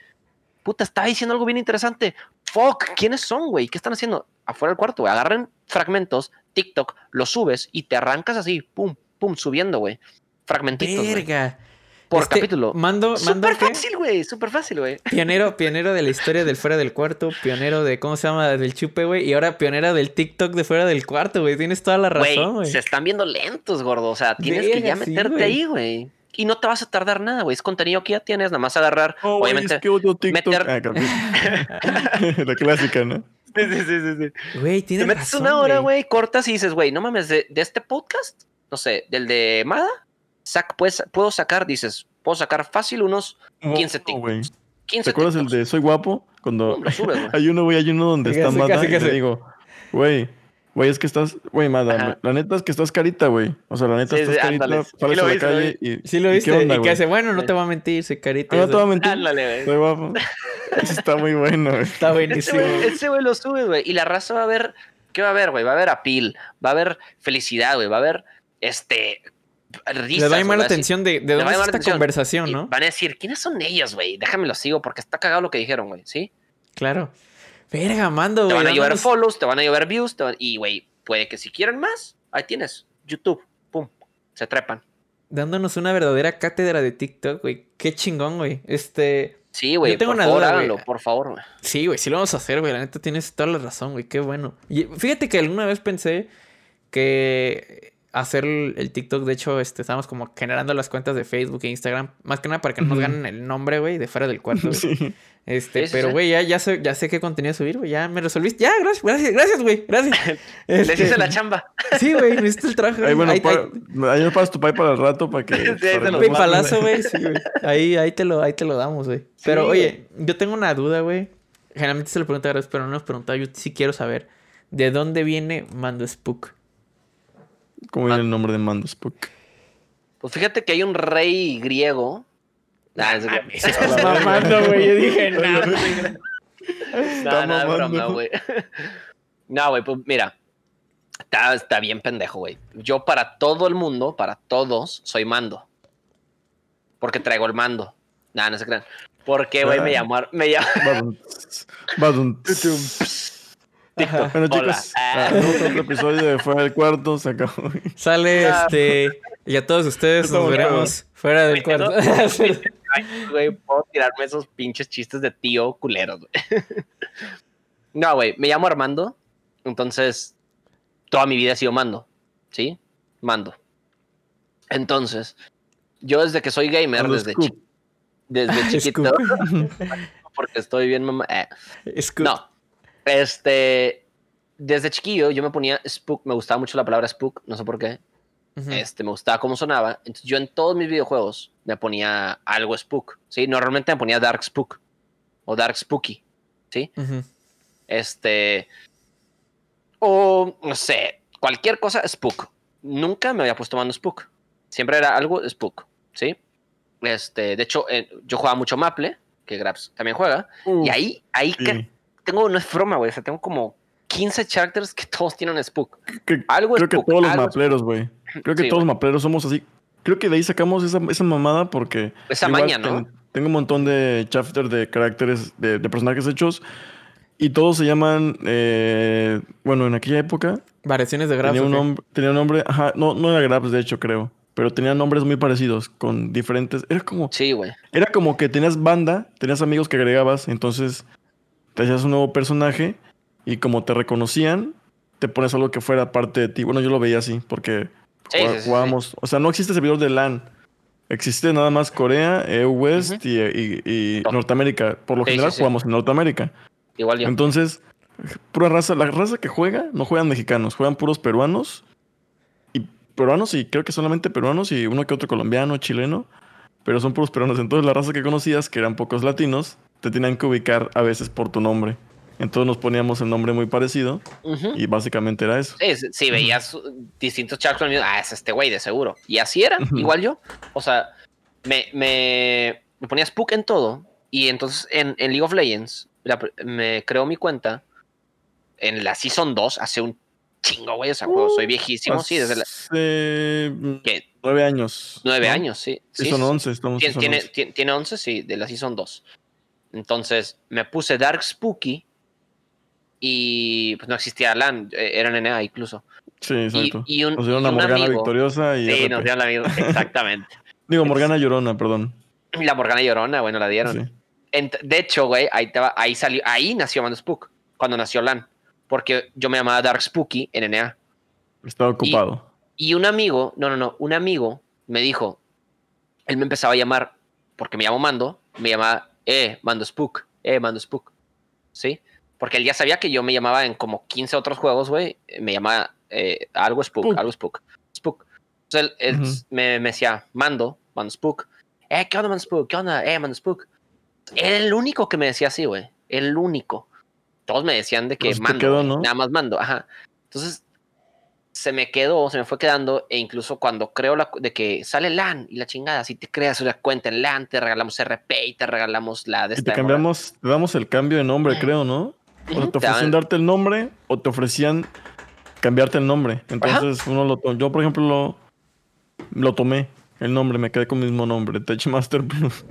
puta, está diciendo algo bien interesante. Fuck, ¿quiénes son, güey? ¿Qué están haciendo? Afuera del cuarto, güey. Agarren fragmentos, TikTok, los subes y te arrancas así, pum, pum, subiendo, güey. Fragmentitos, Verga. Por Este, capítulo. Mando, mando Súper fácil, güey, súper fácil, güey. Pionero, pionero de la historia del fuera del cuarto, pionero de, ¿cómo se llama? Del chupe, güey. Y ahora pionera del TikTok de fuera del cuarto, güey. Tienes toda la razón, Güey, se están viendo lentos, gordo. O sea, tienes que ya meterte ahí, güey. Y no te vas a tardar nada, güey. Es contenido que ya tienes, nada más agarrar. Oh, obviamente. es que odio TikTok. meter- Ah, la clásica, ¿no? Sí, sí, sí, sí, sí. Güey, Te tienes metes razón, una hora, güey, cortas y dices, güey, no mames, de, de este podcast, no sé, del de Mada, sac, pues, puedo sacar, dices, puedo sacar fácil unos 15 No, TikToks. güey. 15 ¿Te acuerdas el de Soy Guapo? Cuando subes, güey. hay uno, güey, hay uno donde está Mada casi, y le casi. digo, güey, güey, es que estás, güey, Mada, Ajá. la neta es que estás carita, güey. O sea, la neta Sí, estás sí, carita, ándale. Sí sales lo a la sí calle y... Sí lo ¿y viste. ¿Qué onda, y que hace, bueno, no Sí. te voy a mentir, soy carita. No te voy a mentir, Ándale, soy guapo. Eso está muy bueno, güey. Está buenísimo. ese güey lo sube, güey. Y la raza va a ver, ¿qué va a ver, güey? Va a ver apil, va a haber felicidad, güey. Va a haber, este, risas. Le da güey, más va la atención de, de dónde es esta atención. conversación, y ¿no? Van a decir, ¿quiénes son ellos, güey? Déjame lo sigo porque está cagado lo que dijeron, güey, ¿sí? Claro. Verga, mando, Te güey. van a llover dándonos- follows, te van a llover views, te van- y, güey, puede que si quieren más, ahí tienes, YouTube, pum, se trepan. dándonos una verdadera cátedra de TikTok, güey. Qué chingón, güey. Este. Sí, güey, Yo tengo por una favor, duda, háganlo, por favor, güey. Sí, güey, sí lo vamos a hacer, güey. La neta tienes toda la razón, güey. Qué bueno. Y fíjate que alguna vez pensé que hacer el, el TikTok, de hecho, este, estábamos como generando las cuentas de Facebook e Instagram. Más que nada para que no nos ganen el nombre, güey, de fuera del cuarto. güey. Sí. Este, Sí, pero sí. güey, ya, ya, sé, ya sé qué contenido subir, güey. Ya me resolviste. Ya, gracias, gracias, gracias, güey. Gracias. Les Este, hice la chamba. Sí, güey, necesito el trabajo. Ahí, güey. bueno, Ahí- pa- ahí- ahí nos pasas tu pay para el rato para que... Un palazo, güey. Sí, güey. Ahí, ahí, te lo, ahí te lo damos, güey. Pero, oye, yo tengo una duda, güey. Generalmente se lo pregunto a pero no nos preguntado. Yo sí quiero saber. ¿De dónde viene Mando Spook? ¿Cómo viene el nombre de Mando Spook? Pues fíjate que hay un rey griego. Nah, es- Estás mamando, güey. Yo dije, no. No, Está no, broma, güey. No, güey, pues mira. Está, está bien pendejo, güey. Yo para todo el mundo, para todos, soy mando. Porque traigo el mando. Nada, no se crean. Porque, güey, me Ah. llamó... Me llamó Bueno, chicos, ah, no, otro episodio de Fuera del Cuarto se acabó. Sale, Ah. este... Y a todos ustedes nos veremos fuera del cuarto. Ay, güey, puedo tirarme esos pinches chistes de tío culeros, güey. No, güey, me llamo Armando. Entonces, toda mi vida he sido mando. ¿Sí? Mando. Entonces, yo desde que soy gamer, desde, chi- desde chiquito, porque estoy bien mamá. eh, no. Este. Desde chiquillo yo me ponía spook, me gustaba mucho la palabra spook, no sé por qué. Este, me gustaba cómo sonaba. Entonces yo en todos mis videojuegos me ponía algo spook, ¿sí? Normalmente me ponía dark spook o dark spooky, ¿sí? Este, o no sé, cualquier cosa spook. Nunca me había puesto mando spook. Siempre era algo spook, ¿sí? Este, de hecho, eh, yo jugaba mucho Maple, que Grabs también juega, y ahí, ahí Sí. Que tengo, no es broma, güey, o sea, tengo como 15 characters que todos tienen spook. Que- Algo creo que spook, todos los mapleros, güey. Creo que Sí, todos los mapleros somos así. Creo que de ahí sacamos esa, esa mamada porque. Esa igual maña, ¿no? ten- tengo un montón de chapter de caracteres, de, de personajes hechos. Y todos se llaman, eh, bueno, en aquella época Variaciones de Grabs. tenía un, nombre, tenía un nombre, ajá, no, no era Grabs de hecho creo, pero tenían nombres muy parecidos, con diferentes, era como, Sí, güey. era como que tenías banda, tenías amigos que agregabas, entonces te hacías un nuevo personaje y como te reconocían, te pones algo que fuera parte de ti. Bueno, yo lo veía así, porque Sí, jugá- sí, sí, jugábamos, o sea, no existe servidor de LAN. Existe nada más Corea, EU West y, y- y No. Norteamérica. Por lo general jugamos en Norteamérica. Igual yo. Entonces, pura raza, la raza que juega, no juegan mexicanos, juegan puros peruanos. Y peruanos, y creo que solamente peruanos y uno que otro colombiano, chileno. Pero son puros peruanos. Entonces, la raza que conocías, que eran pocos latinos, te tenían que ubicar a veces por tu nombre. Entonces nos poníamos el nombre muy parecido y básicamente era eso. Sí, sí, sí, veías uh, distintos chats con el mismo, ah, es este güey, de seguro. Y así era, igual yo. O sea, me, me, me ponía Spook en todo. Y entonces en, en League of Legends la me creó mi cuenta en la Season 2 hace un chingo, güey. O sea, juego, soy viejísimo, sí, desde la, Hace mm, ¿qué? nueve años. nueve ¿no? años, sí. Sí, sí son sí. once, estamos Tien- en Tiene, once. tiene, tiene 11, sí, de la Season 2. Entonces me puse Dark Spooky y pues no existía LAN, eh, era NA incluso. Sí, Y, exacto. y un, Nos dieron y a un Morgana amigo- Victoriosa y. Sí, RP. nos dieron la misma, exactamente. Digo, Morgana Llorona, perdón. Y la Morgana Llorona, bueno, la dieron. Sí. De hecho, güey, ahí, te va- ahí salió, ahí nació Mando Spook, cuando nació LAN. Porque yo me llamaba Dark Spooky en NA. Estaba ocupado. Y un amigo, no, no, no, un amigo me dijo, él me empezaba a llamar, porque me llamo Mando, me llamaba, eh, Mando Spook, eh, Mando Spook. ¿Sí? Porque él ya sabía que yo me llamaba en como 15 otros juegos, güey, me llamaba eh, algo Spook, Spook. algo Spook, Spook. Entonces él, me, me decía, Mando, Mando Spook, eh, ¿qué onda, Mando Spook? ¿Qué onda? Eh, Mando Spook. Era el único que me decía así, güey, el único. Todos me decían de que te Mando, quedó, ¿no? nada más Mando, ajá. Entonces se me quedó, se me fue quedando, e incluso cuando creo la, de que sale LAN y la chingada, si te creas una cuenta en LAN, te regalamos RP y te regalamos la de Y esta te cambiamos, te damos el cambio de nombre, creo, ¿no? O sea, te ofrecían darte el nombre o te ofrecían cambiarte el nombre. Entonces, uno lo yo, por ejemplo, lo, lo tomé. El nombre, me quedé con el mismo nombre, Techmaster Plus.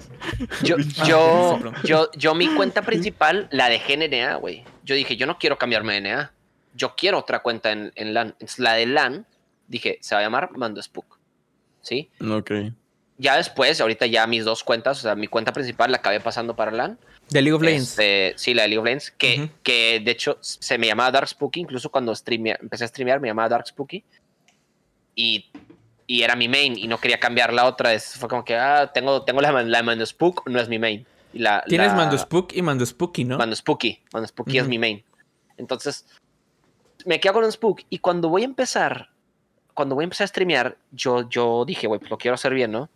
Yo, yo, yo, yo mi cuenta principal la dejé en NA, güey. Yo dije, yo no quiero cambiarme de NA. Yo quiero otra cuenta en, en LAN. Entonces, la de LAN, dije, se va a llamar Mando Spook. ¿Sí? ok. Ya después, ahorita ya mis dos cuentas, o sea, mi cuenta principal la acabé pasando para LAN. De League of Legends. Este, sí, la de League of Legends, que, que de hecho se me llamaba Dark Spooky, incluso cuando streamea- empecé a streamear me llamaba Dark Spooky. Y, y era mi main y no quería cambiar la otra. Es, fue como que, ah, tengo, tengo la, la Mando Spook, no es mi main. Y la, Tienes la- Mando Spook y Mando Spooky, ¿no? Mando Spooky. Mando Spooky es mi main. Entonces, me quedo con un Spook. Y cuando voy a empezar, cuando voy a empezar a streamear, yo, yo dije, güey, pues lo quiero hacer bien, ¿no?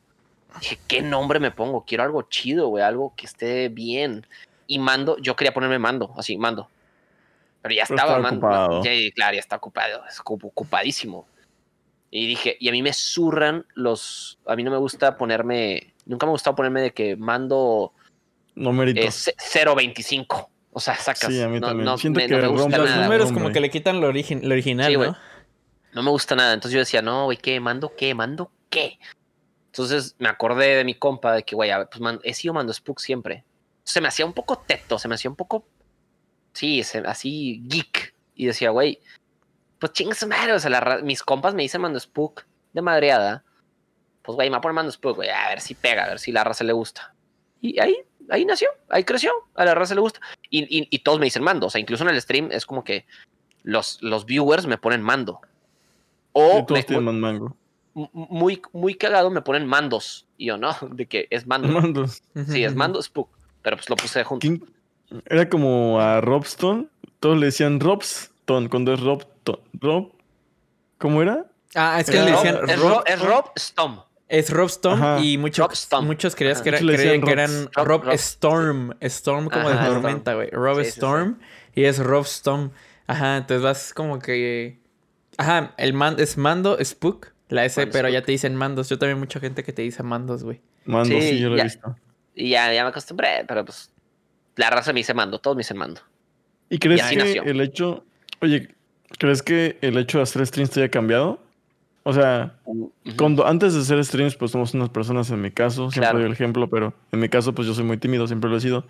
Dije, ¿qué nombre me pongo? Quiero algo chido, güey, algo que esté bien. Y mando, yo quería ponerme mando, así, mando. Pero ya Pero estaba, mando. ocupado. Sí, claro, ya está ocupado, es ocup- ocupadísimo. Y dije, y a mí me zurran los. A mí no me gusta ponerme. Nunca me ha gustado ponerme de que mando Numeritos. eh, ce- 0.25. O sea, sacas. Sí, a mí no, también. no, Siento me, que no me gusta Los nada, números como que le quitan lo, origi- lo original, Sí. ¿no? no me gusta nada. Entonces yo decía, no, güey, ¿qué? ¿Mando qué? ¿Mando qué? Entonces me acordé de mi compa de que, güey, pues man- he sido mando Spook siempre. Se me hacía un poco teto, se me hacía un poco. Sí, se- así geek. Y decía, güey, pues chinga su madre. O sea, la mis compas me dicen mando Spook de madreada. Pues, güey, me voy a poner mando Spook, güey, a ver si pega, a ver si la raza le gusta. Y ahí, ahí nació, ahí creció, a la raza le gusta. Y, y- y todos me dicen mando, o sea, incluso en el stream es como que los, los viewers me ponen mando. O Y todos me- tienen más mango. mu- muy, muy cagado me ponen mandos. Y yo no, de que es mando. Mandos. Sí, es mando Spook. Pero pues lo puse junto. ¿Quién? Era como a Robstone. Todos le decían Robstone cuando es Robton. Rob. ¿Cómo era? Ah, es que Era le Rob- decían es, Rob, Rob, es Rob Stom. Es Rob Storm Ajá. y muchos, Rob Storm. muchos creías Ajá. que, era- creían que eran Rob- Rob, Rob. Storm, Storm como Ajá. de tormenta, güey. Rob Sí, sí, sí. Storm y es Rob Storm. Ajá, entonces vas como que Ajá, el man es mando Spook, la S, pero ya te dicen mandos. Yo también mucha gente que te dice mandos, güey. Mando, sí, Sí, yo lo ya. he visto. Y ya, ya me acostumbré, pero pues la raza me dice mando, todos me dicen mando. ¿Y crees Y que nació. el hecho. Oye, ¿crees que el hecho de hacer streams te haya cambiado? O sea, cuando antes de hacer streams, pues somos unas personas, en mi caso, siempre Claro. doy el ejemplo, pero en mi caso, pues yo soy muy tímido, siempre lo he sido.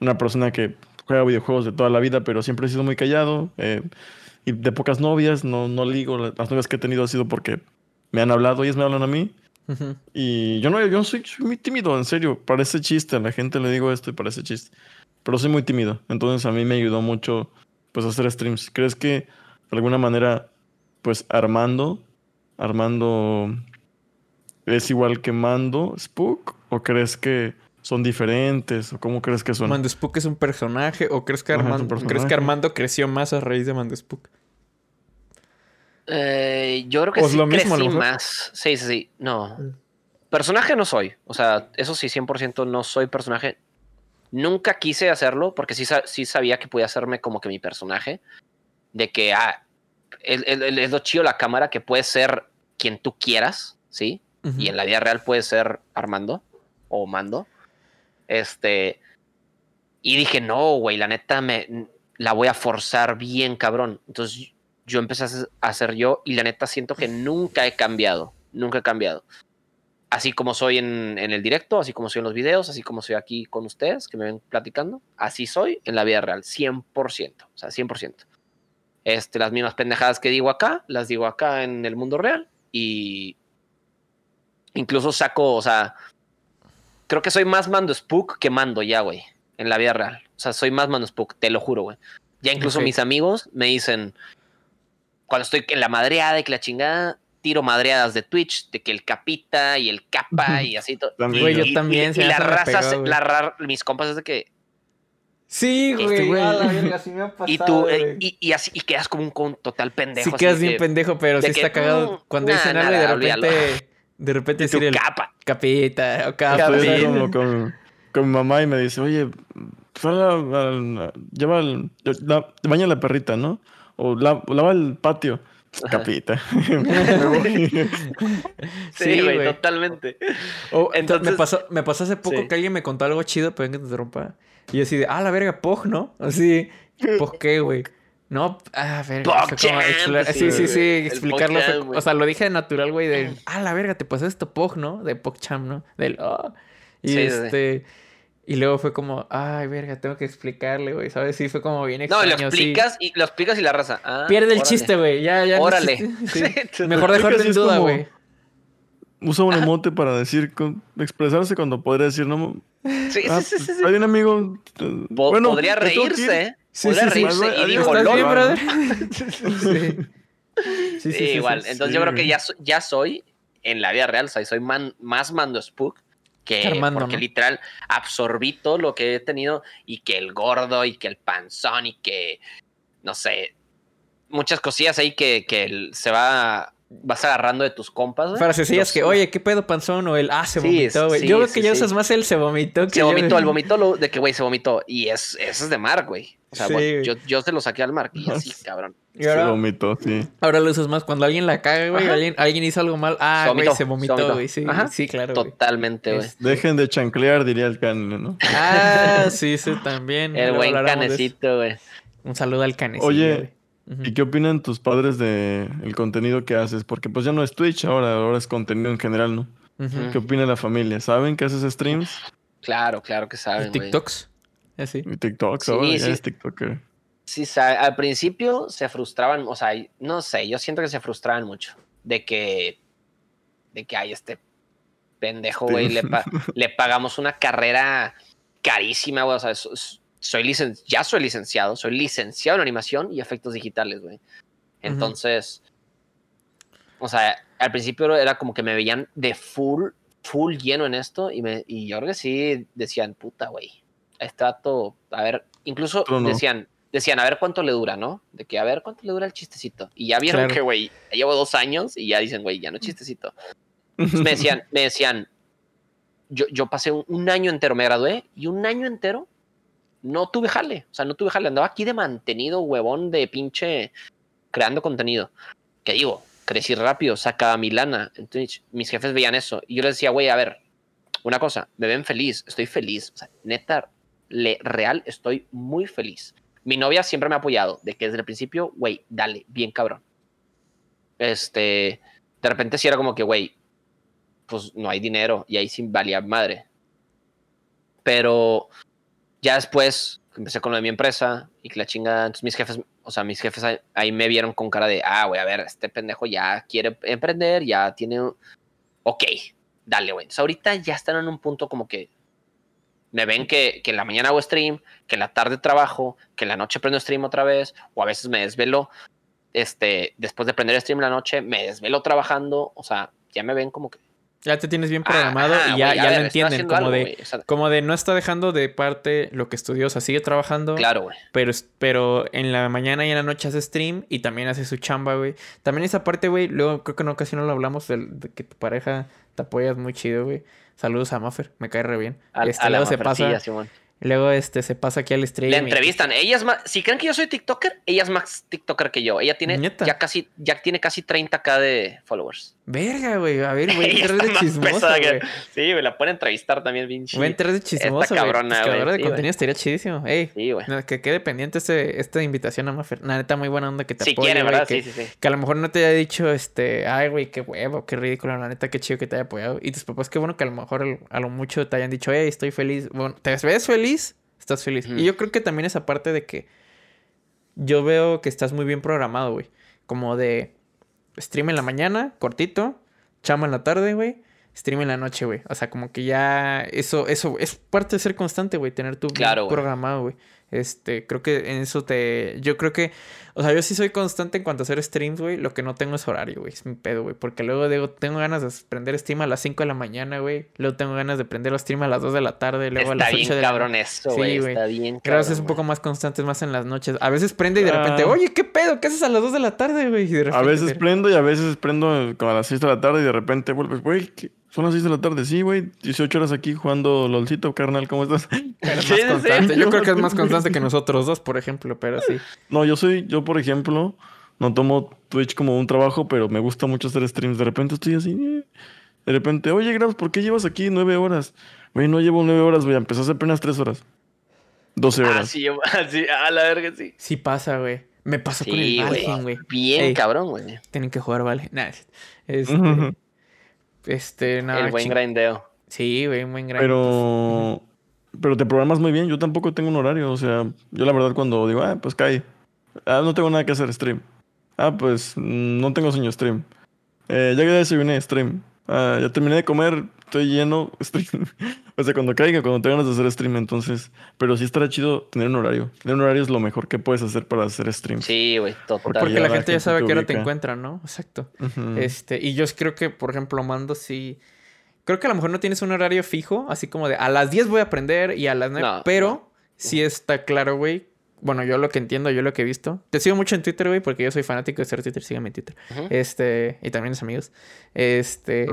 Una persona que juega videojuegos de toda la vida, pero siempre he sido muy callado. eh, y de pocas novias, no, no ligo. Las novias que he tenido ha sido porque me han hablado, ellas me hablan a mí. Ujú. Y yo no, yo soy, soy muy tímido, en serio. Parece chiste, a la gente le digo esto y parece chiste. Pero soy muy tímido. Entonces a mí me ayudó mucho pues hacer streams. ¿Crees que de alguna manera, pues Armando, Armando es igual que Mando, Spook? ¿O crees que son diferentes? ¿O cómo crees que son? ¿Mando Spook es un personaje o crees que, Ajá, Armando, ¿crees que Armando creció más a raíz de Mando Spook? Eh, yo creo que O es sí lo mismo, a lo crecí más. Sí, sí, sí. No. Personaje no soy. O sea, eso sí, 100% no soy personaje. Nunca quise hacerlo porque sí, sí sabía que podía hacerme como que mi personaje. De que, ah, es, lo chido la cámara que puede ser quien tú quieras, ¿sí? Y en la vida real puede ser Armando o Mando. Este. Y dije, no, güey, la neta me la voy a forzar bien, cabrón. Entonces yo empecé a hacer- a hacer yo y la neta siento que nunca he cambiado. Nunca he cambiado. Así como soy en, en el directo, así como soy en los videos, así como soy aquí con ustedes que me ven platicando, así soy en la vida real, 100%. O sea, 100%. Este, las mismas pendejadas que digo acá, las digo acá en el mundo real y incluso saco, o sea, creo que soy más mando spook que mando ya, güey, en la vida real. O sea, soy más mando spook, te lo juro, güey. Ya incluso mis amigos me dicen, cuando estoy en la madreada y que la chingada, tiro madreadas de Twitch, de que el capita y el capa y así todo. También Güey, yo Y- también, Y, se y me la raza, se- la mis compas es de que, Sí, Este güey. güey. a la verga, sí me ha y tú, eh, y, y así, y quedas como un con total pendejo. Sí quedas bien que, pendejo, pero sí que, está cagado mm, cuando nah, dicen algo y de olvídalo. repente, de repente decir el capa. capita o capita. así como con, con mi mamá y me dice, oye, lleva el, la, baña a la perrita, ¿no? O la- lava el patio. Capita. Sí, Sí, güey, totalmente. O, Entonces- me, pasó, me pasó hace poco Sí. que alguien me contó algo chido, pero que te interrumpa. Y yo así de, ah, la verga, Pog, ¿no? Así, ¿Pog qué, güey? No, ah, verga. como sí, sí, sí, explicarlo. fue- o sea, lo dije de natural, güey, de, ah, la verga, te pasó esto, Pog, ¿no? De PogChamp, ¿no? Del, oh. Y Sí, sí, sí. este. Y luego fue como, ay, verga, tengo que explicarle, güey, ¿sabes? Sí, fue como bien No, extraño. lo sí. explicas y lo explicas y la raza. ah, Pierde el órale. chiste, güey. Ya, ya. no Órale. existe. Sí. Sí, Mejor Lo y en duda, como- güey. Usa un emote para decir, con- expresarse cuando podría decir, no. Sí, ah, sí, sí, sí, sí. Hay un amigo. eh, Po- bueno, podría reírse, ¿eh? Sí, podría sí, sí. reírse y dijo, ¿Estás "Lol". bien, Lol. brother? sí. Sí, Sí, sí, sí, igual. sí. Entonces sí, yo creo que ya, so- ya soy en la vida real, o sea, soy man- más mando spook que Armando, porque ¿no? literal absorbí todo lo que he tenido y que el gordo y que el panzón y que no sé, muchas cosillas ahí que, que se va vas agarrando de tus compas. güey. Frasecillas Los- que, oye, ¿qué pedo panzón? O el, ah, se Sí, vomitó, güey. sí, yo creo sí, que ya sí. usas más el se vomitó que se yo- vomitó, el vomitó lo, de que güey se vomitó y es eso es de Mark, güey. O sea, Sí, bueno, güey. yo, yo se lo saqué al Mark y así, cabrón. Y Se ahora, vomitó, sí. ahora lo usas más cuando alguien la caga, güey. Alguien, alguien hizo algo mal. Ah, Se güey, vomitó, se se vomitó, vomitó. güey. Sí, Ajá. sí, claro. Totalmente, güey. Es- Dejen de chanclear, diría el can, ¿no? Ah, sí, sí, también. El buen canecito, güey. Un saludo al canecito. Oye, ¿Y qué opinan tus padres de el contenido que haces? Porque pues ya no es Twitch, ahora, ahora es contenido en general, ¿no? Ujú. ¿Qué opina la familia? ¿Saben que haces streams? Claro, claro que ¿Y saben, güey. TikToks? Así. Y TikToks, Sí, ahora ya sí. es TikToker. Sí, al principio se frustraban, o sea, no sé, yo siento que se frustraban mucho de que, de que hay este pendejo, Sí. güey, le, pa- le pagamos una carrera carísima, güey, o sea, so- so- soy licen ya soy licenciado, soy licenciado en animación y efectos digitales, güey. Entonces, o sea, al principio era como que me veían de full, full lleno en esto y, me, y yo creo que sí decían, puta, güey, este vato, a ver, incluso no. decían, decían, a ver cuánto le dura, ¿no? De que a ver cuánto le dura el chistecito. Y ya vieron Claro. que, güey, llevo dos años y ya dicen, güey, ya no chistecito. Entonces me decían, me decían, yo, yo pasé un, un año entero, me gradué y un año entero no tuve jale. O sea, no tuve jale. Andaba aquí de mantenido, huevón, de pinche creando contenido. Que digo, crecí rápido, sacaba mi lana. Entonces, mis jefes veían eso. Y yo les decía, güey, a ver, una cosa, me ven feliz, estoy feliz. O sea, neta, le, real, estoy muy feliz. Mi novia siempre me ha apoyado, de que desde el principio, güey, dale, bien cabrón. Este, de repente sí era como que, güey, pues no hay dinero y ahí sí valía madre. Pero ya después empecé con lo de mi empresa y que la chinga, entonces mis jefes, o sea, mis jefes ahí, ahí me vieron con cara de, ah, güey, a ver, este pendejo ya quiere emprender, ya tiene, ok, dale, güey. Entonces ahorita ya están en un punto como que me ven que, que en la mañana hago stream, que en la tarde trabajo, que en la noche prendo stream otra vez, o a veces me desvelo, este, después de prender stream en la noche, me desvelo trabajando, o sea, ya me ven como que Ya te tienes bien programado Ah, y ya, güey, a ya ver, lo entienden. Como algo, de, como de no está dejando de parte lo que estudió. O sea, sigue trabajando. claro, güey. Pero, pero en la mañana y en la noche hace stream y también hace su chamba, güey. También esa parte, güey, luego creo que en ocasión lo hablamos de, que tu pareja te apoyas muy chido, güey. Saludos a Maffer, me cae re bien. A, este, a la luego se pasa, Simón. luego este se pasa aquí al stream. Le y- entrevistan. Ella es más, si creen que yo soy TikToker, ella es más TikToker que yo. Ella tiene ¿Neta? ya casi, ya tiene casi 30k de followers. Verga, güey. A ver, güey, Ella entrar de chismoso, que- güey. Sí, me la pueden entrevistar también, bien Voy a entrar de chismoso, Esta güey. cabrona, Pues, güey, creadora de sí, güey. contenido estaría chidísimo. Ey, Sí, güey. no, que quede pendiente este, esta invitación a Maffer. La neta, muy buena onda que te Si apoye, quieren, güey, ¿verdad? que- Sí, sí, sí. Que a lo mejor no te haya dicho, este, ay, güey, qué huevo, qué ridículo, la neta, qué chido que te haya apoyado. Y tus papás, qué bueno que a lo mejor a lo mucho te hayan dicho, hey, estoy feliz. Bueno, ¿te ves feliz? Estás feliz. Y yo creo que también esa parte de que yo veo que estás muy bien programado, güey. Como de stream en la mañana, cortito, chama en la tarde, güey. Stream en la noche, güey. O sea, como que ya eso, eso es parte de ser constante, güey. Tener tu Claro, programado, güey. Este, creo que en eso te. Yo creo que. O sea, yo sí soy constante en cuanto a hacer streams, güey. Lo que no tengo es horario, güey. Es mi pedo, güey. Porque luego digo, tengo ganas de prender stream a las 5 de la mañana, güey. Luego tengo ganas de prender los stream a las 2 de la tarde. Luego a Está las bien 8 de la cabrón eso, Sí, güey. güey. Está bien Creo que es un poco más constante, más en las noches. A veces prende y de repente, Ah. oye, ¿qué pedo? ¿Qué haces a las 2 de la tarde, güey? De A repente veces prendo y a veces prendo como a las 6 de la tarde y de repente vuelves, güey, ¿qué? Son las 6 de la tarde, sí, güey, 18 horas aquí jugando LOLcito, carnal, ¿cómo estás? Pero es Sí, más sí, constante. sí. Yo creo que es más constante que nosotros dos, por ejemplo, pero sí. No, yo soy, yo por ejemplo, no tomo Twitch como un trabajo, pero me gusta mucho hacer streams. De repente estoy así, eh, de repente, oye, Grabs, ¿por qué llevas aquí nueve horas? Güey, no llevo nueve horas, güey, empezaste apenas tres horas. 12 Ah, horas. sí, yo- sí, a la verga, sí. Sí pasa, güey. Me pasó con el Sí, Valheim, güey. Bien Ey. cabrón, güey. Tienen que jugar Valheim. Nah, este. Este, nada. El buen ching- grindeo. Sí, güey, un buen grind. Pero, pero te programas muy bien. Yo tampoco tengo un horario. O sea, yo la verdad cuando digo, ah, pues cae. Ah, no tengo nada que hacer, stream. Ah, pues no tengo sueño, stream. Eh, ya que desayuné, stream. Ah, ya terminé de comer, estoy lleno, stream. o sea, cuando caiga, cuando te ganas de hacer stream, entonces. Pero sí estará chido tener un horario. Tener un horario es lo mejor que puedes hacer para hacer stream. Sí, güey, total. Porque la la gente ya sabe te que ahora te ubica. encuentra, ¿no? Exacto. Este, y yo creo que, por ejemplo, Mando sí. Creo que a lo mejor no tienes un horario fijo, así como de a las 10 voy a aprender y a las 9. No, pero no. sí está claro, güey. Bueno, yo lo que entiendo, yo lo que he visto. Te sigo mucho en Twitter, güey, porque yo soy fanático de ser Twitter. Síganme en Twitter. Este, y también mis amigos. Este.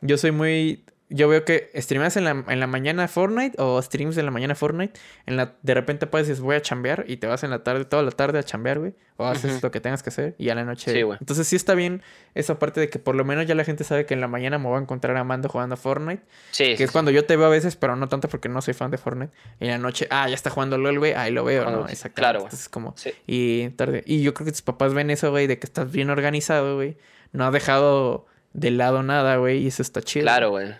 Yo soy muy. Yo veo que streamas en la, en la mañana Fortnite o streams en la mañana Fortnite. En la, de repente puedes decir voy a chambear y te vas en la tarde, toda la tarde a chambear, güey. O haces lo que tengas que hacer y a la noche. Sí, güey. Entonces sí está bien esa parte de que por lo menos ya la gente sabe que en la mañana me voy a encontrar a Mando jugando Fortnite. Sí, Que sí, es sí. cuando yo te veo a veces, pero no tanto porque no soy fan de Fortnite. Y en la noche, ah, ya está jugando LOL, güey. Ahí lo veo, ¿no? Exactamente. claro, güey. Entonces como... Sí. Y tarde. Y yo creo que tus papás ven eso, güey, de que estás bien organizado, güey. No has dejado de lado nada, güey. Y eso está chido. Claro, güey.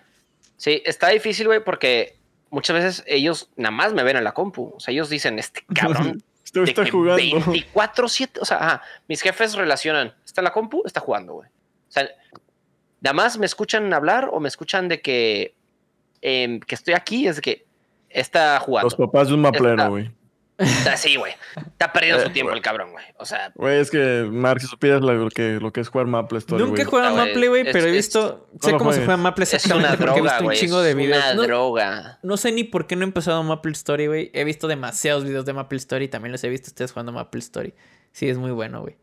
Sí, está difícil, güey, porque muchas veces ellos nada más me ven en la compu. O sea, ellos dicen, este cabrón de está jugando. 24-7. O sea, ajá, mis jefes relacionan. Está en la compu, está jugando, güey. O sea, nada más me escuchan hablar o me escuchan de que, em, que estoy aquí, es de que está jugando. Los papás de un maplero, güey. Está así, güey. Está perdiendo Eh, su tiempo güey. el cabrón, güey. O sea, Güey, es que, Mark, si supieras lo que, lo que es jugar Maple Story, Nunca he jugado Ah, Maple, güey, es- pero he es- visto... sé cómo se juega Maple es una exactamente porque he droga, visto un chingo de Es videos. una No, droga. no sé ni por qué no he empezado Maple Story, güey. He visto demasiados videos de Maple Story. También los he visto ustedes jugando Maple Story. Sí, es muy bueno, güey.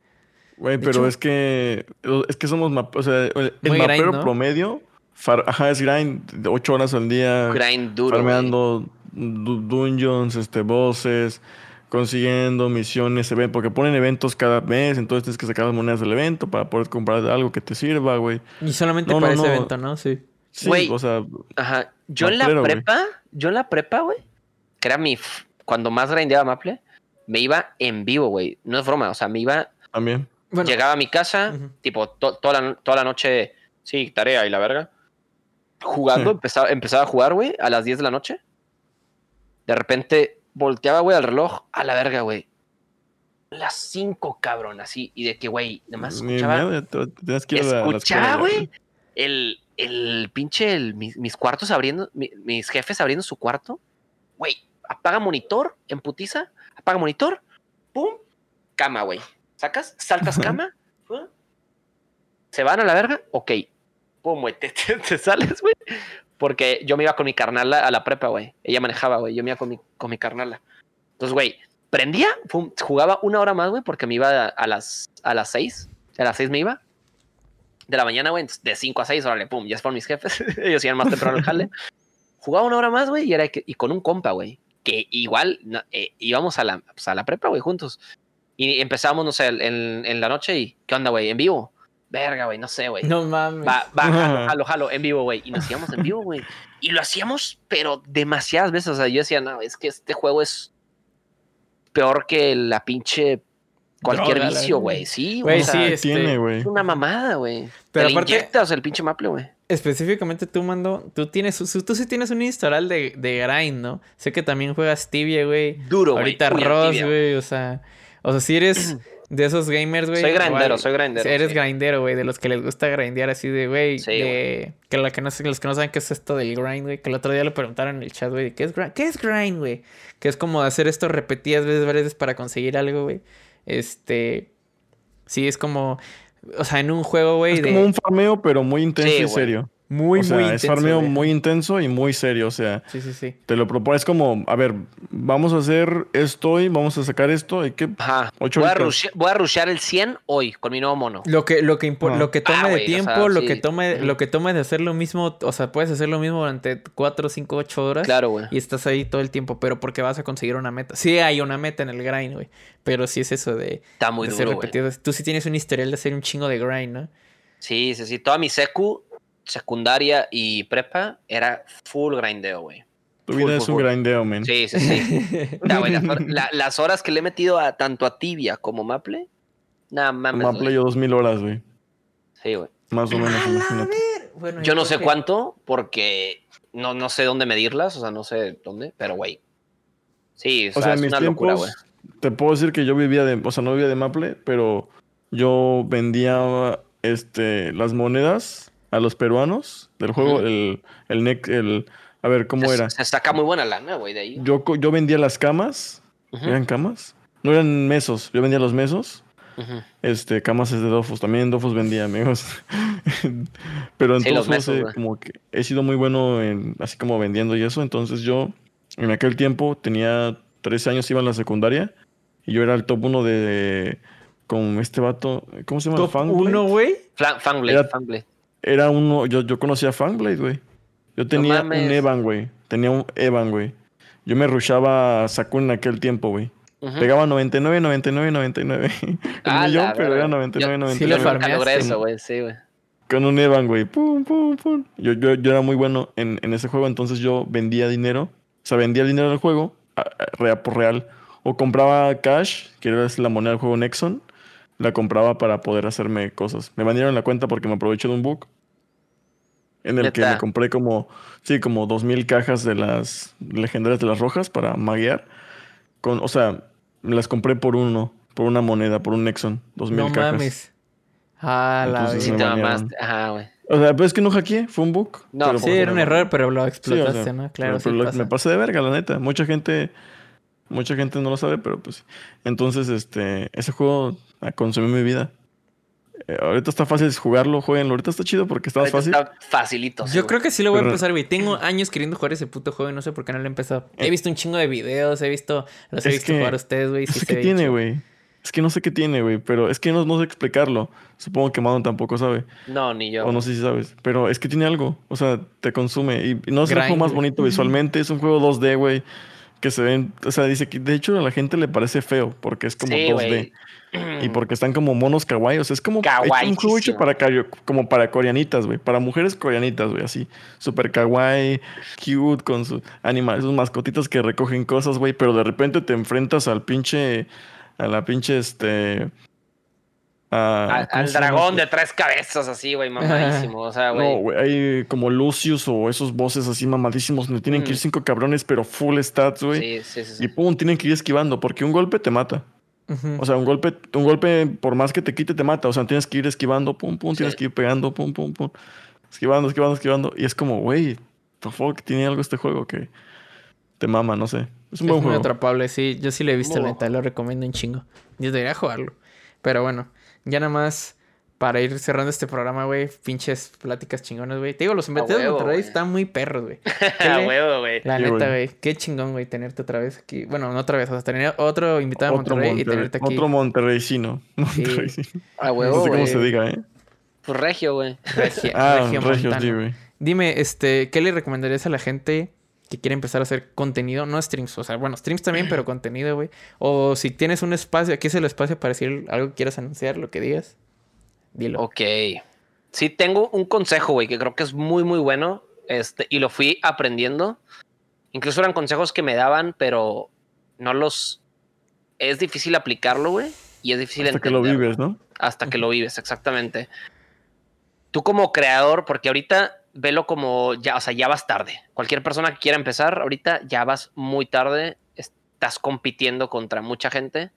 Güey, pero hecho- es que es que somos o sea, el, el Muy grind, mapero ¿no? promedio, far- ajá, es grind, ocho horas al día, Grind duro. farmeando du- dungeons, este, bosses, consiguiendo misiones, eventos, porque ponen eventos cada mes, entonces tienes que sacar las monedas del evento para poder comprar algo que te sirva, güey. Y solamente No, para no, ese no. evento, ¿no? Sí. Sí, Güey. o sea, Ajá. Yo en la prepa, yo en la prepa, güey, que era mi. f- Cuando más grindeaba Maple, me iba en vivo, güey. No es broma, o sea, me iba. también. Bueno, llegaba a mi casa, tipo, to- toda, la, toda la noche, sí, tarea y la verga. Jugando, Sí. empezaba, empezaba a jugar, güey, a las 10 de la noche. De repente volteaba, güey, al reloj. A la verga, güey. Las 5, cabrón, así. Y de que, güey, nada más escuchaba. Escuchaba, güey. El, el pinche, el- mis, mis cuartos abriendo, mi- mis jefes abriendo su cuarto. Güey, apaga monitor, en putiza, apaga monitor, pum, cama, güey. ¿Sacas? Saltas cama, se van a la verga, ok. Pum, te, te- te sales, güey. Porque yo me iba con mi carnala a la prepa, güey. Ella manejaba, güey. Yo me iba con mi, con mi carnala. Entonces, güey, prendía, pum, jugaba una hora más, güey, porque me iba a, a las, a las seis. A las seis me iba de la mañana, güey, de 5 a 6, órale, pum, ya fueron mis jefes, ellos iban más temprano al jale. Jugaba una hora más, güey, y era y con un compa, güey, que igual no, eh, íbamos a la, pues, a la prepa, güey, juntos. Y empezábamos, no sé, en, en la noche y, ¿qué onda, güey? ¿En vivo? Verga, güey, no sé, güey. No mames. Va, va, jalo, jalo, jalo, en vivo, güey. Y nos íbamos en vivo, güey. Y lo hacíamos, pero demasiadas veces. O sea, yo decía, no, es que este juego es peor que la pinche cualquier Droga, vicio, güey. Sí, Güey, o sea, sí, ¿Qué este- tiene, güey? es una mamada, güey. Pero Te aparte- inyectas el pinche maple, güey. Específicamente tú, Mando, tú tienes, tú sí tienes un historial de, de grind, ¿no? Sé que también juegas tibia, güey. Duro, güey. Ahorita Ross, güey, o sea... O sea, si eres de esos gamers, güey... Soy grindero, soy grindero. Eres sí. grindero, güey, de los que les gusta grindear así de, güey, Sí, de... Que, la que no, los que no saben qué es esto del grind, güey, que el otro día lo preguntaron en el chat, güey, ¿qué es grind? ¿Qué es grind, güey? Que es como hacer esto repetidas veces, varias veces para conseguir algo, güey. Este... Sí, es como... O sea, en un juego, güey, Es de... como un farmeo, pero muy intenso Sí, y güey. serio. Muy, o sea, muy es intenso, farmeo muy intenso y muy serio. O sea, Sí, sí, sí. te lo propones como, a ver, vamos a hacer esto y vamos a sacar esto. Hay que Ajá. Ocho Voy a, rushe- voy a rushear el 100 hoy con mi nuevo mono. Lo que, lo que, Ah. lo que tome Ah, de o tiempo, sea, lo sí. que tome, lo que tome de hacer lo mismo, o sea, puedes hacer lo mismo durante 4, 5, 8 horas. Claro, güey. Y estás ahí todo el tiempo, pero porque vas a conseguir una meta. Sí hay una meta en el grind, güey. Pero sí es eso de, Está muy de duro. Tú sí tienes un historial de hacer un chingo de grind, ¿no? Sí, sí, sí. Toda mi secu, secundaria y prepa era full grindeo, güey. Tu vida full, es un full. grindeo, man. Sí, sí, sí. Ya, güey, las, hor- la- las horas que le he metido a tanto a Tibia como Maple, nada mames. Maple güey. yo dos mil horas, güey. Sí, güey. Más o menos, imagínate. Bueno, Yo no sé que- cuánto, porque no, no sé dónde medirlas, o sea, no sé dónde, pero güey. Sí, o, O sea, es mis una locura, güey. tiempos, te puedo decir que yo vivía de, o sea, no vivía de Maple, pero yo vendía este, las monedas a los peruanos del juego, el, el, nec- el, a ver, ¿cómo Se- era? Se saca muy buena lana, güey, de ahí. Yo, co- yo vendía las camas, ¿eran camas? No eran mesos, yo vendía los mesos. Este, camas es de Dofus, también Dofus vendía, amigos. Pero en Sí, los todos mesos, eh, como que he sido muy bueno en, así como vendiendo y eso. Entonces yo, en aquel tiempo, tenía 13 años, iba en la secundaria. Y yo era el top 1 de, con este vato, ¿cómo se llama? Top Fangblade. 1, güey. Era-. Era uno, yo, yo conocía a Fangblade, güey. Yo tenía un. Evan, güey. Tenía un Evan, güey. Yo me rushaba a Sakun en aquel tiempo, güey. Ujú. Pegaba 99, 99, 99. El Ah, millón, la pero era 99, Yo- 99. Sí eso, güey, sí, güey. Con un Evan, güey. Pum, pum, pum. Yo, yo, yo era muy bueno en, en ese juego, entonces yo vendía dinero. O sea, vendía el dinero del juego a- a- real por real. O compraba cash, que era la moneda del juego Nexon. La compraba para poder hacerme cosas. Me vendieron la cuenta porque me aproveché de un bug. En el que me compré como, sí, como dos mil cajas de las legendarias de las rojas para maguear. Con, o sea, me las compré por uno, por una moneda, por un Nexon. Dos mil No cajas. mames. Ah, la Entonces, Sí, banearon. mamaste. Ajá, güey. O sea, pero es que no hackeé, fue un bug. No, Sí, era un error, pero lo Sí, o explotaste, sea, ¿no? Claro, pero- sí pero lo- pasa. me pasé de verga, la neta. Mucha gente, mucha gente no lo sabe, pero pues. Entonces, este, ese juego ah, consumió mi vida. Eh, ahorita está fácil jugarlo, jueguenlo. Ahorita está chido porque está más fácil. Está facilito. sí, Yo güey. creo que sí lo voy a empezar, güey. Tengo años queriendo jugar ese puto juego y no sé por qué no lo he empezado. He Eh. visto un chingo de videos, he visto, los he visto que- jugar a ustedes, güey. Sí es que tiene, chido. güey. Es que no sé qué tiene, güey. Pero es que no, no sé explicarlo. Supongo que Madon tampoco sabe. No, ni yo. O no sé si sabes. Pero es que tiene algo. O sea, te consume. Y, y no es el Grind, juego más güey. bonito visualmente. Es un juego 2D, güey. Que se ven. O sea, dice que de hecho a la gente le parece feo. Porque es como Sí, 2D. güey. Y porque están como monos kawaii. O sea, es como un juego hecho para, como para coreanitas, güey. Para mujeres coreanitas, güey. Así. Super kawaii, cute, con sus animales, sus mascotitas que recogen cosas, güey. Pero de repente te enfrentas al pinche. A la pinche, este. A- ¿cómo al dragón este? de tres cabezas, así, güey, mamadísimo. O sea, No, güey. güey, hay como Lucius o esos bosses así mamadísimos donde tienen que ir Mm. cinco cabrones, pero full stats, güey. sí, sí, sí. Y pum, tienen que ir esquivando, porque un golpe te mata. O sea, un golpe, un golpe, por más que te quite, te mata. O sea, tienes que ir esquivando, pum, pum, tienes que ir pegando, pum, pum, pum. Esquivando, esquivando, esquivando. Y es como, güey, the fuck, tiene algo este juego que te mama, no sé. Es un Es buen muy juego. atrapable, sí. Yo sí lo he visto, Muy la buen neta, lo recomiendo un chingo. Yo debería jugarlo. Pero bueno, ya nada más para ir cerrando este programa, güey. Pinches pláticas chingonas, güey. Te digo, los invitados de Monterrey están muy perros, güey. A huevo, güey. La Sí, neta, güey. Qué chingón, güey, tenerte otra vez aquí. Bueno, no otra vez, o sea, tener otro invitado de Monterrey, y Monterrey, tenerte aquí. otro monterreycino. Monterreycino. A No huevo, sé cómo se diga, ¿eh? Pues regio, güey. Regia- Ah. Regio, sí, güey. Dime, este, ¿qué le recomendarías a la gente que quiere empezar a hacer contenido? No streams, o sea, bueno, streams también, pero contenido, güey. O si tienes un espacio, aquí es el espacio para decir algo que quieras anunciar, lo que digas. Dilo. Ok. Sí, tengo un consejo, güey, que creo que es muy, muy bueno. Este, y lo fui aprendiendo. Incluso eran consejos que me daban, pero no los. Es difícil aplicarlo, güey. Y es difícil Hasta que lo vives, ¿no? hasta que lo vives, exactamente. Tú como creador, porque ahorita velo como ya, o sea, ya vas tarde. Cualquier persona que quiera empezar, ahorita ya vas muy tarde, estás compitiendo contra mucha gente.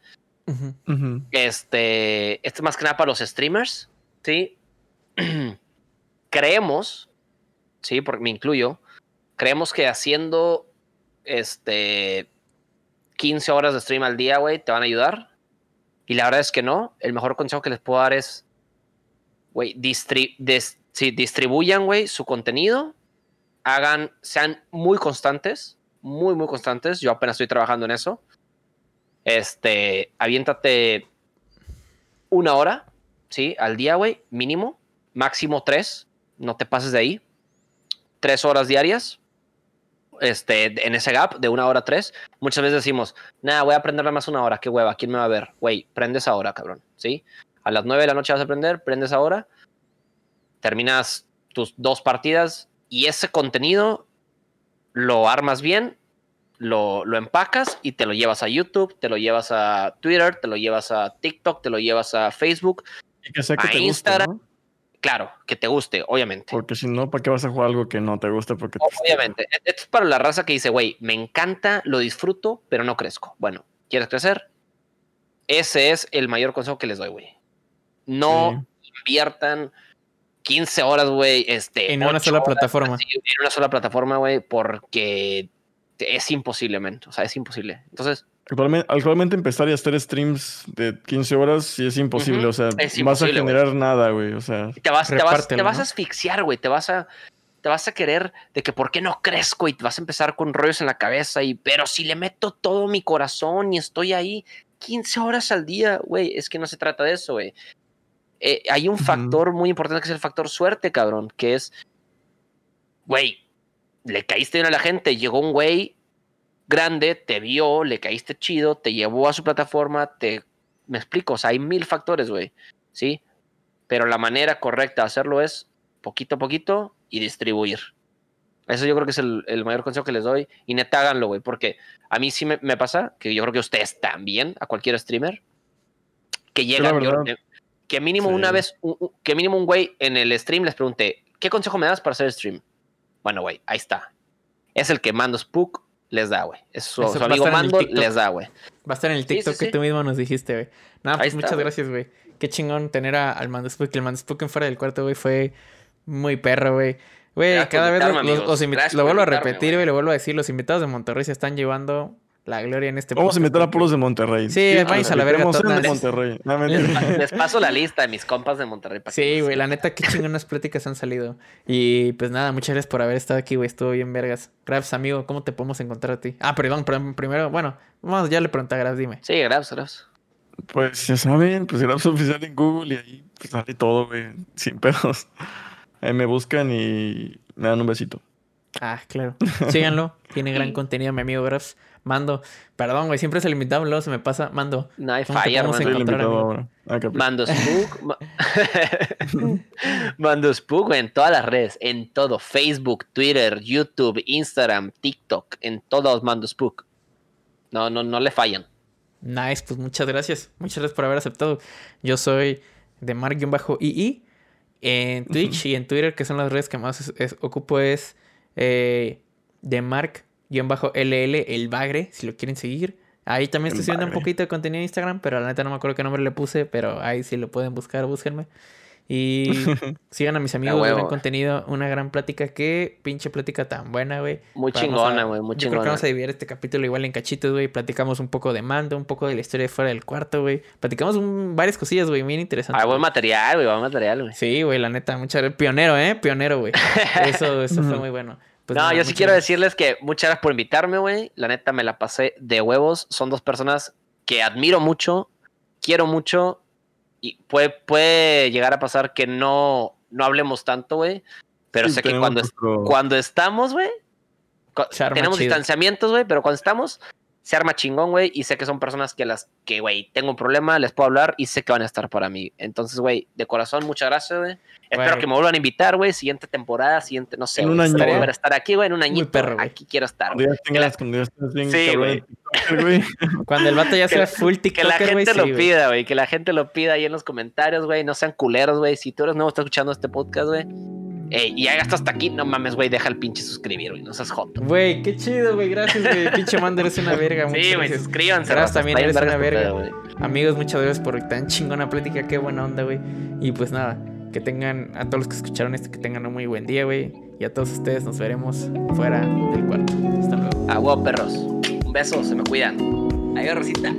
Ujú. Este, es más que nada para los streamers, ¿sí? creemos, sí, porque me incluyo, creemos que haciendo este 15 horas de stream al día, güey, te van a ayudar. Y la verdad es que no. El mejor consejo que les puedo dar es, güey, distri- des- sí, distribuyan, güey, su contenido. Hagan, sean muy constantes, muy, muy constantes. Yo apenas estoy trabajando en eso. Este, aviéntate una hora, ¿sí? Al día, güey, mínimo. Máximo tres. No te pases de ahí. Tres horas diarias. Este, en ese gap de una hora a tres. Muchas veces decimos, nada, voy a aprender más una hora. Qué hueva, ¿quién me va a ver? Güey, prendes ahora, cabrón, ¿sí? A las nueve de la noche vas a aprender, prendes ahora. Terminas tus dos partidas y ese contenido lo armas bien lo, lo empacas y te lo llevas a YouTube, te lo llevas a Twitter, te lo llevas a TikTok, te lo llevas a Facebook. Y que sea que A te guste, Instagram. ¿no? Claro, que te guste, obviamente. Porque si no, ¿para qué vas a jugar algo que no te gusta? Porque te- Obviamente. E- Esto es para la raza que dice, güey, me encanta, lo disfruto, pero no crezco. Bueno, ¿quieres crecer? Ese es el mayor consejo que les doy, güey. No inviertan 15 horas, güey, este, En una sola horas plataforma. así, en una sola plataforma, güey, porque es imposible, men. O sea, es imposible. Entonces, Actualmente, actualmente empezar y hacer streams de 15 horas sí es imposible. O sea, es vas a imposible, generar nada, güey. O sea, te vas, te vas, te vas ¿no? a asfixiar, güey. Te vas a, te vas a querer de que por qué no crezco y te vas a empezar con rollos en la cabeza y, pero si le meto todo mi corazón y estoy ahí 15 horas al día, güey, es que no se trata de eso, güey. Eh, hay un factor muy importante que es el factor suerte, cabrón, que es, güey, le caíste bien a la gente, llegó un güey grande, te vio, le caíste chido, te llevó a su plataforma, te... Me explico, o sea, hay mil factores, güey, ¿sí? Pero la manera correcta de hacerlo es poquito a poquito y distribuir. Eso yo creo que es el, el mayor consejo que les doy. Y neta, háganlo, güey, porque a mí sí me, me pasa, que yo creo que ustedes también, a cualquier streamer, que llega, verdad, que, mínimo sí. una vez, que mínimo un güey en el stream les pregunte, ¿qué consejo me das para hacer stream? Bueno, güey, ahí está. Es el que Mando Spook les da, güey. Es su, Eso su amigo Mando les da, güey. Va a estar en el sí, TikTok sí. que tú mismo nos dijiste, güey. Nada, pues muchas gracias, güey. Qué chingón tener a- al Mandespook. El Mandespook en fuera del cuarto, güey, fue muy perro, güey. Güey, cada vez los- los lo vuelvo a repetir, güey. güey, lo vuelvo a decir. Los invitados de Monterrey se están llevando la gloria en este vamos a invitar a puros de Monterrey. Sí, váyanse a la verga de Monterrey. No, Les, paso la lista de mis compas de Monterrey. para que Sí, güey, la neta, qué chingonas pláticas han salido. Y pues nada, muchas gracias por haber estado aquí, güey. Estuvo bien vergas. Grabs, amigo, ¿cómo te podemos encontrar a ti? Ah, perdón, perdón, primero, bueno, vamos, ya le pregunté a Grabs, dime. Sí, gracias, gracias. Pues ya saben, pues Grabs oficial en Google y ahí pues, sale todo, güey. Sin pedos. Ahí me buscan y me dan un besito. Ah, claro. Síganlo. Tiene gran contenido, mi amigo Grabs. Mando. Perdón, güey. Siempre es el invitado, luego se me pasa. Mando. No hay ¿Cómo te falla, ahora. Ah, Mando Spook. ma- Mando Spook, güey, en todas las redes. En todo. Facebook, Twitter, YouTube, Instagram, TikTok. En todos Mando Spook. No, no, no le fallan. Nice, pues muchas gracias. Muchas gracias por haber aceptado. Yo soy de Mark-II. En Twitch y en Twitter, que son las redes que más ocupo, es eh, de Mark-LL, el Bagre, si lo quieren seguir. Ahí también estoy subiendo un poquito de contenido en Instagram, pero la neta no me acuerdo qué nombre le puse, pero ahí sí lo pueden buscar, búsquenme. Y sigan a mis amigos, de contenido, una gran plática. Qué pinche plática tan buena, güey. Muy chingona, güey, muy chingona. Yo creo que vamos a dividir este capítulo igual en cachitos, güey. Platicamos un poco de mando, un poco de la historia de fuera del cuarto, güey. Platicamos varias cosillas, güey, bien interesantes. Ah, buen material, güey, buen material, güey. Sí, güey, la neta, mucha pionero, ¿eh? Pionero, güey. Eso, eso fue muy bueno. Pues no, yo sí quiero decirles que muchas gracias por invitarme, güey. La neta me la pasé de huevos. Son dos personas que admiro mucho, quiero mucho y puede, puede llegar a pasar que no, no hablemos tanto, güey. Pero sé que cuando, cuando estamos, güey, tenemos distanciamientos, güey, pero cuando estamos, se arma chingón, güey, y sé que son personas que las que, güey, tengo un problema, les puedo hablar y sé que van a estar para mí. Entonces, güey, de corazón, muchas gracias, güey. Espero que me vuelvan a invitar, güey, siguiente temporada, siguiente, no sé, en un año, volver a estar aquí, güey, en un añito. Perro, aquí quiero estar. Güey. sí, güey. Cuando el vato ya sea full TikToker, Que la gente lo pida, güey, que la gente lo pida ahí en los comentarios, güey, no sean culeros, güey. Si tú eres nuevo, estás escuchando este podcast, güey y hagas hasta aquí, no mames, güey, deja el pinche suscribir, güey, no seas joto. Güey, qué chido, güey, gracias, güey. Pinche Mando, eres una verga. Sí, güey, suscríbanse. Gracias también, eres una verga. Amigos, muchas gracias por tan chingona plática, qué buena onda, güey. Y pues nada, que tengan, a todos los que escucharon esto, que tengan un muy buen día, güey. Y a todos ustedes nos veremos fuera del cuarto. Hasta luego. Agua, perros. Un beso, se me cuidan. Adiós, Rosita.